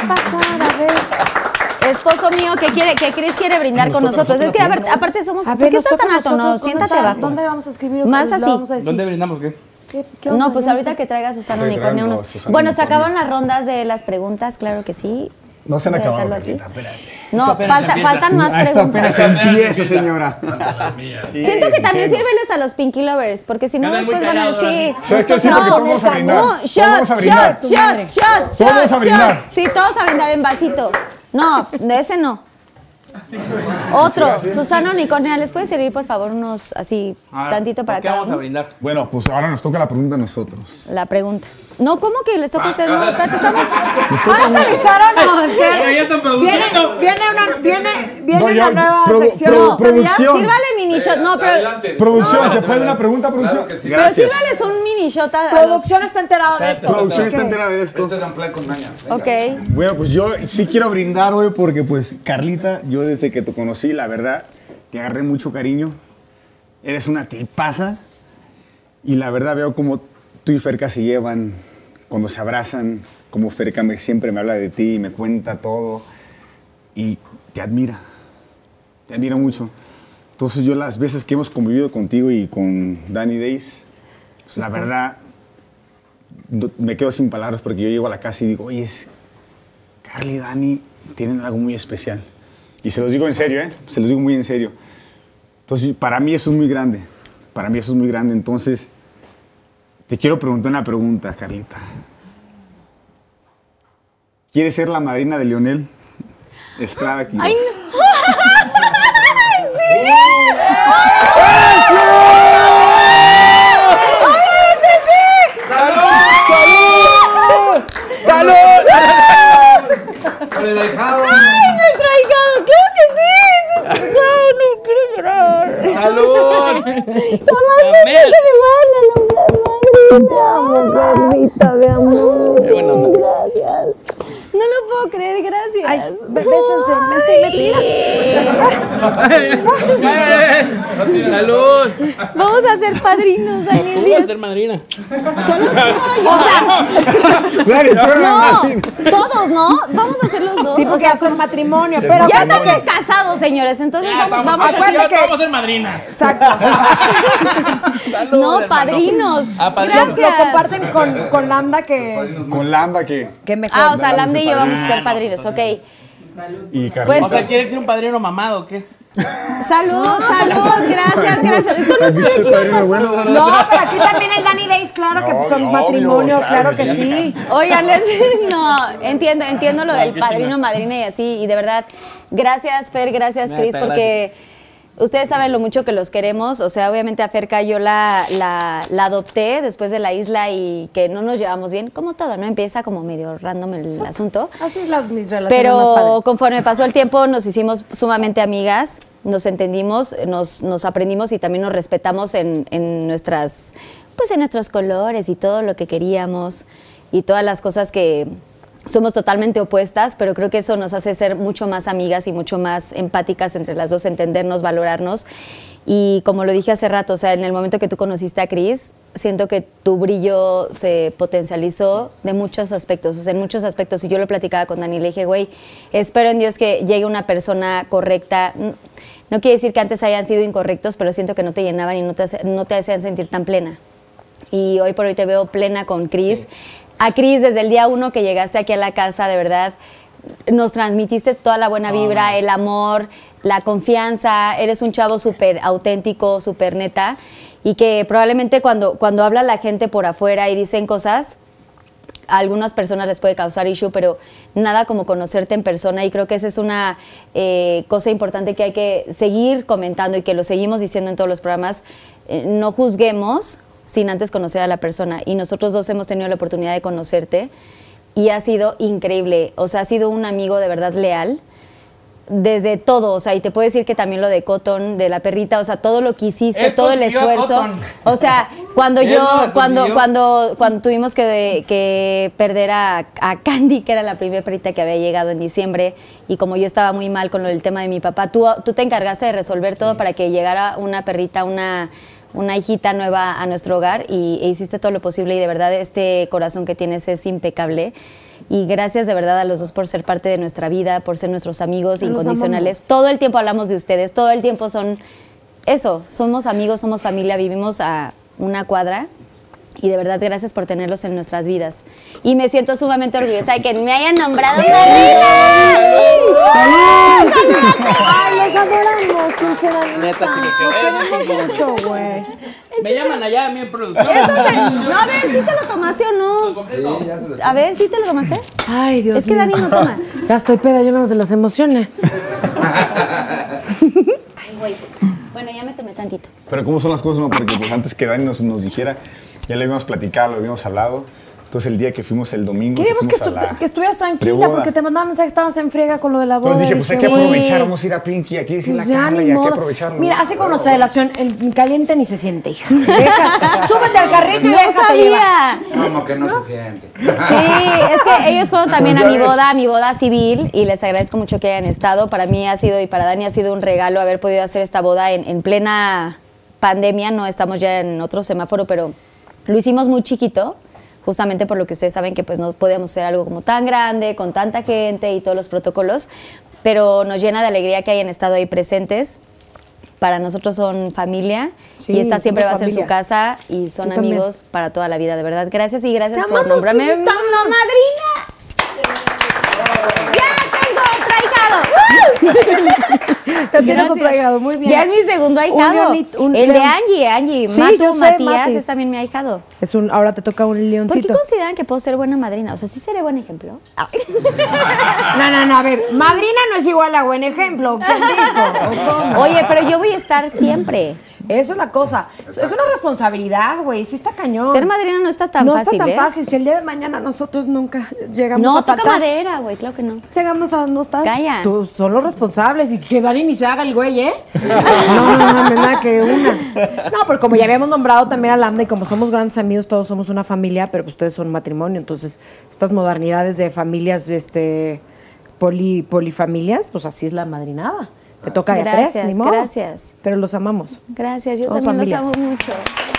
va a pasar. A ver. Esposo mío que quiere, que Chris quiere brindar con nosotros. Es que a ver, aparte somos. A ¿Por qué estás tan alto? No, nosotros. ¿Dónde siéntate abajo. ¿Dónde vamos a escribir? Más así. vamos a decir. ¿Dónde brindamos qué? ¿Qué- qué? No, pues ahorita que traiga Susana Unicornio trayendo unos. Susana Bueno, se acabaron las rondas de las preguntas, claro que sí. No se han acabado. Carlita, espérate. No, falta- faltan más Ah, esto preguntas. apenas empieza, señora. Siento que también sí, sírveles a los Pinky Lovers, porque si no después van a decir. ¿Sabes qué? Sí, porque todos vamos a brindar. No, Todos shot, vamos a brindar. shot, shot, shot, Todos vamos a brindar. shot. Sí, todos a brindar en vasito. No, de ese no. Otro, Susana Unicornia, ¿les puede servir por favor unos así, A ver, tantito para ¿por qué cada vamos a brindar? Bueno, pues ahora nos toca la pregunta a nosotros. La pregunta. No, ¿cómo que les toca a ustedes? No, espérate, estamos. Ah, ¿te avisaron? Ahora viene, viene una, viene, viene No, una nueva sección. ¿no? producción. Sírvale mini shot. No, pero, Adelante. Producción, ¿se puede una pregunta, producción? que sí. pero Gracias. sírvales un mini shot a. Producción está enterada de esto. Producción está Ok. entera de esto. Un plan con Maña. Ok. Bueno, pues yo sí quiero brindar hoy porque pues Carlita, yo desde que te conocí, la verdad, te agarré mucho cariño. Eres una tipaza y la verdad veo como tú y Ferca se llevan cuando se abrazan, como Ferca me, siempre me habla de ti, me cuenta todo y te admira, te admira mucho. Entonces yo las veces que hemos convivido contigo y con Danny Days, pues, la verdad no- me quedo sin palabras porque yo llego a la casa y digo, oye, es, Carly y Dani tienen algo muy especial. Y se los digo en serio, ¿eh? Se los digo muy en serio. Entonces, para mí eso es muy grande. Para mí eso es muy grande. Entonces, te quiero preguntar una pregunta, Carlita. ¿Quieres ser la madrina de Lionel Estrada Quiroz? Ay, Con el ahijado. ¡Ay, nuestro ahijado! ¡Claro que sí! ¡No, no quiero llorar! ¡Salud! ¡Jamás me van a nombrar madre! ¡Te amo, Carlita, mi amor! Puedo creer, gracias. Ay, bésense, vete, vete. ¡Salud! Vamos a ser padrinos, Daniel vas a ser madrina. Solo tú, o sea, no, todos, ¿no? Vamos a hacer los dos. Sí, o porque sea, ya son matrimonio, pero ya estamos casados, señores, entonces vamos, vamos a hacer... que- Vamos a ser madrinas. Exacto. Salud, No, padrinos. Ah, padrinos. Lo comparten con, con Lambda que, Con Lamba que... que mejor. Ah, o sea, Vamos a Lambda y ser yo vamos a ser padrinos. padrinos, ok. Y Pues- Carlita. O sea, ¿quiere ser un padrino mamado o qué? Salud, salud, gracias, gracias. Esto no ¿Has visto el padrino bueno? No, pero aquí también el Danny Days, claro que son obvio, matrimonio, claro claro, que sí. Oigan, les- no, entiendo, entiendo lo del padrino, madrina y así, y de verdad, gracias Fer, gracias Cris, porque ustedes saben lo mucho que los queremos, o sea, obviamente a Ferca yo la, la, la adopté después de la isla y que no nos llevamos bien, como todo, ¿no? Empieza como medio random el asunto. Así es las, mis relaciones más Pero padres. conforme pasó el tiempo nos hicimos sumamente amigas, nos entendimos, nos, nos aprendimos y también nos respetamos en, en nuestras, pues en nuestros colores y todo lo que queríamos y todas las cosas que somos totalmente opuestas, pero creo que eso nos hace ser mucho más amigas y mucho más empáticas entre las dos, entendernos, valorarnos. Y como lo dije hace rato, o sea, en el momento que tú conociste a Cris, siento que tu brillo se potencializó de muchos aspectos, o sea, en muchos aspectos. Y yo lo platicaba con Dani, le dije, güey, espero en Dios que llegue una persona correcta. No quiere decir que antes hayan sido incorrectos, pero siento que no te llenaban y no te, no te hacían sentir tan plena. Y hoy por hoy te veo plena con Cris. A Cris, desde el día uno que llegaste aquí a la casa, de verdad, nos transmitiste toda la buena vibra, el amor, la confianza. Eres un chavo súper auténtico, súper neta. Y que probablemente cuando, cuando habla la gente por afuera y dicen cosas, a algunas personas les puede causar issue, pero nada como conocerte en persona y creo que esa es una eh, cosa importante que hay que seguir comentando y que lo seguimos diciendo en todos los programas. Eh, no juzguemos sin antes conocer a la persona. Y nosotros dos hemos tenido la oportunidad de conocerte y ha sido increíble. O sea, ha sido un amigo de verdad leal desde todo, o sea, y te puedo decir que también lo de Cotton, de la perrita, o sea, todo lo que hiciste, Él todo el esfuerzo. O sea, cuando yo, cuando, cuando, cuando tuvimos que, que perder a, a Candy, que era la primera perrita que había llegado en diciembre, y como yo estaba muy mal con lo del tema de mi papá, tú, tú te encargaste de resolver todo para que llegara una perrita, una una hijita nueva a nuestro hogar y e hiciste todo lo posible y de verdad este corazón que tienes es impecable. Y gracias de verdad a los dos por ser parte de nuestra vida, por ser nuestros amigos incondicionales. Todo el tiempo hablamos de ustedes, todo el tiempo son eso, somos amigos, somos familia, vivimos a una cuadra y de verdad gracias por tenerlos en nuestras vidas. Y me siento sumamente orgullosa de que me hayan nombrado Marina. Ay, los adoramos, sinceramente. Neta, sí me quedé. mucho, güey. Me llaman allá a mi producción. Entonces, no, a ver, si te lo tomaste o no. A ver, si te lo tomaste. Ay, Dios Es que mío. Dani no toma. Ya estoy peda, yo no de las emociones. Ay, güey. Bueno, ya me tomé tantito. Pero cómo son las cosas, ¿no? Porque pues antes que Dani nos, nos dijera, ya le habíamos platicado, lo habíamos hablado. Entonces el día que fuimos el domingo, Queríamos que, a estu- la que estuvieras tranquila preboda. porque te mandaban mensajes que estabas en friega con lo de la boda. Entonces dije, pues hay que aprovechar, vamos a ir a Pinky, aquí decir la Pues ya, Carla y hay que aprovecharlo. Mira, así como nuestra relación, el caliente ni se siente, hija. Deja- súbete al carrito y No déjate llevar. Como que no, se siente. Sí, es que ellos fueron también Pues a ya mi boda, a mi boda civil, y les agradezco mucho que hayan estado. Para mí ha sido y para Dani ha sido un regalo haber podido hacer esta boda en, en plena pandemia. No estamos ya en otro semáforo, pero lo hicimos muy chiquito, justamente por lo que ustedes saben que pues no podíamos hacer algo como tan grande, con tanta gente y todos los protocolos. Pero nos llena de alegría que hayan estado ahí presentes. Para nosotros son familia Sí, y esta siempre va a ser su casa y son Tú también. amigos para toda la vida, de verdad. Gracias y gracias por nombrarme madrina. ¡Ya tengo otro ahijado! Ya tienes otro ahijado, muy bien. Ya es mi segundo ahijado. un el de. Angie, Angie. Sí, Matu yo sé, Matías Matis. es también mi ahijado. Es un, ahora te toca un ¿Por qué leoncito. consideran que puedo ser buena madrina? O sea, ¿sí seré buen ejemplo? Ay. No, no, no, a ver, madrina no es igual a buen ejemplo. ¿Quién dijo? ¿O cómo? Oye, pero yo voy a estar siempre. Eso es la cosa. Es una responsabilidad, güey. Sí está cañón. Ser madrina no está tan no fácil, está tan ¿eh? fácil. Si el día de mañana nosotros nunca llegamos No, a toca faltar, madera, güey, claro que no. Llegamos a no estar. Calla. Tú, son los responsables y que Dani ni se haga el güey, ¿eh? No, no, no, no, nada que una. No, pero como ya habíamos nombrado también a Lambda y como somos grandes amigos, todos somos una familia, pero pues ustedes son matrimonio, entonces estas modernidades de familias, este, poli, polifamilias, pues así es la madrinada. Te toca de a tres, Gracias, ni modo. gracias. Pero los amamos. Gracias, yo Somos también familia. los amo mucho.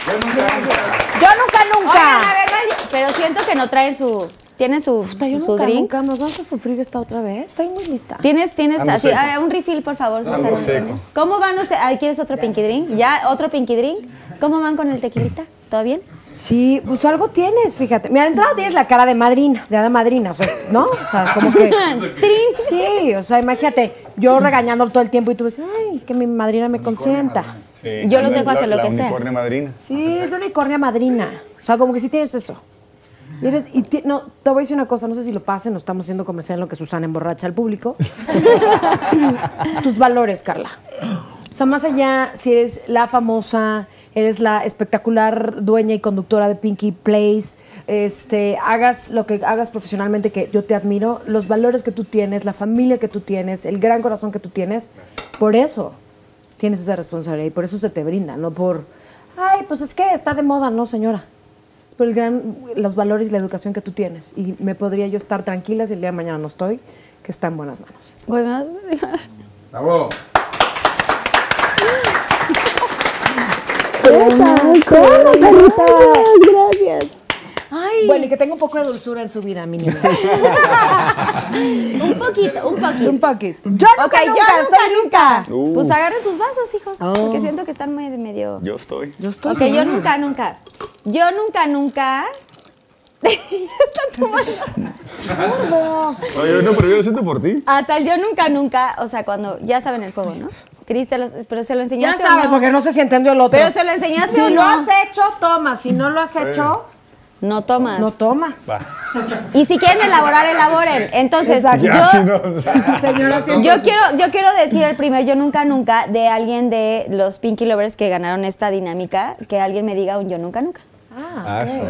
Yo nunca, nunca. Oigan, a ver, vaya, pero siento que no traen su... ¿Tienen su, Puta, yo su nunca, drink? nunca. ¿Nos vas a sufrir esta otra vez? Estoy muy lista. ¿Tienes, tienes así, seco. a ver, un refill, por favor, Susana? Seco. ¿Cómo van ustedes? Ay, ¿Quieres otro pinky drink? ¿Ya? ¿Otro pinky drink? ¿Cómo van con el tequilita? ¿Todo bien? Sí, pues algo tienes, fíjate. Mira, de entrada tienes la cara de madrina, de hada madrina, o sea, ¿no? O sea, como que... Sí, o sea, imagínate, yo regañándolo todo el tiempo y tú ves, ay, que mi madrina me consienta. Sí, Yo los dejo hacer lo la que sea. unicornia madrina. Sí, es una unicornia madrina. O sea, como que sí tienes eso. Y, eres- y ti- no, te voy a decir una cosa, no sé si lo pasen, no estamos haciendo comercial en lo que Susana emborracha al público. Tus valores, Carla. O sea, más allá, si eres la famosa, eres la espectacular dueña y conductora de Pinky Place, este, hagas lo que hagas profesionalmente, que yo te admiro, los valores que tú tienes, la familia que tú tienes, el gran corazón que tú tienes, por eso tienes esa responsabilidad y por eso se te brinda, no por, ay, pues es que está de moda, no, señora. Es por el gran, los valores y la educación que tú tienes. Y me podría yo estar tranquila si el día de mañana no estoy, que está en buenas manos. Güey, ¿me vas a llorar? Bravo. Gracias. Ay, Bueno, y que tenga un poco de dulzura en su vida, mi niña. un poquito, un poquito. un poquis. Yo nunca, Ok, yo nunca, nunca, estoy nunca. Uh. Pues agarren sus vasos, hijos, Oh. porque siento que están muy medio... Yo estoy. Yo estoy. Ok, yo nunca, nunca. Yo nunca, nunca... Está tomando. Oye, no, pero yo lo siento por ti. Hasta el yo nunca, nunca, o sea, cuando ya saben el juego, ¿no? Cris, pero se lo Ya enseñaste. o sabes, no? porque no sé si entendió el otro. Pero se lo enseñaste si o lo no. has hecho, toma. Si no lo has hecho, No tomas. no tomas. Va. Y si quieren elaborar, elaboren. Entonces, Exacto. Ya, yo, si no, o sea, Señora, siempre yo quiero, yo quiero decir el primer yo nunca, nunca de alguien de los Pinky Lovers que ganaron esta dinámica, que alguien me diga un yo nunca, nunca. Ah, eso.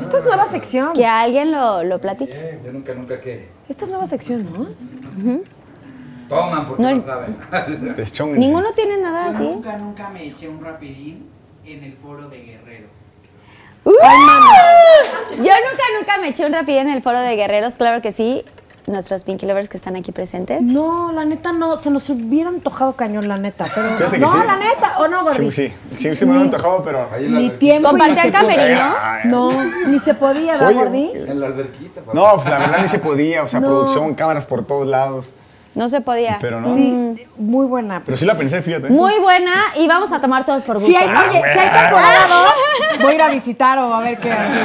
Esta es nueva sección. Que alguien lo, lo platique. Yo nunca, nunca que Esta es nueva sección, ¿no? toman porque No, no, saben. Deschónguense. Ninguno tiene nada Yo así. nunca, nunca me eché un rapidín en el foro de guerreros. ¡Uh! Yo nunca, nunca me eché un rapidín en el foro de guerreros, claro que sí. Nuestros Pinky Lovers que están aquí presentes. No, la neta no. Se nos hubiera antojado cañón, la neta. Pero. No, sí. la neta. ¿O no, Gordi? Sí, sí, sí, sí me lo han antojado, pero... Ahí en la, Ni alberquita, tiempo. Compartía ni se- camerino. No, ni se podía, ¿verdad, Gordi? en la alberquita. papá. No, pues la verdad ni se podía, o sea, No. producción, cámaras por todos lados, No se podía. pero no. Sí, muy buena. Pero sí la pensé, fíjate. Muy buena y vamos a tomar todos por gusto. Si hay, ¿no? oye, si hay temporada dos, voy a ir a visitar o a ver qué hace.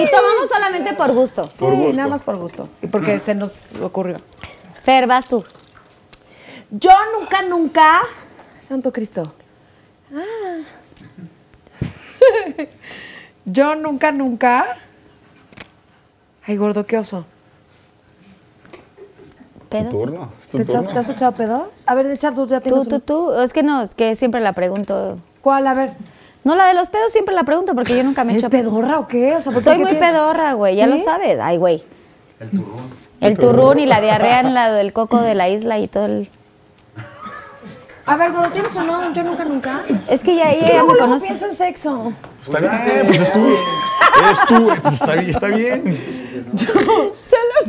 Y tomamos solamente por gusto. Sí, Por gusto. nada más por gusto. Y porque se nos ocurrió. Fer, vas tú. Yo nunca, nunca. Santo Cristo. Ah. Yo nunca, nunca. Ay, gordo, qué oso. ¿Pedos? Turno, es tu ¿Te, echas- turno. te has echado pedos? A ver, echa tú, ya tienes Tú, tú, un- tú. Es que no, es que siempre la pregunto. ¿Cuál? A ver. No, la de los pedos siempre la pregunto porque yo nunca me he ¿Es hecho pedorra o qué? Soy ¿Qué muy tienes? pedorra, güey, ya lo sabes. Ay, güey. El turrón. El turrún y la diarrea en la del coco de la isla y todo el... A ver, gordo, ¿tienes o no? Yo nunca, nunca. Es que ya ella me conoce. pienso en sexo. Está bien, pues es tú. Es tú, pues está bien. Está bien.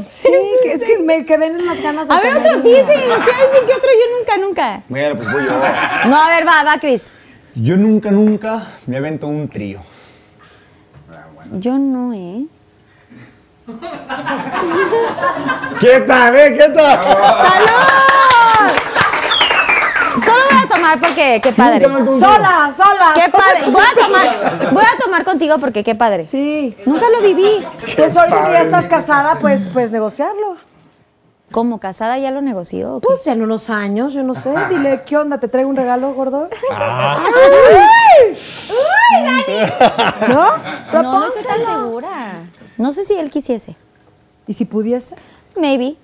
Sí, que es que me quedé en las ganas de A ver, otro piensen. ¿Qué decir que otro yo nunca, nunca? Bueno, pues voy yo. No, a ver, va, va, Cris. Yo nunca, nunca me avento un trío. Yo no, ¿eh? ¿Qué tal, eh? ¿Qué tal? ¡Salud! Solo voy a tomar porque qué padre. Sola, sola. Qué padre. Voy a tomar, voy a tomar contigo porque qué padre. Sí. Nunca lo viví. Pues ahorita que ya estás casada, pues, pues negociarlo. ¿Como casada ya lo negoció? Pues en unos años, yo no sé. Dile, ¿qué onda? ¿Te traigo un regalo, gordo? ¿No? No, no estoy tan segura. No sé si él quisiese. ¿Y si pudiese? Maybe.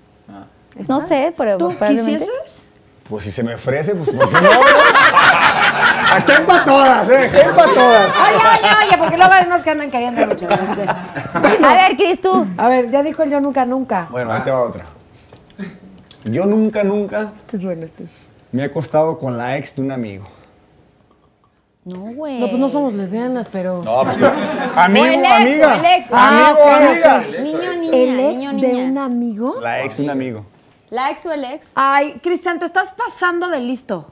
No sé, pero ¿Tú probablemente. quisieses? Pues si se me ofrece, pues ¿por qué no? Aquí para todas, ¿eh? Aquí para todas. Oye, oye, oye, porque luego hay unos que andan queriendo mucho. A ver, Cris, tú. A ver, ya dijo el yo nunca, nunca. Bueno, ahí te va otra. Yo nunca, nunca Este es bueno, este. me he acostado con la ex de un amigo. No, güey. No, pues no somos lesbianas, pero... No, pues tú. Amigo, O el ex, amiga. o el ex. Amigo, Ah, amiga. Niño, niña, ¿El ex niño, de un amigo? La ex de un amigo. La ex o el ex. Ay, Cristian, te estás pasando de listo.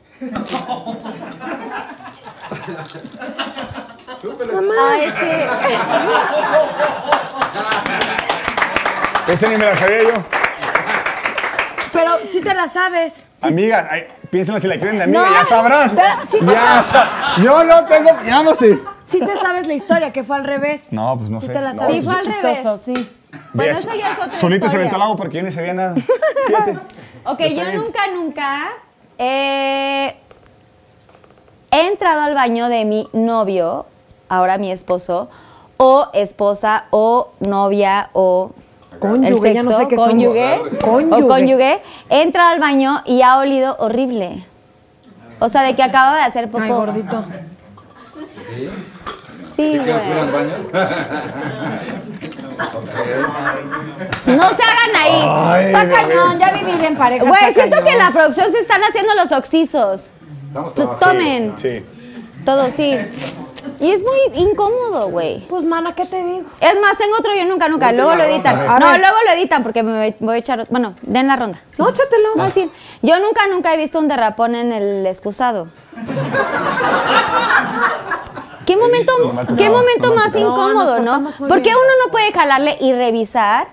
Ay, es que. Ese ni me la sabía yo. Pero sí te la sabes. Amiga, ay, piénsenla si la quieren de amiga, No, ya sabrán. pero sí, ya sa- Yo no tengo, ya no sé. Sí te sabes la historia, que fue al revés. No, pues no sí sé. te la No, sabes. Sí, fue al revés. sí. Bueno, eso ya es otra Solita se aventó al agua porque yo ni sabía nada. Fíjate. Ok, Está yo bien. nunca, nunca eh, he entrado al baño de mi novio, ahora mi esposo, o esposa, o novia, o Cónyuge, el sexo, ya no sé qué cónyuge, Cónyuge. o cónyuge. He entrado al baño y ha olido horrible. O sea, de que acaba de hacer popó. Ay, gordito. Sí, ¿Qué hacen güey. los baños? No se hagan ahí. Ay, Está cañón, ya vivir en pareja. Güey, siento que en la producción se están haciendo los oxisos. Tomen. Sí. Todo, sí. Y es muy incómodo, güey. Pues, mana, ¿qué te digo? Es más, tengo otro yo nunca, nunca. Luego lo editan. No, luego lo editan porque me voy a echar. Bueno, den la ronda. Sí. No, échatelo. No, sí. Yo nunca, nunca he visto un derrapón en el excusado. ¿Qué momento, qué momento más incómodo, no? Porque uno no puede jalarle y revisar.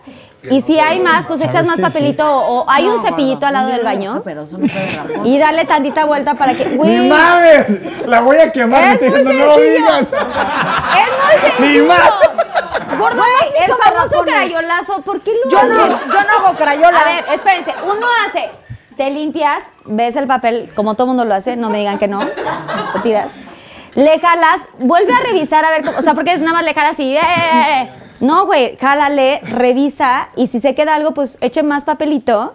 Y si hay más, pues echas ¿Sabes más papelito o, o hay un cepillito gordo, al lado del baño. Pero eso no puede. Y darle tantita vuelta para que. ¡Ni mames! La voy a quemar, me Es está diciendo, no lo digas. Es muy Ni sencillo. más. Gordo, Güey, el famoso crayolazo, ¿por qué lo Yo no, yo no hago crayola. A ver, espérense. Uno hace, te limpias, ves el papel, como todo mundo lo hace, no me digan que no, lo tiras. Le jalas, vuelve a revisar a ver cómo, o sea, porque es nada más le jalas y... eh, eh, eh. No, güey, jálale, revisa y si se queda algo, pues eche más papelito.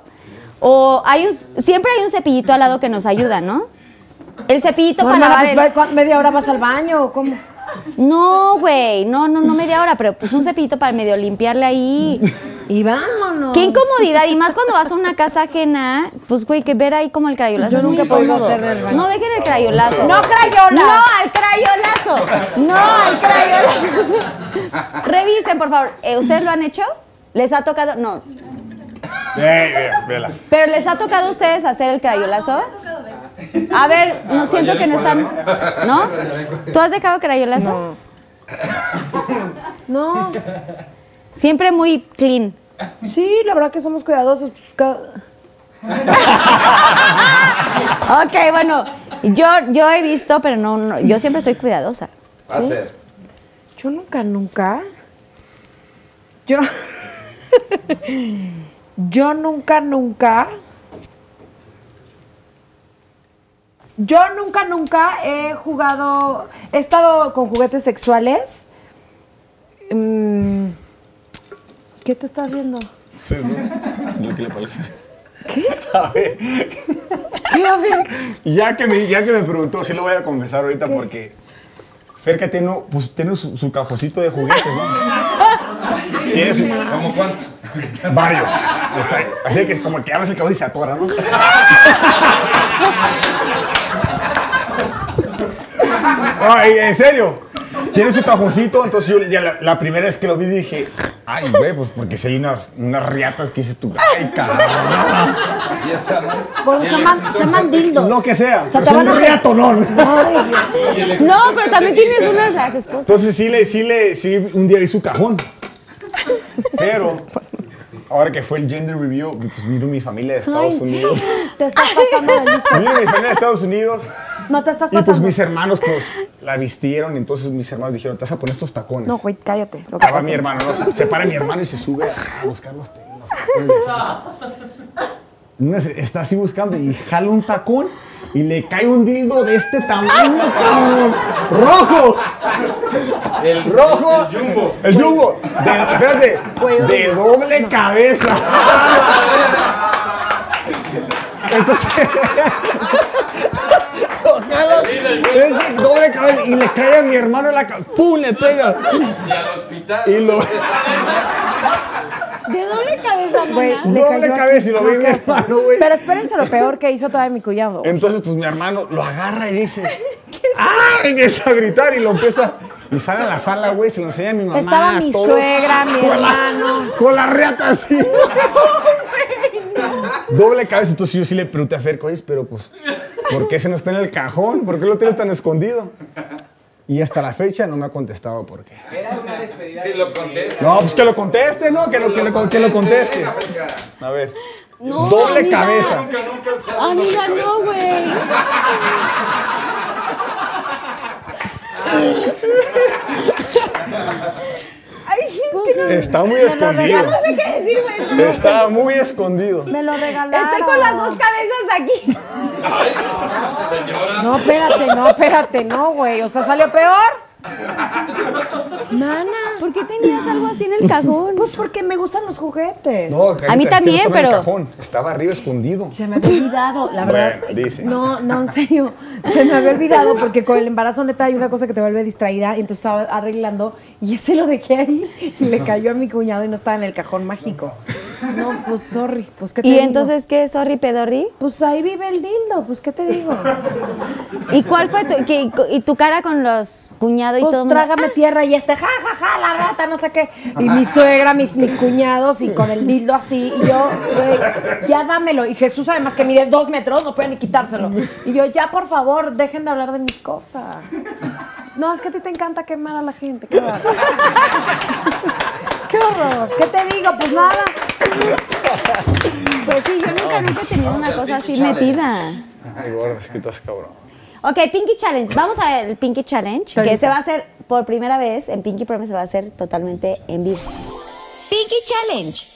O hay un, siempre hay un cepillito al lado que nos ayuda, ¿no? El cepillito No, para hermana, lavar pues, el- ¿cuán- ¿media hora vas al baño o cómo? No, güey, no, no, no media hora, pero pues un cepillito para medio limpiarle ahí. Y. Vámonos. Qué incomodidad, y más cuando vas a una casa ajena, pues güey, que ver ahí como el crayolazo Yo es muy nunca incómodo. hacer el baño. No dejen el crayolazo. ¡No, crayola! No al crayolazo. No al crayolazo. Revisen, por favor. Eh, ¿Ustedes lo han hecho? ¿Les ha tocado? No. Vela. ¿Pero les ha tocado a ustedes hacer el crayolazo? A ver, no siento que no están. ¿No? ¿Tú has dejado crayolazo? No. Siempre muy clean. Sí, la verdad que somos cuidadosos. pues, Ok, bueno, yo, yo he visto, pero no, no, yo siempre soy cuidadosa. Hacer. Yo nunca, nunca. Yo. Yo nunca, nunca. Yo nunca, nunca he jugado. He estado con juguetes sexuales. Mm, ¿Qué te estás viendo? Sí, ¿no? Lo que le parece. ¿Qué? A ver, ¿Qué a ver? ya que me, ya que me preguntó, sí lo voy a confesar ahorita porque Ferca tiene, pues, tiene su, su cajoncito de juguetes, ¿no? Tiene su- ¿Cómo cuántos? varios. Está así que como que abres el cajón y se atora, ¿no? Ay, en serio. Tiene su cajoncito, entonces yo ya la, la primera vez que lo vi dije, ay, güey, pues porque si hay unas, unas riatas que dices tú, ay, cabrón. Y esa, ¿no? Bueno, se llaman, se llaman dildos. Lo que sea. O sea, pero es van a un hacer- riato, no. Pero también tienes unas las esposas. Entonces sí le, sí le, sí un día vi su cajón. Pero ahora que fue el gender review, pues miro mi familia de Estados Ay, Unidos. Te estás pasando de listo. Miro mi familia de Estados Unidos. No te estás Y pues pasando. mis hermanos pues la vistieron, entonces mis hermanos dijeron, te vas a poner estos tacones. No, güey, cállate. Lo que va mi hermano, ¿no? Se, se para mi hermano y se sube a buscar los, tacones. Se- está así buscando y jala un tacón y le cae un dildo de este tamaño, cabrón. ¡Rojo! El rojo. El jumbo. El jumbo. De, espérate. De doble cabeza. Entonces. Doble cabeza. Y le cae a mi hermano en la cabeza. ¡Pum! Le pega. Y al hospital. Y lo. De doble cabeza, Güey, Doble cabeza y lo ve mi hermano, güey. Pero espérense lo peor que hizo todavía mi cuñado. Entonces, pues mi hermano lo agarra y dice, ¡ah! Empieza a gritar y lo empieza. Y sale a la sala, güey, se lo enseña a mi mamá. Estaba mi todos, suegra, mi con la- hermano. con la reata así. Doble cabeza. Entonces yo sí le pregunté a Fer, oye, pero pues, ¿por qué ese no está en el cajón? ¿Por qué lo tienes tan escondido? Y hasta la fecha no me ha contestado por qué. Que lo conteste. No, pues que lo conteste, ¿no? Que lo, que lo, que lo conteste. A ver. No, Doble amiga. cabeza. Amiga, no, güey. Está muy escondido. No sé qué decir, güey. Está muy escondido. Me lo regalaron. Estoy con las dos cabezas aquí. No, espérate, no, espérate, no, güey. O sea, salió peor. Mana. ¿Por qué tenías algo así en el cajón? Pues porque me gustan los juguetes. No, A mí Carita, también, no estaba en el pero- cajón, estaba arriba escondido. Se me había olvidado, la verdad. Bueno, dice. No, no, en serio. Se me había olvidado porque con el embarazo neta hay una cosa que te vuelve distraída. Y entonces estaba arreglando y ese lo dejé ahí y le cayó a mi cuñado y no estaba en el cajón mágico. No, pues sorry. Pues qué te ¿Y digo? entonces qué? ¿Sorry, pedorri? Pues ahí vive el dildo, pues qué te digo. ¿Y cuál fue tu, qué- y tu cara con los cuñados y Pues todo? mundo? trágame tierra y este, ja, ja, ja, la rata, no sé qué. Y mi suegra, mis, mis cuñados y con el dildo así. Y yo, güey, ya dámelo. Y Jesús, además que mide dos metros, no puede ni quitárselo. Y yo, ya por favor, dejen de hablar de mis cosas. No, es que a ti te encanta quemar a la gente. Qué horror. Qué horror. ¿Qué te digo? Pues nada. Pues sí, yo nunca, nunca he tenido una cosa así metida. Ay, gorda, es que estás cabrón. Ok, Pinky Challenge. Vamos a ver el Pinky Challenge, que se va a hacer por primera vez en Pinky Promise, se va a hacer totalmente en vivo. Pinky Challenge.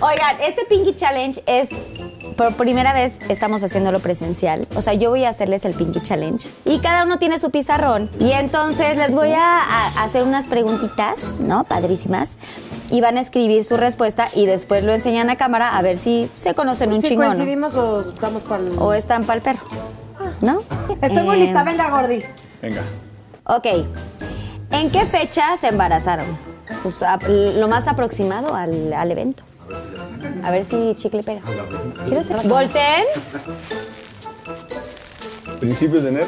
Oigan, este Pinky Challenge es por primera vez estamos haciéndolo presencial. O sea, yo voy a hacerles el Pinky Challenge. Y cada uno tiene su pizarrón. Y entonces les voy a, a hacer unas preguntitas, ¿no? Padrísimas. Y van a escribir su respuesta y después lo enseñan a cámara a ver si se conocen un Si chingón. ¿no? coincidimos o estamos para el... O están para el perro. ¿No? Estoy muy Eh, lista, venga, Gordi. Venga. Ok. ¿En qué fecha se embarazaron? Pues a- lo más aproximado al, al evento. A ver si chicle pega. Quiero ser. Volten. Principios de enero.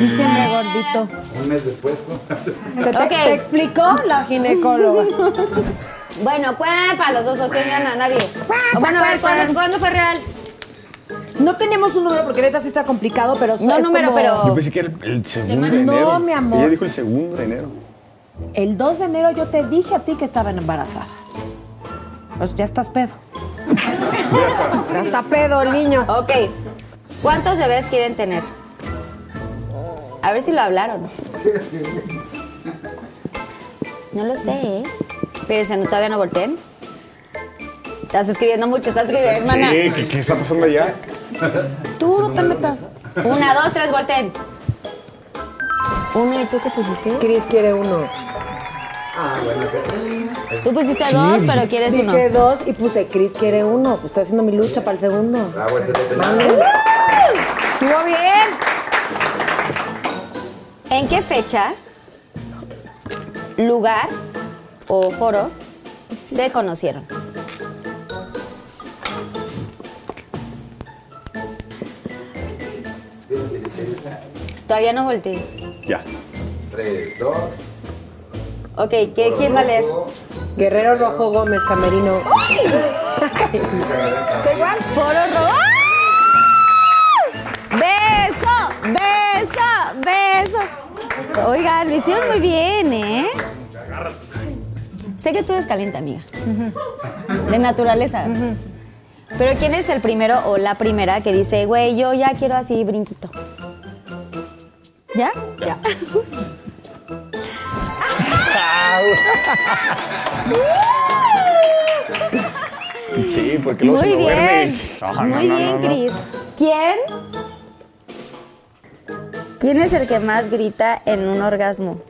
Diciembre, gordito. Un mes después. ¿Se te, Ok. te explicó la ginecóloga? Bueno, cuepa los dos, ¿o quién gana? Nadie. Bueno, a ver, ¿cuándo, cuándo fue real? No tenemos un número porque ahorita sí está complicado, pero... No es número, como pero- Yo pensé que era el, el segundo de No, mi amor. Ella dijo el segundo de enero. El 2 de enero yo te dije a ti que estaba embarazada. Pues ya estás pedo. ya está pedo el niño. Ok. ¿Cuántos bebés quieren tener? A ver si lo hablaron. No lo sé, ¿eh? Espérense, no, todavía no volteen. Estás escribiendo mucho, estás escribiendo, hermana. Sí, ¿qué, qué está pasando allá? Tú no te metas. Una, dos, tres, volteen. Uno, ¿y tú qué pusiste? Cris quiere uno. Tú pusiste dos, pero quieres uno. Dije dos y puse Cris quiere uno. Pues estoy haciendo mi lucha para el segundo. Bravo, ese. Estuvo bien. ¿En qué fecha, lugar o foro se conocieron? Todavía no voltees. Ya. Tres, dos. Ok, ¿qué, ¿quién va a leer? Guerrero Rojo Gómez, Camerino. ¿Está igual? Foro rojo. ¡Beso! ¡Beso! ¡Beso! Oigan, lo hicieron muy bien, ¿eh? Sé que tú eres caliente, amiga. De naturaleza. Pero ¿quién es el primero o la primera que dice, güey, yo ya quiero así brinquito? ¿Ya? Ya. Sí, porque luego Muy se me bien. Ah, Muy no, bien, no, no. Cris. ¿Quién? ¿Quién es el que más grita en un orgasmo?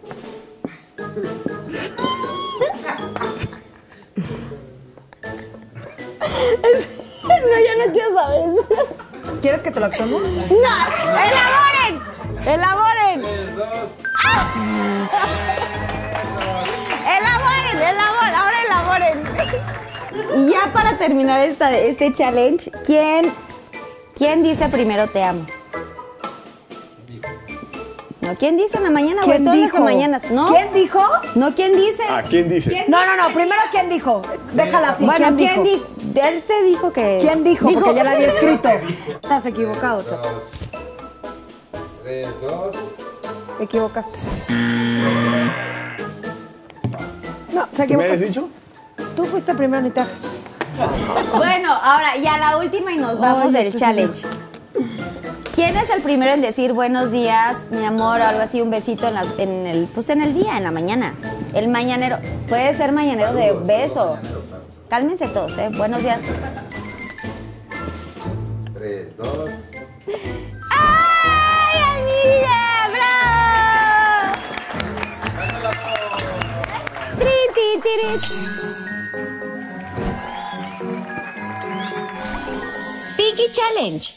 No, ya no quiero saber. ¿Quieres que te lo actuemos? ¡No! ¡Elaboren! ¡Elaboren! ¡Ah! ¡Elaboren! ¡Elaboren! ¡Ahora elaboren! Y ya para terminar esta, este challenge, ¿quién, ¿quién dice primero te amo? No, ¿quién dice en la mañana, güey? ¿Quién Todas las dijo? mañanas. ¿No? ¿Quién dijo? No, ¿quién dice? Ah, ¿quién dice? No, no, no. Primero, ¿quién dijo? Déjala así. bueno, ¿quién, ¿quién dijo? dijo? Él te dijo que... ¿Quién dijo? Porque ya la había escrito. Estás equivocado, chato. Tres, dos. Te equivocaste. No, se ¿Tú me habías dicho? Tú fuiste primero, ni te hagas. Bueno, ahora ya la última y nos vamos Ay, del challenge. ¿Quién es el primero en decir buenos días, mi amor, o algo así, un besito en, las, en el, pues en el día, en la mañana? El mañanero. Puede ser mañanero de beso. Cálmense todos, ¿eh? Buenos días. Tres, dos. Pinky Challenge.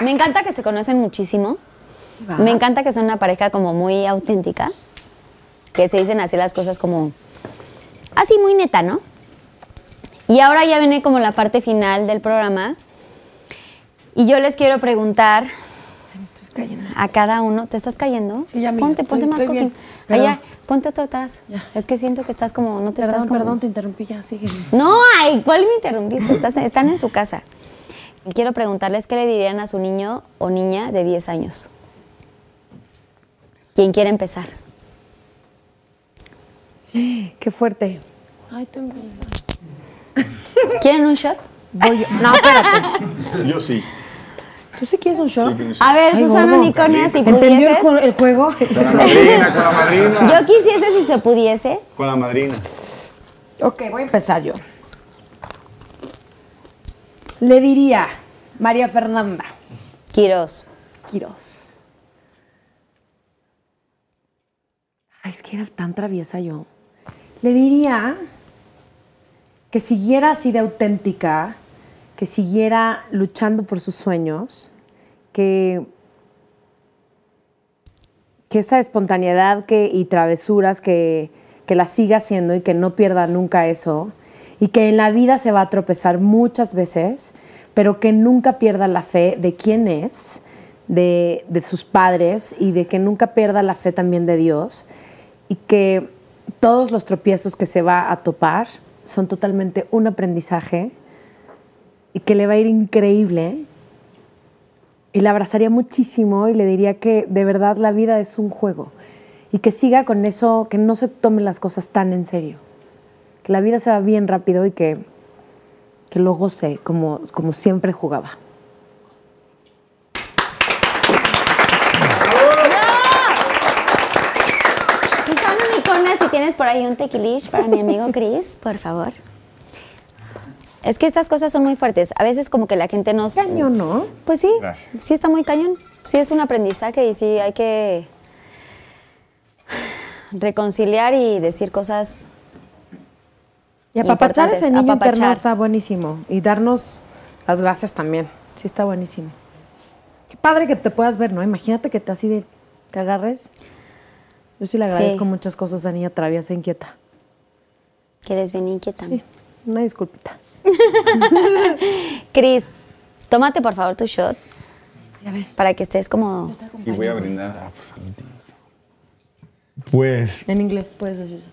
Me encanta que se conocen muchísimo. Me encanta que son una pareja como muy auténtica. Que se dicen así las cosas como así muy neta, ¿no? Y ahora ya viene como la parte final del programa. Y yo les quiero preguntar a cada uno, ¿te estás cayendo? Sí, ya, amiga, Ponte, ponte estoy- más estoy bien. coquín. Allá, ponte otro atrás. Es que siento que estás como, no te Perdón, estás como... perdón, te interrumpí ya, sigue. No, ay, ¿cuál me interrumpiste? Estás- están en su casa. Quiero preguntarles qué le dirían a su niño o niña de 10 años. ¿Quién quiere empezar? Qué fuerte. Ay, tengo... ¿Quieren un shot? Voy yo. No, espérate. Yo sí. ¿Tú sí quieres un shot? A ver, Ay, Susana gordo. Unicornia, si ¿Entendió el, pudieses. el juego? Con la madrina, con la madrina. Yo quisiese si se pudiese. Con la madrina. ok, voy a empezar yo. Le diría, María Fernanda Quiros. Quiroz. Ay, es que era tan traviesa yo. Le diría que siguiera así de auténtica, que siguiera luchando por sus sueños, que, que esa espontaneidad que, y travesuras que, que la siga haciendo y que no pierda nunca eso, y que en la vida se va a tropezar muchas veces, pero que nunca pierda la fe de quién es, de, de sus padres y de que nunca pierda la fe también de Dios y que todos los tropiezos que se va a topar son totalmente un aprendizaje y que le va a ir increíble y la abrazaría muchísimo y le diría que de verdad la vida es un juego y que siga con eso, que no se tomen las cosas tan en serio, que la vida se va bien rápido y que, que lo goce como, como siempre jugaba. Tienes por ahí un tequilish para mi amigo Chris, por favor. Es que estas cosas son muy fuertes. A veces como que la gente nos... Cañón, ¿no? Pues sí, Gracias. sí está muy cañón. Sí es un aprendizaje y sí hay que reconciliar y decir cosas Y apapachar a ese niño apapachar. interno está buenísimo. Y darnos las gracias también. Sí, está buenísimo. Qué padre que te puedas ver, ¿no? Imagínate que te así de te agarres. Yo sí le Sí. agradezco muchas cosas a niña traviesa e inquieta. que eres bien inquieta. Sí, una disculpita. Cris, tómate por favor tu shot a ver. para que estés como... Sí, voy a brindar. Ah, pues. Pues, En inglés, puedes decir eso.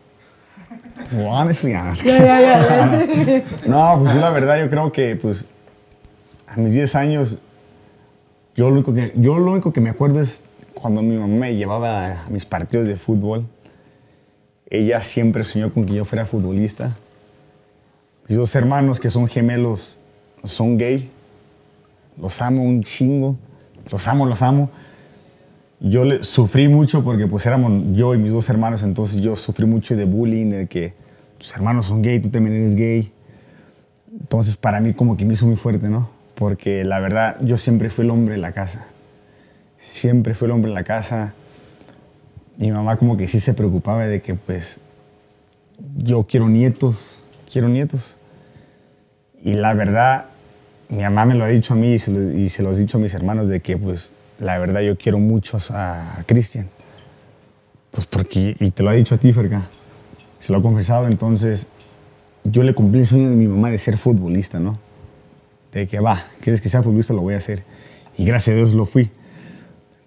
honestly. No, pues yo la verdad, yo creo que pues a mis 10 años, yo lo único que, yo lo único que me acuerdo es cuando mi mamá me llevaba a mis partidos de fútbol. Ella siempre soñó con que yo fuera futbolista. Mis dos hermanos, que son gemelos, son gay. Los amo un chingo. Los amo, los amo. Yo sufrí mucho porque pues éramos yo y mis dos hermanos, entonces yo sufrí mucho de bullying, de que tus hermanos son gay, tú también eres gay. Entonces para mí como que me hizo muy fuerte, ¿no? Porque la verdad yo siempre fui el hombre de la casa. Siempre fui el hombre en la casa. Mi mamá como que sí se preocupaba de que pues yo quiero nietos, quiero nietos. Y la verdad, mi mamá me lo ha dicho a mí y se lo, y se lo he dicho a mis hermanos de que pues la verdad yo quiero mucho a, Cristian. Pues porque, y te lo ha dicho a ti, Ferca, se lo ha confesado, entonces yo le cumplí el sueño de mi mamá de ser futbolista, ¿no? De que va, quieres que sea futbolista, lo voy a hacer. Y gracias a Dios lo fui.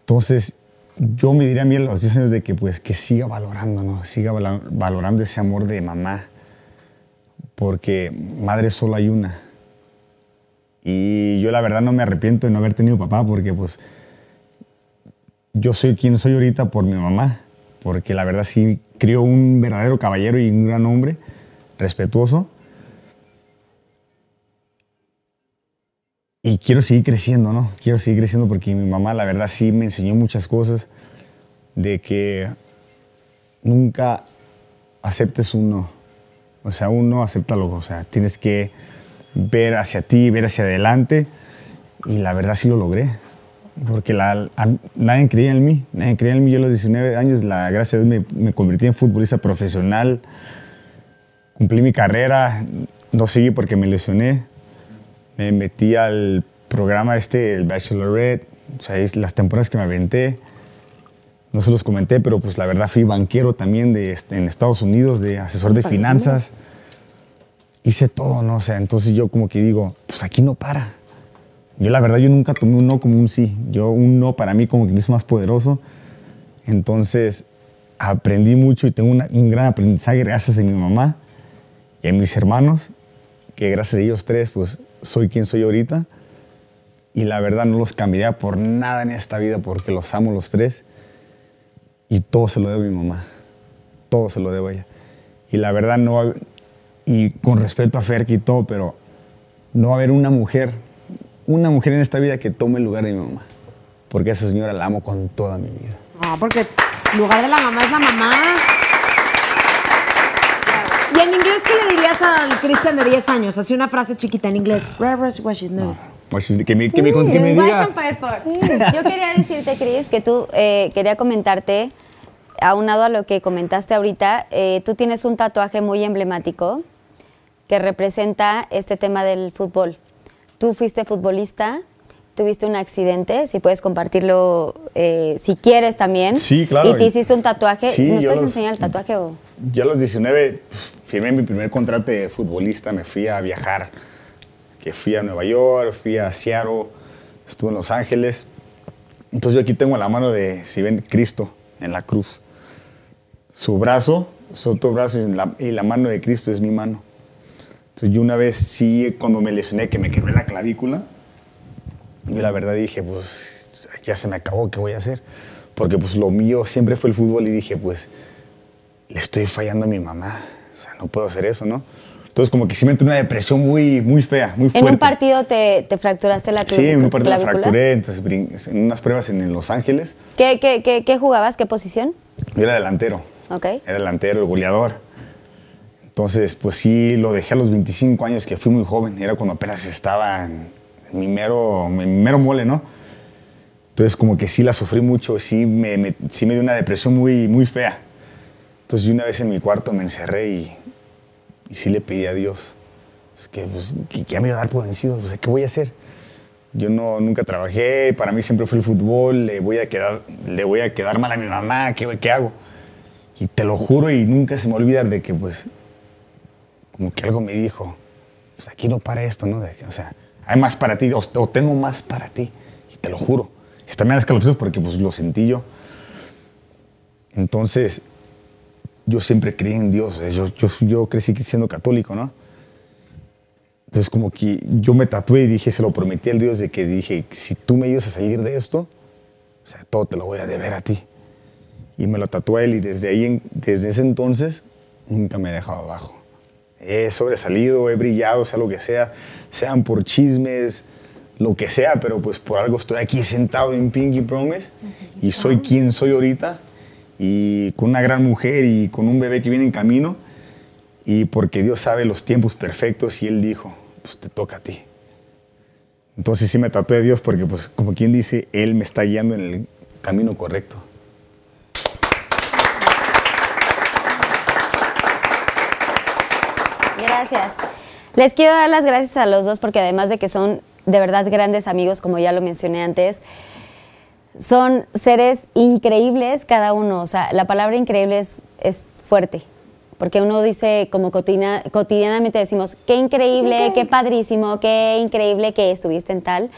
Entonces, yo me diría a mí a los 10 años de que pues que siga valorando, ¿no? Siga valorando ese amor de mamá. Porque madre solo hay una. Y yo la verdad no me arrepiento de no haber tenido papá porque pues yo soy quien soy ahorita por mi mamá. Porque la verdad sí crió un verdadero caballero y un gran hombre, respetuoso. Y quiero seguir creciendo, ¿no? Quiero seguir creciendo porque mi mamá, la verdad, sí me enseñó muchas cosas de que nunca aceptes un no. O sea, un no, acéptalo. O sea, tienes que ver hacia ti, ver hacia adelante. Y la verdad sí lo logré. Porque la, a- nadie creía en mí. Nadie creía en mí. Yo a los 19 años, la, gracias a Dios, me, me convertí en futbolista profesional. Cumplí mi carrera. No seguí porque me lesioné me metí al programa este, el Bachelorette, o sea, es las temporadas que me aventé. No se los comenté, pero pues la verdad fui banquero también de, este, en Estados Unidos, de asesor de finanzas. Hice todo, ¿no? O sea, entonces yo como que digo, pues aquí no para. Yo la verdad, yo nunca tomé un no como un sí. Yo un no para mí como que me hizo más poderoso. Entonces aprendí mucho y tengo una- un gran aprendizaje gracias a mi mamá y a mis hermanos que gracias a ellos tres, pues soy quien soy ahorita. Y la verdad no los cambiaría por nada en esta vida porque los amo los tres. Y todo se lo debo a mi mamá. Todo se lo debo a ella. Y la verdad no y con respeto a Ferki y todo, pero no va a haber una mujer, una mujer en esta vida que tome el lugar de mi mamá. Porque a esa señora la amo con toda mi vida. No, porque el lugar de la mamá es la mamá. ¿Y en inglés qué le dirías al Cristian de 10 años? Así una frase chiquita en inglés. What she's knows. Pues, Que me, que me, que me diga. Yo quería decirte, Cris, que tú eh, quería comentarte, aunado a lo que comentaste ahorita, eh, tú tienes un tatuaje muy emblemático que representa este tema del fútbol. Tú fuiste futbolista, tuviste un accidente, si puedes compartirlo, eh, si quieres también. Sí, claro. Y te hiciste un tatuaje. Sí, ¿Nos yo puedes los- enseñar el tatuaje o...? Yo a los 19 firmé mi primer contrato de futbolista, me fui a viajar. Que fui a Nueva York, fui a Seattle, estuve en Los Ángeles. Entonces yo aquí tengo la mano de, si ven, Cristo en la cruz. Su brazo, su otro brazo y la, y la mano de Cristo es mi mano. Entonces yo una vez sí, cuando me lesioné, que me quebré la clavícula, yo la verdad dije, pues ya se me acabó, ¿qué voy a hacer? Porque pues lo mío siempre fue el fútbol y dije, pues le estoy fallando a mi mamá. O sea, no puedo hacer eso, ¿no? Entonces como que sí me entró una depresión muy, muy fea, muy En fuerte. un partido te, te fracturaste la cl- Sí, en un partido la clavícula. fracturé, entonces en unas pruebas en, en Los Ángeles, ¿Qué, qué, qué, qué jugabas? ¿Qué posición? yo era delantero. Ok. Era delantero, el goleador. Entonces, pues sí, lo dejé a los 25 años, que fui muy joven. Era cuando apenas estaba en mi mero, en mi mero mole, ¿no? Entonces, como que sí la sufrí mucho, sí me, me- sí me dio una depresión muy, muy fea. Entonces, yo una vez en mi cuarto me encerré y, y sí le pedí a Dios pues, que, pues, que, me iba a dar por vencido. Sea, ¿qué voy a hacer? Yo no, nunca trabajé, para mí siempre fue el fútbol, le voy a quedar, le voy a quedar mal a mi mamá, ¿qué, hago? Y te lo juro y nunca se me olvida de que pues como que algo me dijo, pues aquí no para esto, ¿no? O sea, hay más para ti o, o tengo más para ti. Y te lo juro. Y también escalofríos porque pues lo sentí yo. Entonces, yo siempre creí en Dios. sea, Yo, yo, yo crecí siendo católico, ¿no? Entonces como que yo me tatué y dije, se lo prometí al Dios de que dije, si tú me ayudas a salir de esto, o sea, todo te lo voy a deber a ti. Y me lo tatué él y desde ahí, desde ese entonces, nunca me he dejado abajo. He sobresalido, he brillado, sea lo que sea, sean por chismes, lo que sea, pero pues por algo estoy aquí sentado en Pinky Promise y soy quien soy ahorita y con una gran mujer y con un bebé que viene en camino y porque Dios sabe los tiempos perfectos y Él dijo, pues te toca a ti. Entonces sí me tatué a Dios porque pues como quien dice, Él me está guiando en el camino correcto. Gracias. Les quiero dar las gracias a los dos porque además de que son de verdad grandes amigos, como ya lo mencioné antes, son seres increíbles cada uno. O sea, la palabra increíble es, es fuerte. Porque uno dice, como cotidianamente decimos, qué increíble, qué padrísimo, qué increíble que estuviste en tal.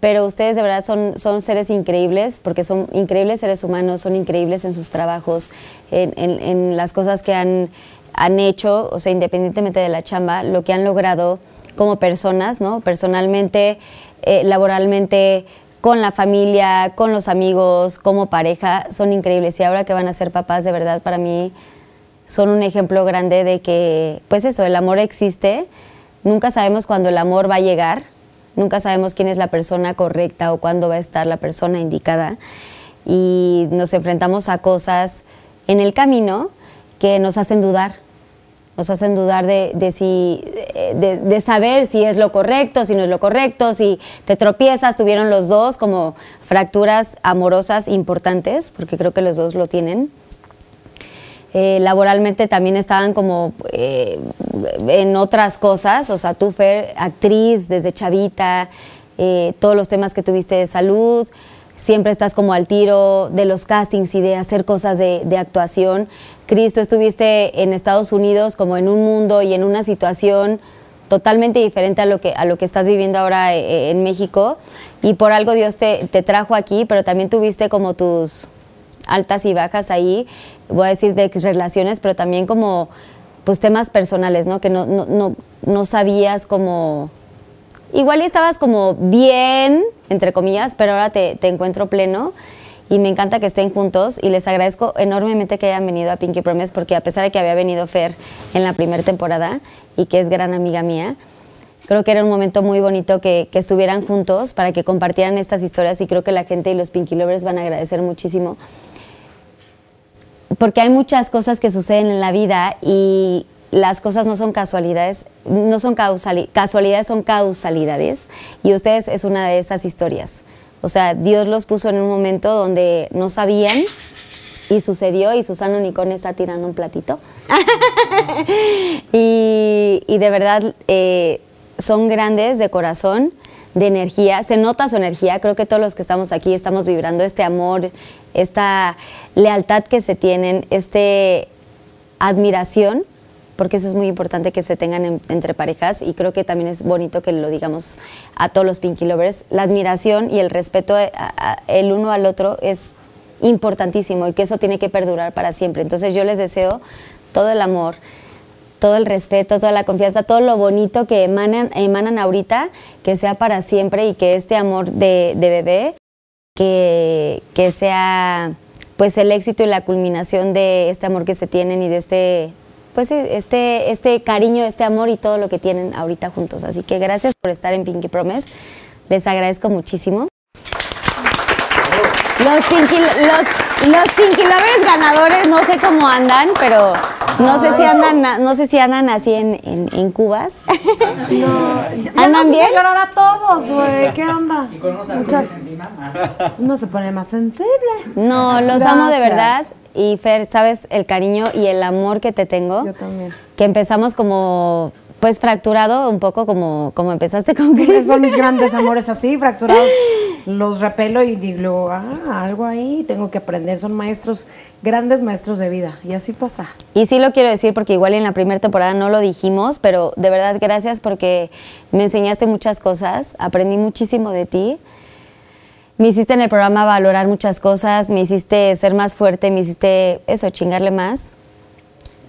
Pero ustedes de verdad son, son seres increíbles, porque son increíbles seres humanos, son increíbles en sus trabajos, en, en- en las cosas que han, han hecho, o sea, independientemente de la chamba, lo que han logrado como personas, ¿no? Personalmente, eh, laboralmente, con la familia, con los amigos, como pareja, son increíbles. Y ahora que van a ser papás, de verdad, para mí son un ejemplo grande de que, pues eso, el amor existe. Nunca sabemos cuándo el amor va a llegar. Nunca sabemos quién es la persona correcta o cuándo va a estar la persona indicada. Y nos enfrentamos a cosas en el camino que nos hacen dudar. Nos hacen dudar de, de si, de, saber si es lo correcto, si no es lo correcto, si te tropiezas. Tuvieron los dos como fracturas amorosas importantes, porque creo que los dos lo tienen. Eh, laboralmente también estaban como eh, en otras cosas, o sea, tú, Fer, actriz desde chavita, eh, todos los temas que tuviste de salud, siempre estás como al tiro de los castings y de hacer cosas de actuación. Cris, estuviste en Estados Unidos como en un mundo y en una situación totalmente diferente a lo que, a lo que estás viviendo ahora eh, en México. Y por algo Dios te, te trajo aquí, pero también tuviste como tus altas y bajas ahí, voy a decir de relaciones, pero también como pues temas personales, ¿no? Que no, no, no, no sabías cómo... Igual estabas como bien, entre comillas, pero ahora te, te encuentro pleno y me encanta que estén juntos y les agradezco enormemente que hayan venido a Pinky Promise porque a pesar de que había venido Fer en la primera temporada y que es gran amiga mía, creo que era un momento muy bonito que, que estuvieran juntos para que compartieran estas historias y creo que la gente y los Pinky Lovers van a agradecer muchísimo porque hay muchas cosas que suceden en la vida y las cosas no son casualidades, no son causali- casualidades, son causalidades y ustedes es una de esas historias. O sea, Dios los puso en un momento donde no sabían y sucedió y Susana Unicornio está tirando un platito. y, de verdad eh, son grandes de corazón, de energía, se nota su energía, creo que todos los que estamos aquí estamos vibrando este amor, esta lealtad que se tienen, este admiración, porque eso es muy importante que se tengan en- entre parejas y creo que también es bonito que lo digamos a todos los Pinky Lovers. La admiración y el respeto a- el uno al otro es importantísimo y que eso tiene que perdurar para siempre. Entonces yo les deseo todo el amor, todo el respeto, toda la confianza, todo lo bonito que emanan, emanan ahorita, que sea para siempre y que este amor de, de bebé, que, que sea pues el éxito y la culminación de este amor que se tienen y de este pues este, este cariño, este amor y todo lo que tienen ahorita juntos. Así que gracias por estar en Pinky Promise. Les agradezco muchísimo. Los Pinky, los, los Pinky Lovers ganadores, no sé cómo andan, pero no sé si andan, no sé si andan así en, en, en cubas. ¿Andan bien? llorar a todos, güey. ¿Qué onda? Y con unos Muchas- encima más. Uno se pone más sensible. No, los amo de verdad. Y Fer, sabes el cariño y el amor que te tengo. Yo también. Que empezamos como, pues fracturado un poco como, como empezaste con Chris. Son mis grandes amores así, fracturados. Los repelo y digo, ah, algo ahí, tengo que aprender. Son maestros, grandes maestros de vida. Y así pasa. Y sí lo quiero decir porque igual en la primera temporada no lo dijimos, pero de verdad gracias porque me enseñaste muchas cosas, aprendí muchísimo de ti. Me hiciste en el programa valorar muchas cosas, me hiciste ser más fuerte, me hiciste eso, chingarle más.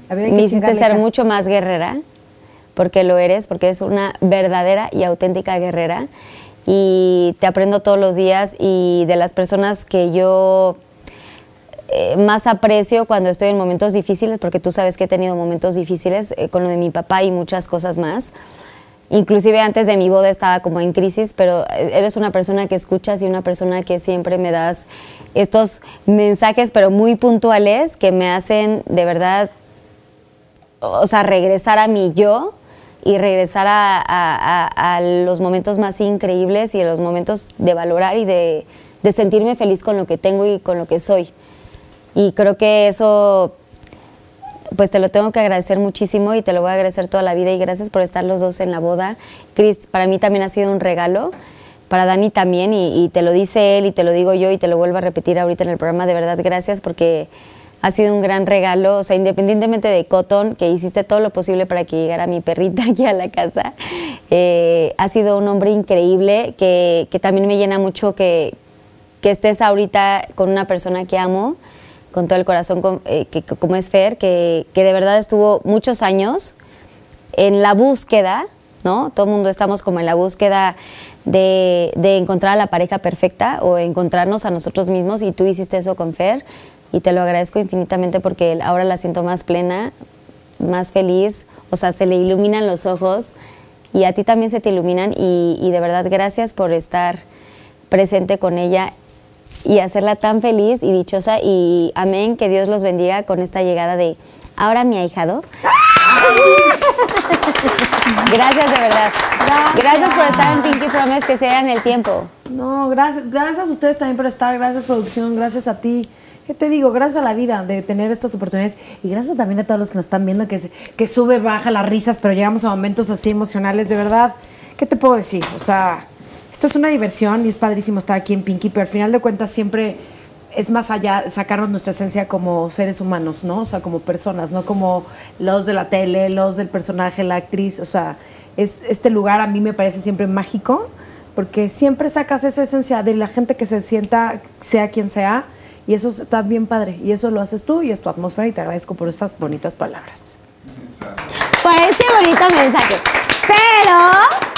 Me hiciste ser mucho más guerrera, porque lo eres, porque eres una verdadera y auténtica guerrera. Y te aprendo todos los días y de las personas que yo eh, más aprecio cuando estoy en momentos difíciles, porque tú sabes que he tenido momentos difíciles eh, con lo de mi papá y muchas cosas más. Inclusive antes de mi boda estaba como en crisis, pero eh, eres una persona que escuchas y una persona que siempre me das estos mensajes, pero muy puntuales, que me hacen de verdad, o sea, regresar a mi yo y regresar a, los momentos más increíbles y a los momentos de valorar y de sentirme feliz con lo que tengo y con lo que soy. Y creo que eso, pues te lo tengo que agradecer muchísimo y te lo voy a agradecer toda la vida y gracias por estar los dos en la boda. Chris, para mí también ha sido un regalo, para Dani también y, y te lo dice él y te lo digo yo y te lo vuelvo a repetir ahorita en el programa, de verdad gracias porque ha sido un gran regalo, o sea, independientemente de Cotton, que hiciste todo lo posible para que llegara mi perrita aquí a la casa, eh, ha sido un hombre increíble que, que también me llena mucho que, que estés ahorita con una persona que amo, con todo el corazón, eh, que, como es Fer, que, que de verdad estuvo muchos años en la búsqueda, ¿no? Todo el mundo estamos como en la búsqueda de, de encontrar a la pareja perfecta o encontrarnos a nosotros mismos y tú hiciste eso con Fer y te lo agradezco infinitamente porque ahora la siento más plena, más feliz, o sea, se le iluminan los ojos y a ti también se te iluminan y de verdad gracias por estar presente con ella y hacerla tan feliz y dichosa y amén, que Dios los bendiga con esta llegada de ahora mi ahijado. Gracias de verdad. Gracias. por estar en Pinky Promise, que sea en el tiempo. No, gracias. Gracias a ustedes también por estar. Gracias, producción. Gracias a ti. ¿Qué te digo? Gracias a la vida de tener estas oportunidades. Y gracias también a todos los que nos están viendo, que, se- que sube, baja las risas, pero llegamos a momentos así emocionales. De verdad, ¿qué te puedo decir? O sea, esto es una diversión y es padrísimo estar aquí en Pinky, pero al final de cuentas siempre es más allá sacarnos nuestra esencia como seres humanos, ¿no? O sea, como personas, no como los de la tele, los del personaje, la actriz. O sea, es, este lugar a mí me parece siempre mágico porque siempre sacas esa esencia de la gente que se sienta, sea quien sea, y eso está bien padre. Y eso lo haces tú y es tu atmósfera y te agradezco por estas bonitas palabras. Por este bonito mensaje. Pero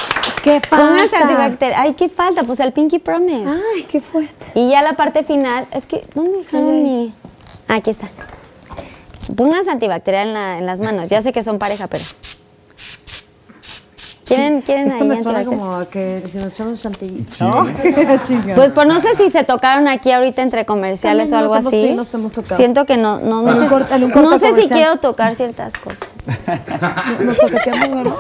¿Qué pónganse antibacterial. Ay, ¿qué falta? Pues el Pinky Promise. Ay, qué fuerte. Y ya la parte final, es que, ¿dónde dejaron mi...? Ah, aquí está. Pónganse antibacterial en, la- en las manos. Ya sé que son pareja, pero... ¿Quieren, quieren Esto ahí me suena como a que si nos echamos chantilly. Sí. ¿No? Pues, pues no sé si se tocaron aquí ahorita entre comerciales También o algo nos hemos- así. sí, nos hemos tocado. Siento que no, no, no sé, no sé si quiero tocar ciertas cosas. Nos toqueteamos, ¿verdad?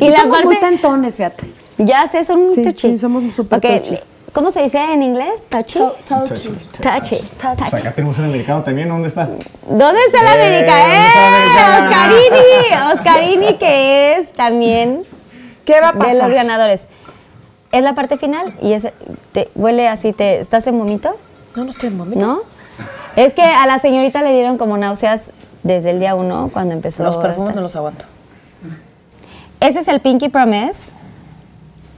Y la somos muy parte, tentones, fíjate. ya sé, son muy Sí, touchy. sí, somos súper Porque, touchy. ¿Cómo se dice en inglés? Touchy. Touchy. Touchy. Pues Touchy. acá tenemos un americano también, ¿dónde está? ¿Dónde está la Eh, América? ¿dónde está la ¡Eh! América? Oscarini. Oscarini, que es también ¿Qué va a de pasar? los ganadores. Es la parte final y es, te, huele así, te, ¿estás en vomito? No, no estoy en momento. ¿No? Es que a la señorita le dieron como náuseas desde el día uno cuando empezó. Los perfumes esta- no los aguanto. Ese es el Pinky Promise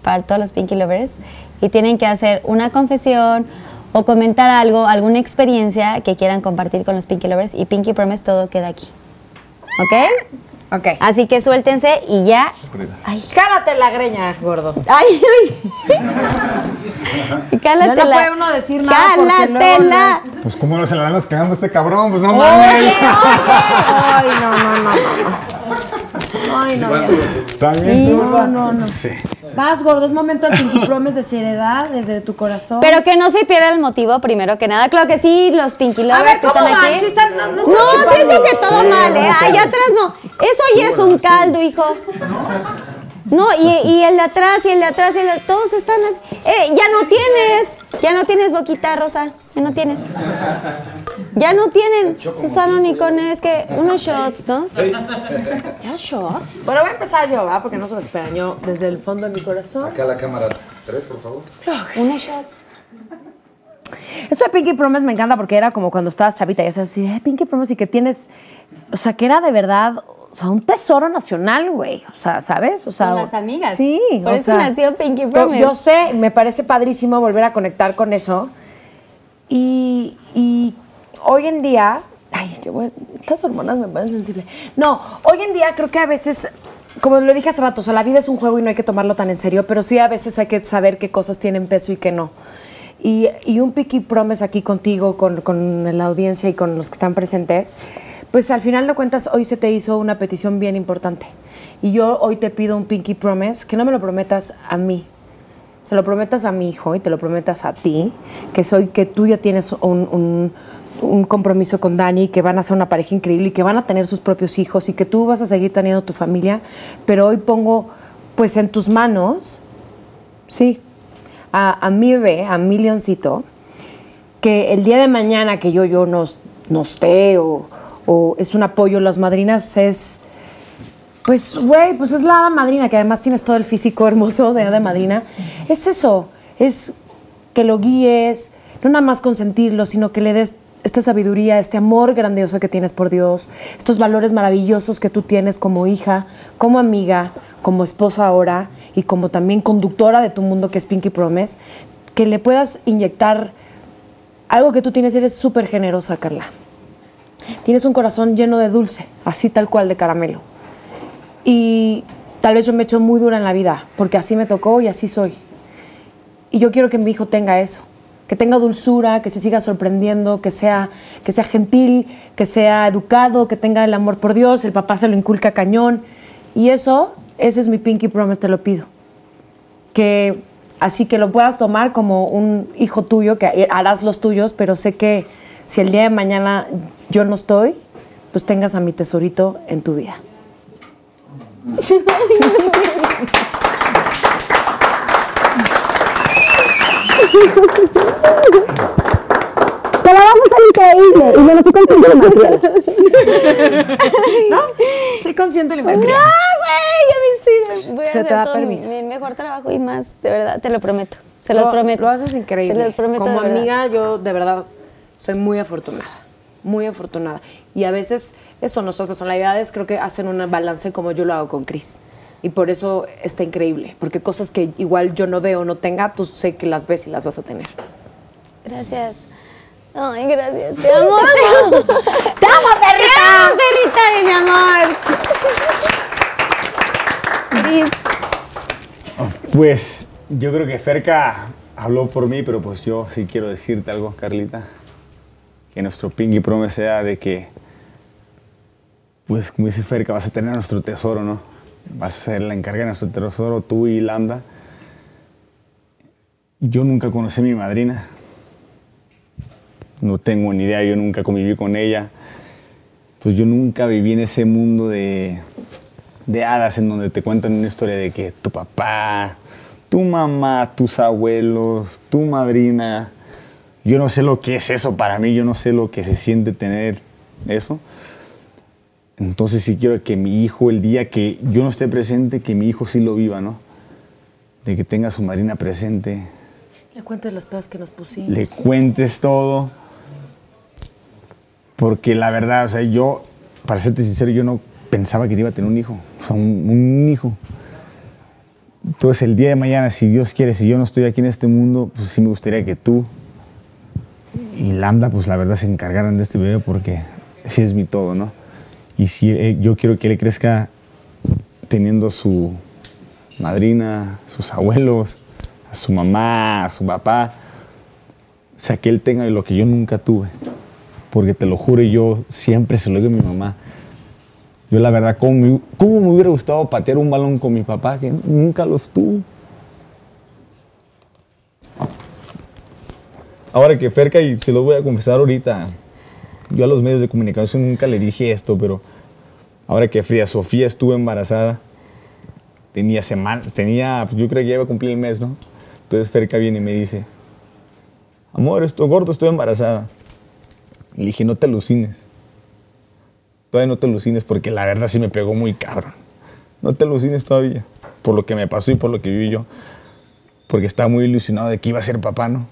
para todos los Pinky Lovers y tienen que hacer una confesión o comentar algo, alguna experiencia que quieran compartir con los Pinky Lovers y Pinky Promise todo queda aquí. ¿Ok? Ok. Así que suéltense y ya. Ay, Cálate la greña, gordo. ay, ay. Cálatela. Ya no puede uno decir nada porque Cálatela. Pues cómo no se la andas cagando a este cabrón, pues no mames. Ay, no, no, no, no. Ay, no. También tú, ¿verdad? no, no. Sí. Vas, gordo, es momento de Pinky Promise de seriedad desde tu corazón. Pero que no se pierda el motivo, primero que nada. Claro que sí, los Pinky Lovers ver, que ¿cómo están van? aquí. Sí están- no- no no, siento que todo Sí, mal, ¿eh? Allá atrás no. Eso ya es un caldo, hijo. No, y, y el de atrás, y el de atrás, y el de, todos están así. Eh, ya no tienes, ya no tienes boquita rosa, ya no tienes. Ya no tienen, Susana Unicorn, es que unos shots, ¿no? ¿Ya shots? Bueno, voy a empezar yo, ¿verdad? Porque no se lo esperan. Yo, desde el fondo de mi corazón. Acá la cámara 3, por favor. Unos shots. Esto de Pinky Promise me encanta porque era como cuando estabas chavita y hacías así, "Eh, Pinky Promise y que tienes, o sea, que era de verdad, o sea, un tesoro nacional, güey. O sea, ¿sabes? O sea, Con las amigas. Sí. Por o eso sea, nació Pinky Promise. Yo sé, me parece padrísimo volver a conectar con eso. Y, y hoy en día, ay, yo voy- estas hormonas me ponen sensible. No, hoy en día creo que a veces, como lo dije hace rato, o sea, la vida es un juego y no hay que tomarlo tan en serio, pero sí a veces hay que saber qué cosas tienen peso y qué no. Y, y un Pinky Promise aquí contigo, con, con la audiencia y con los que están presentes, pues al final de cuentas hoy se te hizo una petición bien importante. Y yo hoy te pido un Pinky Promise, que no me lo prometas a mí, se lo prometas a mi hijo y te lo prometas a ti, que soy que tú ya tienes un, un- compromiso con Dani, que van a ser una pareja increíble y que van a tener sus propios hijos y que tú vas a seguir teniendo tu familia, pero hoy pongo pues en tus manos, sí, a, a mi bebé, a mi leoncito, que el día de mañana que yo, yo no, no esté o, o es un apoyo, las madrinas es... Pues, güey, pues es la madrina, que además tienes todo el físico hermoso de hada madrina. Es eso, es que lo guíes, no nada más consentirlo, sino que le des esta sabiduría, este amor grandioso que tienes por Dios, estos valores maravillosos que tú tienes como hija, como amiga, como esposa ahora y como también conductora de tu mundo que es Pinky Promise, que le puedas inyectar algo que tú tienes, eres súper generosa, Carla. Tienes un corazón lleno de dulce, así tal cual de caramelo. Y tal vez yo me he hecho muy dura en la vida, porque así me tocó y así soy. Y yo quiero que mi hijo tenga eso, que tenga dulzura, que se siga sorprendiendo, que sea, que sea gentil, que sea educado, que tenga el amor por Dios, el papá se lo inculca cañón. Y eso, ese es mi pinky promise, te lo pido. Que así que lo puedas tomar como un hijo tuyo, que harás los tuyos, pero sé que si el día de mañana yo no estoy, pues tengas a mi tesorito en tu vida. Te la vamos a increíble y yo no soy consciente de material. Soy consciente de lo que ¡No, güey! Ya viste. Voy a Se te hacer da todo mi, permiso. mi mejor trabajo y más, de verdad, te lo prometo. Se los Lo- prometo. Lo haces increíble. Se los prometo Como de amiga, yo de verdad soy muy afortunada. Muy afortunada. Y a veces, eso, nuestras personalidades creo que hacen un balance como yo lo hago con Chris. Y por eso está increíble. Porque cosas que igual yo no veo o no tenga, tú sé que las ves y las vas a tener. Gracias. Ay, gracias. Te amo. Te amo, ¡Te amo, perrita! Te amo, perrita de mi amor. Cris. Pues yo creo que Ferca habló por mí, pero pues yo sí quiero decirte algo, Carlita. Que nuestro Pinky Promise de que, pues como dice Ferca, vas a tener nuestro tesoro, ¿no? vas a ser la encargada de nuestro tesoro, tú y Lambda. Yo nunca conocí a mi madrina. No tengo ni idea, yo nunca conviví con ella. Entonces yo nunca viví en ese mundo de, de hadas en donde te cuentan una historia de que tu papá, tu mamá, tus abuelos, tu madrina. Yo no sé lo que es eso para mí, yo no sé lo que se siente tener eso. Entonces sí quiero que mi hijo, el día que yo no esté presente, que mi hijo sí lo viva, ¿no? De que tenga a su madrina presente, Le cuentes las pedas que nos pusimos. le cuentes todo. Porque la verdad, o sea, yo, para serte sincero, yo no pensaba que iba a tener un hijo. O sea, un, un hijo. Entonces, el día de mañana, si Dios quiere, si yo no estoy aquí en este mundo, pues sí me gustaría que tú y Lambda, pues la verdad, se encargaran de este bebé porque sí es mi todo, ¿no? Y si eh, yo quiero que él crezca teniendo su madrina, sus abuelos, a su mamá, a su papá. O sea, que él tenga lo que yo nunca tuve. Porque te lo juro, yo siempre se lo digo a mi mamá. Yo la verdad, ¿cómo me, cómo me hubiera gustado patear un balón con mi papá que nunca los tuvo? Ahora que Ferca, y se lo voy a confesar ahorita, yo a los medios de comunicación nunca le dije esto, pero ahora que Frida Sofía estuvo embarazada, tenía semana, tenía, pues yo creo que ya iba a cumplir el mes, ¿no? Entonces Ferca viene y me dice, amor, estoy gordo, estoy embarazada. Le dije, no te alucines. Todavía no te alucines porque la verdad sí me pegó muy cabrón. No te alucines todavía, por lo que me pasó y por lo que viví yo. Porque estaba muy ilusionado de que iba a ser papá, ¿no?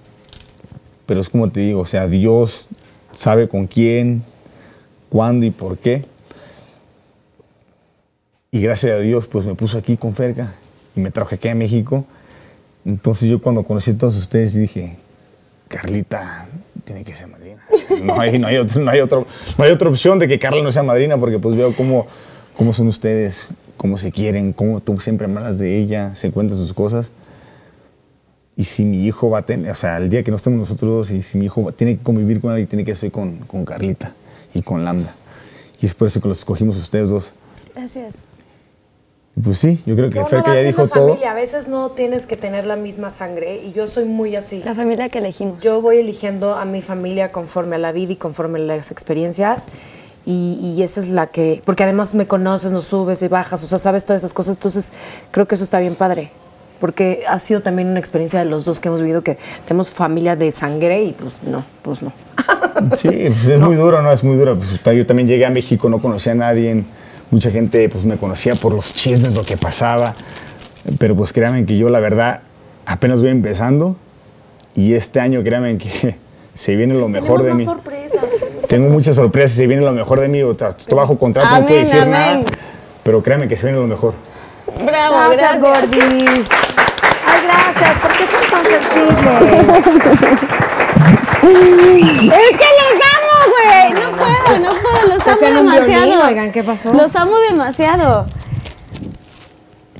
Pero es como te digo, o sea, Dios sabe con quién, cuándo y por qué. Y gracias a Dios, pues me puso aquí con Ferca y me trajo aquí a México. Entonces yo cuando conocí a todos ustedes dije, Carlita tiene que ser madrina. No hay, no hay, otro- no hay, otro- no hay otra opción de que Carla no sea madrina porque pues veo cómo, cómo son ustedes, cómo se quieren, cómo tú siempre hablas de ella, se cuentan sus cosas. Y si mi hijo va a tener, o sea, el día que no estemos nosotros dos, y si mi hijo va- tiene que convivir con alguien, tiene que ser con, con Carlita y con Lambda. Y es por eso que los escogimos ustedes dos. Gracias. Pues sí, yo creo que No, Fer que ya dijo la todo. familia. A veces no tienes que tener la misma sangre y yo soy muy así. La familia que elegimos. Yo voy eligiendo a mi familia conforme a la vida y conforme a las experiencias. Y, y esa es la que. Porque además me conoces, nos subes y bajas, o sea, sabes todas esas cosas. Entonces, creo que eso está bien padre. Porque ha sido también una experiencia de los dos que hemos vivido que tenemos familia de sangre y pues no, pues no. Sí, pues es muy duro, ¿no? Es muy duro. Pues, yo también llegué a México, no conocía a nadie. Mucha gente pues me conocía por los chismes, lo que pasaba. Pero pues créanme que yo la verdad apenas voy empezando. Y este año créanme que se viene lo mejor de mí. sorpresas. Tengo muchas sorpresas, se viene lo mejor de mí. O sea, estoy bajo contrato, no puedo decir amén. nada. Pero créanme que se viene lo mejor. Bravo, Gracias, gracias. Gordi. Ay, gracias. ¿Por qué son tan sensibles? Es que los amo, güey. No puedo, no puedo. Los amo violín, demasiado. oigan, ¿qué pasó? Los amo demasiado.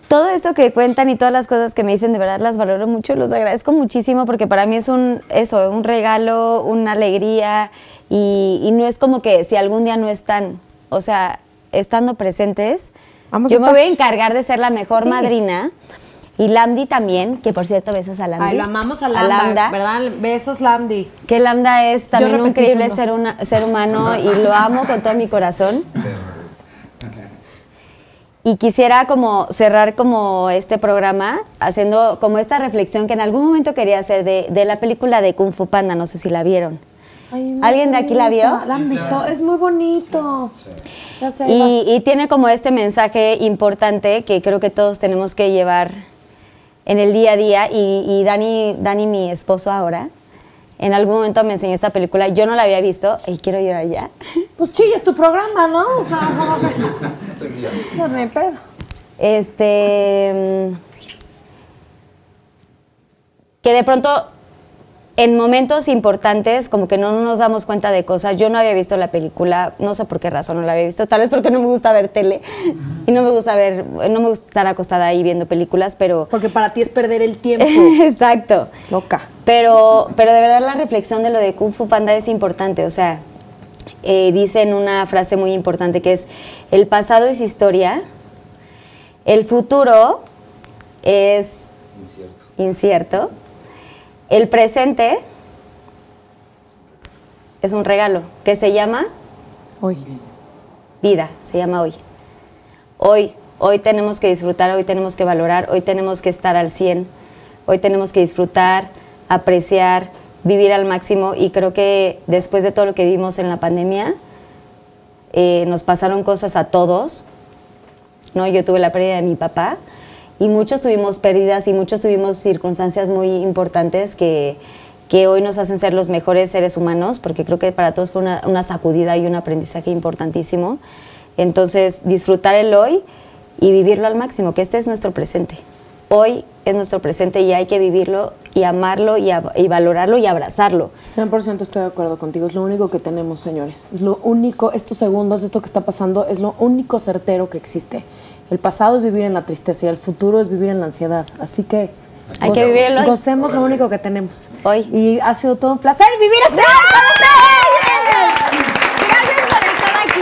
Todo esto que cuentan y todas las cosas que me dicen, de verdad las valoro mucho, los agradezco muchísimo porque para mí es un, eso, un regalo, una alegría y, y no es como que si algún día no están, o sea, estando presentes, Vamos yo me voy a encargar de ser la mejor Sí. madrina y Lamdi también, que por cierto, besos a Lamdi. Ay, lo amamos a Lambda, ¿verdad? Besos, Lamdi. Que Lambda es también un increíble ser, una- ser humano y lo amo con todo mi corazón. Y quisiera como cerrar como este programa haciendo como esta reflexión que en algún momento quería hacer de, de la película de Kung Fu Panda, no sé si la vieron. Ay, ¿Alguien de aquí la vio? La han visto, es muy bonito. Ya sé, Y, y tiene como este mensaje importante que creo que todos tenemos que llevar en el día a día. Y, y Dani, Dani, mi esposo ahora, en algún momento me enseñó esta película. Yo no la había visto y quiero llorar ya. Pues chilla, es tu programa, ¿no? O sea, como que... No, no hay pedo. Este. mm, Que de pronto, en momentos importantes, como que no nos damos cuenta de cosas. Yo no había visto la película, no sé por qué razón no la había visto. Tal vez porque no me gusta ver tele y no me gusta ver, no me gusta estar acostada ahí viendo películas, pero. Porque para ti es perder el tiempo. Exacto. Loca. Pero, pero de verdad la reflexión de lo de Kung Fu Panda es importante. O sea, eh, dicen una frase muy importante que es, el pasado es historia El futuro es incierto. El presente es un regalo que se llama Hoy. vida, se llama hoy. Hoy, hoy tenemos que disfrutar, hoy tenemos que valorar, hoy tenemos que estar al 100, hoy tenemos que disfrutar, apreciar, vivir al máximo y creo que después de todo lo que vimos en la pandemia, eh, nos pasaron cosas a todos, ¿no? Yo tuve la pérdida de mi papá y muchos tuvimos pérdidas y muchos tuvimos circunstancias muy importantes que, que hoy nos hacen ser los mejores seres humanos, porque creo que para todos fue una, una sacudida y un aprendizaje importantísimo. Entonces, disfrutar el hoy y vivirlo al máximo, que este es nuestro presente. Hoy es nuestro presente y hay que vivirlo y amarlo y, y valorarlo y abrazarlo. 100% estoy de acuerdo contigo, es lo único que tenemos, señores. Es lo único, estos segundos, esto que está pasando, es lo único certero que existe. El pasado es vivir en la tristeza y el futuro es vivir en la ansiedad. Así que... Hay que vivir el hoy. Gocemos lo único que tenemos. Hoy. Y ha sido todo un placer vivir este Gracias por estar aquí.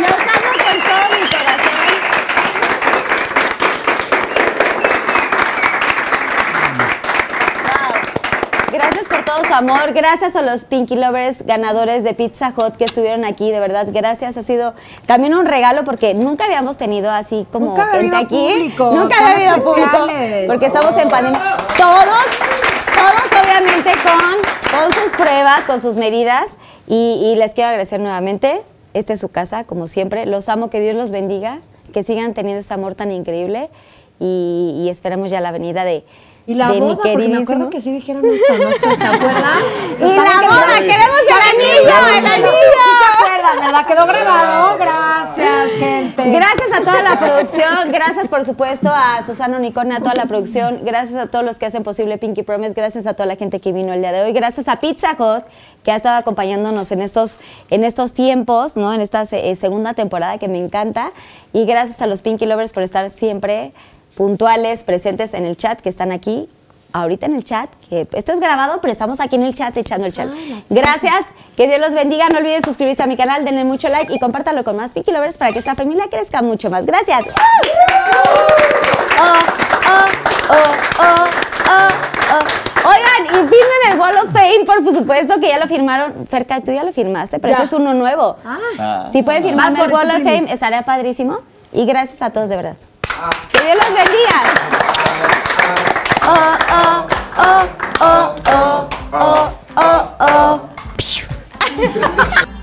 Los amo con todo mi corazón. Wow. Gracias por todo su amor. Gracias a los Pinky Lovers ganadores de Pizza Hut que estuvieron aquí. De verdad, gracias. Ha sido también un regalo porque nunca habíamos tenido así como Nunca gente aquí. público, Nunca había habido público porque estamos en pandemia. Todos, todos obviamente con, con sus pruebas, con sus medidas. Y, y les quiero agradecer nuevamente. Esta es su casa, como siempre. Los amo, que Dios los bendiga, que sigan teniendo ese amor tan increíble. Y, y esperamos ya la venida de, Y la de boda, mi porque me queridísimo. acuerdo que sí dijeron esto, ¿no? ¿Se acuerdan? Y la boda, queremos el anillo, el anillo. ¿Se acuerdan, verdad? Quedó grabado. Gracias, gente. Gracias a toda la producción, gracias por supuesto a Susana Unicornia, a toda la producción, gracias a todos los que hacen posible Pinky Promise, gracias a toda la gente que vino el día de hoy, gracias a Pizza Hut que ha estado acompañándonos en estos, en estos tiempos, ¿no? en esta eh, segunda temporada que me encanta y gracias a los Pinky Lovers por estar siempre puntuales, presentes en el chat, que están aquí ahorita en el chat, que esto es grabado, pero estamos aquí en el chat echando el chat. Gracias, que Dios los bendiga, no olviden suscribirse a mi canal, denle mucho like y compártalo con más Pinky Lovers para que esta familia crezca mucho más. Gracias. Oh, oh, oh, oh, oh, oh. Oigan, y firmen el Wall of Fame, por supuesto, que ya lo firmaron. Ferca, tú ya lo firmaste, pero ese es uno nuevo. Si pueden firmarme Vas el por Wall of. Fame, estaría padrísimo. Y gracias a todos, de verdad. Que Dios los bendiga. Oh, oh, oh, oh, oh, oh, oh, oh.